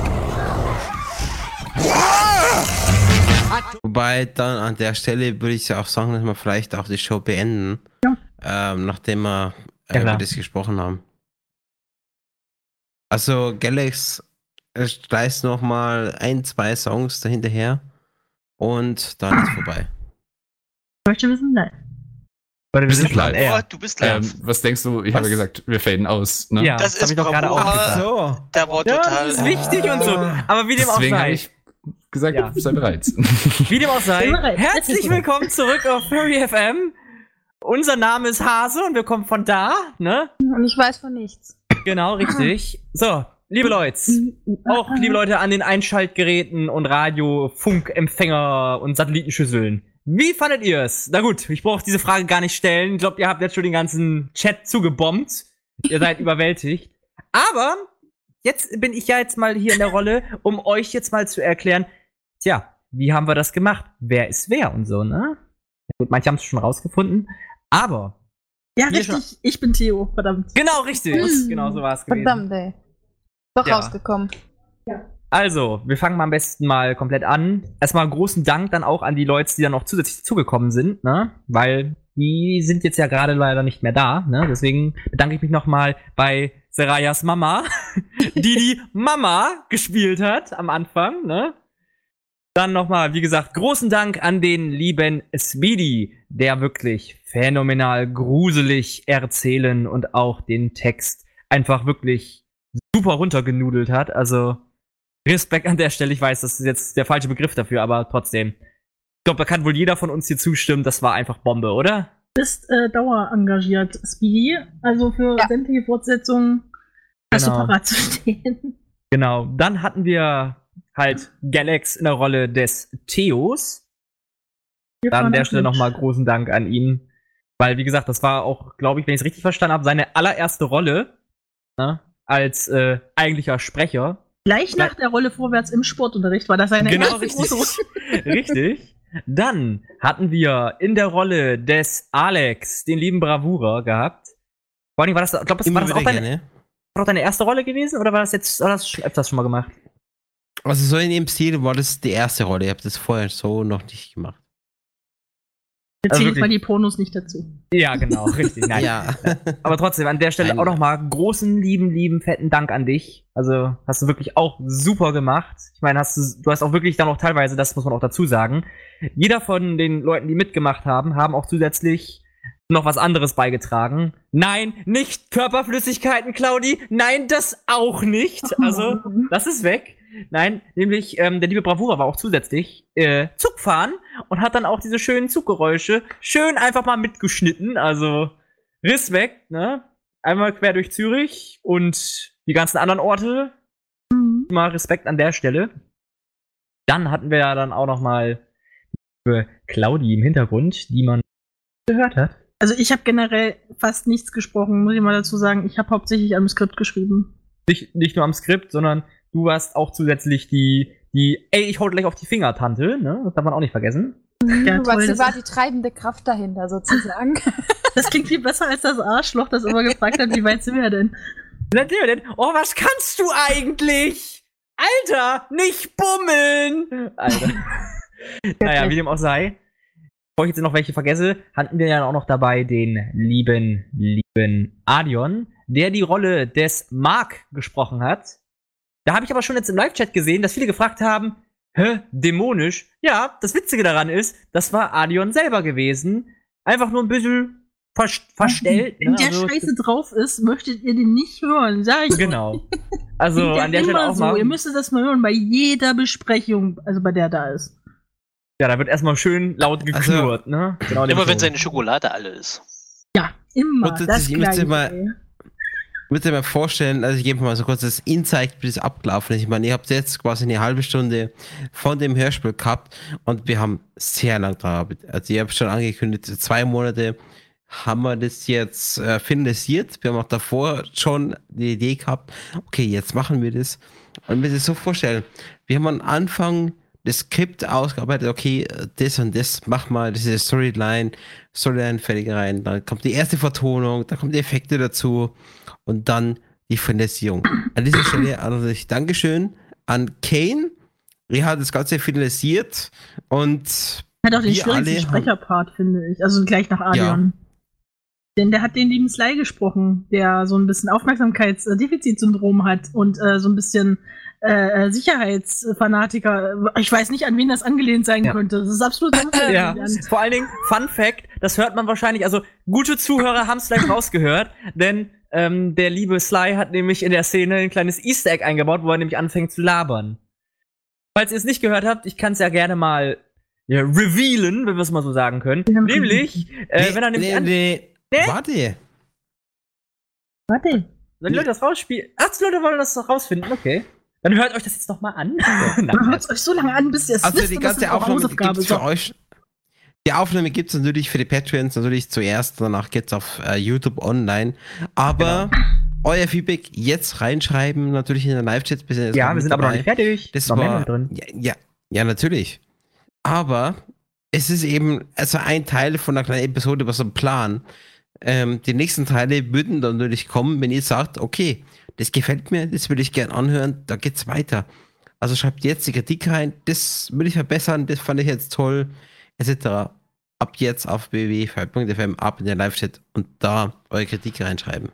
Wobei dann an der Stelle würde ich auch sagen, dass wir vielleicht auch die Show beenden. Ja. Ähm, nachdem wir äh, über das gesprochen haben. Also Galax schleißt noch mal ein, zwei Songs dahinterher und dann ist vorbei. Ich möchte wissen, live. wir sind live. Oh, du bist live. Ähm, was denkst du? Ich was? habe gesagt, wir faden aus. Ne? Ja, das, das ist ich doch gerade auch gesagt. So. Der war total. Ja, das ist wichtig und so. Aber wie dem Deswegen auch sei gesagt, ja. sei bereit. Wie dem auch sei, herzlich willkommen zurück auf Furry FM. Unser Name ist Hase und wir kommen von da, ne? Und ich weiß von nichts. Genau, richtig. So, liebe Leute, auch liebe Leute an den Einschaltgeräten und Radio, Funkempfänger und Satellitenschüsseln. Wie fandet ihr es? Na gut, ich brauche diese Frage gar nicht stellen. Ich glaube, ihr habt jetzt schon den ganzen Chat zugebombt. Ihr seid überwältigt. Aber jetzt bin ich ja jetzt mal hier in der Rolle, um euch jetzt mal zu erklären, tja, wie haben wir das gemacht? Wer ist wer und so, ne? Gut, manche haben es schon rausgefunden, aber. Ja, richtig, ich bin Theo, verdammt. Genau, richtig. Mhm. Genau so war es gewesen. Verdammt, ey. Doch ja. rausgekommen. Ja. Also, wir fangen mal am besten mal komplett an. Erstmal großen Dank dann auch an die Leute, die dann noch zusätzlich zugekommen sind, ne? Weil die sind jetzt ja gerade leider nicht mehr da, ne? Deswegen bedanke ich mich nochmal bei Serayas Mama, die die Mama gespielt hat am Anfang, ne? Dann nochmal, wie gesagt, großen Dank an den lieben Speedy, der wirklich phänomenal gruselig erzählen und auch den Text einfach wirklich super runtergenudelt hat. Also Respekt an der Stelle. Ich weiß, das ist jetzt der falsche Begriff dafür, aber trotzdem. Ich glaube, da kann wohl jeder von uns hier zustimmen. Das war einfach Bombe, oder? Bist äh, dauerengagiert, Speedy. Also für ja. sämtliche Fortsetzungen hast genau. du parat zu stehen. Genau. Dann hatten wir halt Galax in der Rolle des Theos. Wir Dann an der Stelle nochmal großen Dank an ihn. Weil, wie gesagt, das war auch, glaube ich, wenn ich es richtig verstanden habe, seine allererste Rolle ne, als äh, eigentlicher Sprecher. Gleich nach der Rolle vorwärts im Sportunterricht war das seine genau, erste richtig. große Richtig. Dann hatten wir in der Rolle des Alex den lieben Bravura gehabt. Vor allem war das, glaub, das, war das auch deine, war deine erste Rolle gewesen oder war das jetzt, oder hast du öfters schon mal gemacht? Also so in dem Stil war das die erste Rolle. Ich habe das vorher so noch nicht gemacht. Jetzt also zähle ich mal die Pornos nicht dazu. Ja, genau, richtig. Nein. ja. Aber trotzdem, an der Stelle Nein. auch nochmal großen, lieben, lieben, fetten Dank an dich. Also hast du wirklich auch super gemacht. Ich meine, hast du, du hast auch wirklich dann auch teilweise, das muss man auch dazu sagen, jeder von den Leuten, die mitgemacht haben, haben auch zusätzlich noch was anderes beigetragen. Nein, nicht Körperflüssigkeiten, Claudi. Nein, das auch nicht. Also, das ist weg. Nein, nämlich ähm, der liebe Bravura war auch zusätzlich äh, Zug fahren und hat dann auch diese schönen Zuggeräusche schön einfach mal mitgeschnitten. Also Respekt, ne? Einmal quer durch Zürich und die ganzen anderen Orte. Mhm. Mal Respekt an der Stelle. Dann hatten wir ja dann auch noch mal die Claudi im Hintergrund, die man gehört hat. Also ich habe generell fast nichts gesprochen, muss ich mal dazu sagen. Ich habe hauptsächlich am Skript geschrieben. Nicht, nicht nur am Skript, sondern du hast auch zusätzlich die, die, ey, ich hau gleich auf die Finger, Tante, ne? Das darf man auch nicht vergessen. Ja, du toll, war die treibende Kraft dahinter, sozusagen. das klingt viel besser als das Arschloch, das immer gefragt hat, wie weit sind wir denn? Wie weit sind wir denn? Oh, was kannst du eigentlich? Alter, nicht bummeln! Alter. Naja, wie dem auch sei. Bevor ich jetzt noch welche vergesse, hatten wir ja auch noch dabei den lieben, lieben Adion, der die Rolle des Mark gesprochen hat. Da habe ich aber schon jetzt im Live-Chat gesehen, dass viele gefragt haben, hä, dämonisch? Ja, das Witzige daran ist, das war Adion selber gewesen. Einfach nur ein bisschen ver verstellt. Wenn ne? der also, Scheiße drauf ist, möchtet ihr den nicht hören, sag ich Genau. Also an der Stelle auch so. mal. Ihr müsstet das mal hören bei jeder Besprechung, also bei der da ist. Ja, da wird erstmal schön laut also, geknurrt, also, ne? Genau immer wenn seine Schokolade alle ist. Ja, immer. Und das, das gleiche würde mal vorstellen, also ich gebe mal so kurz das Insight, das abgelaufen ist. Ich meine, ihr habt jetzt quasi eine halbe Stunde von dem Hörspiel gehabt und wir haben sehr lang dran gearbeitet. Also ihr habt schon angekündigt, zwei Monate haben wir das jetzt äh, finalisiert. Wir haben auch davor schon die Idee gehabt, okay, jetzt machen wir das. Und mir das so vorstellen, wir haben am Anfang das Skript ausgearbeitet, okay, das und das, mach mal diese Storyline, Storyline fertig rein, dann kommt die erste Vertonung, dann kommen die Effekte dazu und dann die Finalisierung. An dieser Stelle also ich Dankeschön an Kane. Er hat das Ganze finalisiert und hat auch den schwierigsten Sprecherpart, finde ich. Also gleich nach Adion. Ja. Denn der hat den lieben Sly gesprochen, der so ein bisschen Aufmerksamkeitsdefizitsyndrom hat und äh, so ein bisschen äh, äh, Sicherheitsfanatiker. Ich weiß nicht, an wen das angelehnt sein ja. könnte. Das ist absolut ja. Vor allen Dingen, Fun Fact, das hört man wahrscheinlich, also gute Zuhörer haben es gleich rausgehört, denn ähm, der liebe Sly hat nämlich in der Szene ein kleines Easter Egg eingebaut, wo er nämlich anfängt zu labern. Falls ihr es nicht gehört habt, ich kann es ja gerne mal ja, revealen, wenn wir es mal so sagen können. nämlich, äh, nee, wenn er nämlich nee, nee. nee? Warte. Warte. Wenn die Leute das rausspielen. 80 Leute wollen das doch rausfinden, okay. Dann hört euch das jetzt noch mal an. Dann hört es euch so lange an, bis ihr es also wisst. Also die ganze Aufnahme gibt es für euch. Die Aufnahme gibt es natürlich für die Patreons natürlich zuerst, danach geht es auf äh, YouTube online. Aber genau. euer Feedback jetzt reinschreiben, natürlich in den Live-Chat. Ja, wir sind aber noch nicht fertig. Das noch war, drin. Ja, ja, ja, natürlich. Aber es ist eben also ein Teil von einer kleinen Episode, was ein Plan. Ähm, die nächsten Teile würden dann natürlich kommen, wenn ihr sagt, okay, das gefällt mir, das will ich gern anhören, da geht's weiter. Also schreibt jetzt die Kritik rein, das will ich verbessern, das fand ich jetzt toll, etc. Ab jetzt auf www.fm ab in der Live-Chat und da eure Kritik reinschreiben.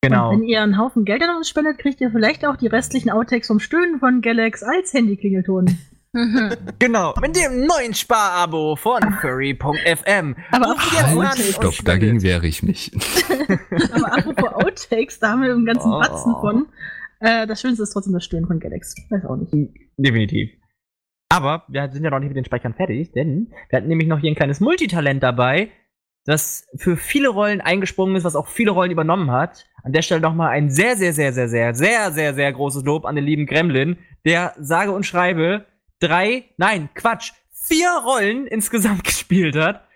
Genau. Und wenn ihr einen Haufen Geld an uns spendet, kriegt ihr vielleicht auch die restlichen Outtakes vom Stöhnen von Galax als Handyklingelton. genau, mit dem neuen Sparabo von Furry.fm. Aber halt, stopp, dagegen wehre ich mich. Aber apropos Outtakes, da haben wir einen ganzen oh. Batzen von. Äh, das Schönste ist trotzdem das Stöhnen von Galax. Weiß auch nicht. Definitiv. Aber wir sind ja noch nicht mit den Speichern fertig, denn wir hatten nämlich noch hier ein kleines Multitalent dabei, das für viele Rollen eingesprungen ist, was auch viele Rollen übernommen hat. An der Stelle nochmal ein sehr, sehr, sehr, sehr, sehr, sehr, sehr, sehr großes Lob an den lieben Gremlin, der sage und schreibe drei, nein, Quatsch, vier Rollen insgesamt gespielt hat.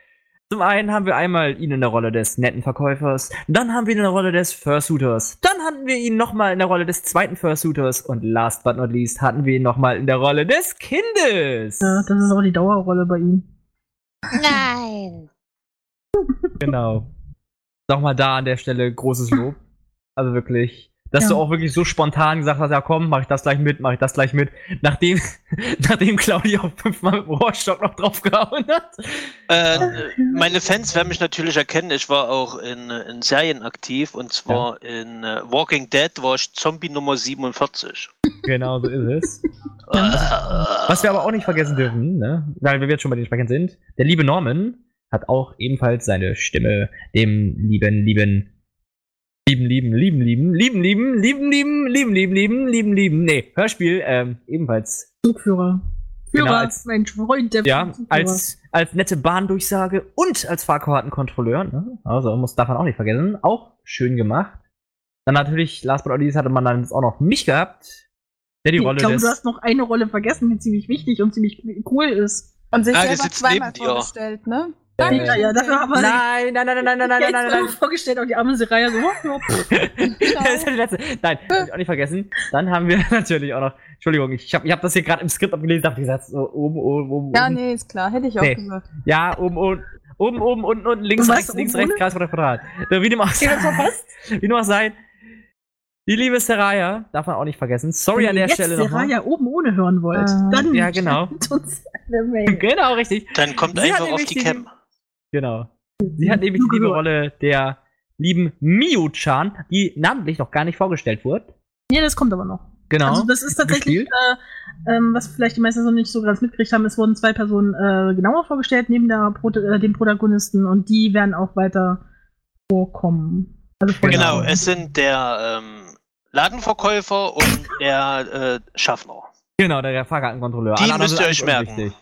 Zum einen haben wir einmal ihn in der Rolle des netten Verkäufers, dann haben wir ihn in der Rolle des Fursuiters, dann hatten wir ihn nochmal in der Rolle des zweiten Fursuiters und last but not least hatten wir ihn nochmal in der Rolle des Kindes. Ja, das ist auch die Dauerrolle bei ihm. Nein. genau. Nochmal da an der Stelle großes Lob. Also wirklich dass ja. du auch wirklich so spontan gesagt hast, ja komm, mach ich das gleich mit, mach ich das gleich mit. Nachdem, nachdem Claudia auch fünfmal mit dem Rohrstock noch draufgehauen hat. Äh, meine Fans werden mich natürlich erkennen. Ich war auch in, in Serien aktiv und zwar ja. in uh, Walking Dead war ich Zombie Nummer 47. Genau, so ist es. Was wir aber auch nicht vergessen dürfen, ne? weil wir jetzt schon bei den Sprechern sind, der liebe Norman hat auch ebenfalls seine Stimme dem lieben, lieben Lieben, lieben, lieben, lieben, lieben, lieben, lieben, lieben, lieben, lieben, lieben, lieben, lieben, nee, Hörspiel, ähm, ebenfalls. Zugführer. Führer, genau, als, mein Freund, der Ja, als, als nette Bahndurchsage und als Fahrkartenkontrolleur, ne? Also muss davon auch nicht vergessen. Auch schön gemacht. Dann natürlich, last but not least, hatte man dann auch noch mich gehabt. Der die ich Rolle glaube, du hast noch eine Rolle vergessen, die ziemlich wichtig und ziemlich cool ist. Und sich ah, selber zweimal vorgestellt, ne? Danke, ja, ja, dafür haben wir Nein, nein, nein, nein, nein, nein, nein, nein, nein. vorgestellt, auch die arme Seraya so. das ist die letzte. Nein, hab ich auch nicht vergessen. Dann haben wir natürlich auch noch, Entschuldigung, ich habe ich hab das hier gerade im Skript abgelesen, dachte gesagt, so oben, oben, oben. Ja, nee, ist klar, hätte ich auch nee. gesagt. Ja, oben, oben. Oben, oben, unten, unten, links, rechts, links, rechts, Kreis oder Quadrat. Wie dem auch sei. Wie dem auch sei. Die liebe Seraya, darf man auch nicht vergessen. Sorry an der jetzt Stelle nochmal. Wenn ihr Seraya oben ohne hören wollt, uh, dann ja, genau. genau, richtig. Dann kommt Sie einfach auf die Cam. Genau. Sie hat nämlich die liebe Rolle der lieben Miu-chan, die namentlich noch gar nicht vorgestellt wurde. Ja, das kommt aber noch. Genau. Also das ist tatsächlich, äh, ähm, was vielleicht die meisten noch nicht so ganz mitgekriegt haben, es wurden zwei Personen äh, genauer vorgestellt, neben der Pro äh, dem Protagonisten und die werden auch weiter vorkommen. Also genau, es sind der ähm, Ladenverkäufer und der äh, Schaffner. Genau, der, der Fahrkartenkontrolleur. Die müsst ihr euch merken. Wichtig.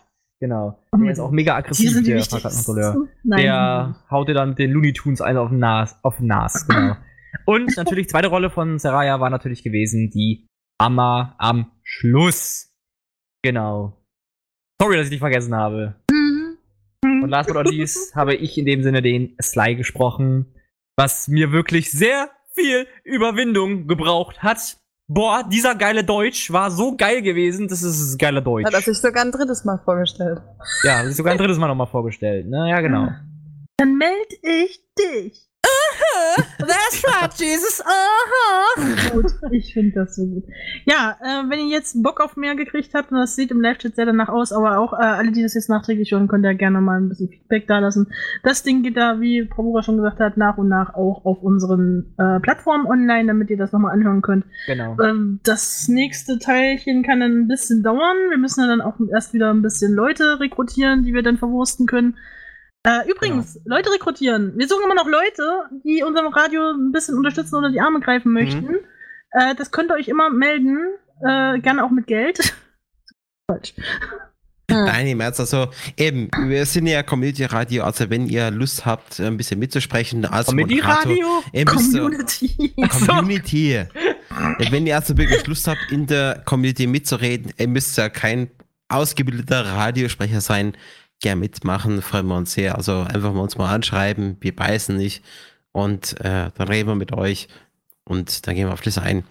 Genau. Der ist auch mega aggressiv, der Fahrkartenkontrolleur. Der haut dir dann den Looney Tunes einen auf den Nas. Auf den Nas, genau. Und natürlich, zweite Rolle von Seraya war natürlich gewesen die Amma am Schluss. Genau. Sorry, dass ich dich vergessen habe. Mhm. Und last but not least habe ich in dem Sinne den Sly gesprochen, was mir wirklich sehr viel Überwindung gebraucht hat, boah, dieser geile Deutsch war so geil gewesen, das ist geile Deutsch. Hat er sich sogar ein drittes Mal vorgestellt. Ja, hat sich sogar ein drittes Mal nochmal vorgestellt. Na ja, genau. Dann melde ich dich. That's right, Jesus. Aha. Gut, ich finde das so gut. Ja, äh, wenn ihr jetzt Bock auf mehr gekriegt habt, und das sieht im Live-Chat sehr danach aus, aber auch äh, alle, die das jetzt nachträglich hören, könnt ihr gerne mal ein bisschen Feedback da lassen. Das Ding geht da, wie Frau Bura schon gesagt hat, nach und nach auch auf unseren äh, Plattformen online, damit ihr das nochmal anhören könnt. Genau. Ähm, das nächste Teilchen kann dann ein bisschen dauern. Wir müssen dann auch erst wieder ein bisschen Leute rekrutieren, die wir dann verwursten können. Äh, übrigens, genau. Leute rekrutieren. Wir suchen immer noch Leute, die unserem Radio ein bisschen unterstützen oder die Arme greifen möchten. Mhm. Äh, das könnt ihr euch immer melden. Äh, gerne auch mit Geld. Falsch. Nein, im Ernst, also eben, wir sind ja Community Radio, also wenn ihr Lust habt, ein bisschen mitzusprechen als Community Radio? Community. Community. wenn ihr also wirklich Lust habt, in der Community mitzureden, ihr müsst ja kein ausgebildeter Radiosprecher sein gern mitmachen, freuen wir uns sehr. Also einfach mal uns mal anschreiben, wir beißen nicht und äh, dann reden wir mit euch und dann gehen wir auf das ein.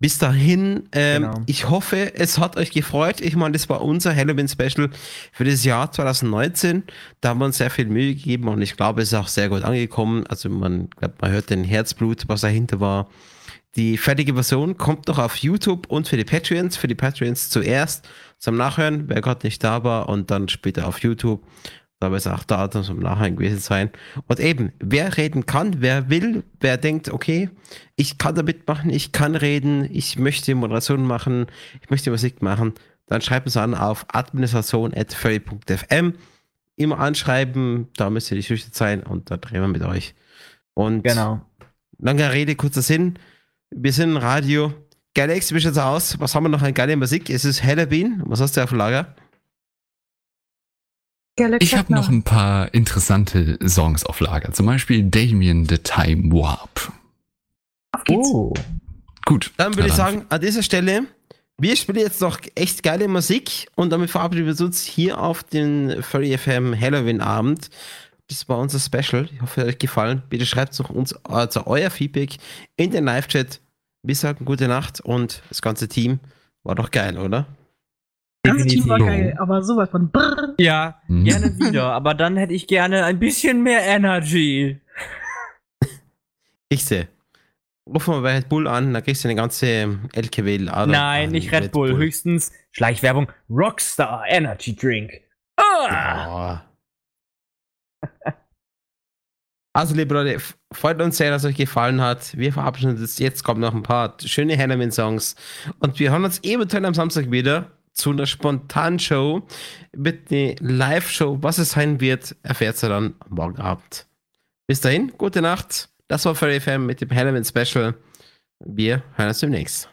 Bis dahin, ähm, genau. ich hoffe, es hat euch gefreut. Ich meine, das war unser Halloween-Special für das Jahr 2019. Da haben wir uns sehr viel Mühe gegeben und ich glaube, es ist auch sehr gut angekommen. Also man, glaub, man hört den Herzblut, was dahinter war. Die fertige Version kommt noch auf YouTube und für die Patreons. Für die Patreons zuerst zum Nachhören, wer gerade nicht da war, und dann später auf YouTube. Da wird es auch da zum Nachhören gewesen sein. Und eben, wer reden kann, wer will, wer denkt, okay, ich kann da mitmachen, ich kann reden, ich möchte Moderation machen, ich möchte Musik machen, dann schreibt uns an auf administration.furry.fm. Immer anschreiben, da müsst ihr nicht schüchtern sein und da drehen wir mit euch. Und genau. Lange Rede, kurzer Sinn. Wir sind Radio. Galaxy, wie schaut's aus? Was haben wir noch an geile Musik? Es ist Halloween. Was hast du auf Lager? Ich habe noch ein paar interessante Songs auf Lager. Zum Beispiel Damien the Time Warp. Oh. Gut. Dann würde ich sagen, an dieser Stelle, wir spielen jetzt noch echt geile Musik und damit verabschieden wir uns hier auf den Furry FM Halloween Abend. Das war unser Special. Ich hoffe, es hat euch gefallen. Bitte schreibt uns also euer Feedback in den Live-Chat wir sagen gute Nacht und das ganze Team war doch geil, oder? Das ganze Team war geil, aber sowas von brrr. Ja, mhm. gerne wieder, aber dann hätte ich gerne ein bisschen mehr Energy. Ich sehe. Ruf mal bei Red Bull an, da kriegst du eine ganze LKW. -Ader Nein, nicht Red, Red Bull, Bull, höchstens Schleichwerbung Rockstar Energy Drink. Ah! Oh. Also, liebe Leute, freut uns sehr, dass es euch gefallen hat. Wir verabschieden uns. Jetzt kommen noch ein paar schöne Halloween-Songs. Und wir hören uns eventuell am Samstag wieder zu einer spontanen Show mit einer Live-Show. Was es sein wird, erfährt ihr dann morgen Abend. Bis dahin, gute Nacht. Das war Furry FM mit dem Halloween-Special. Wir hören uns demnächst.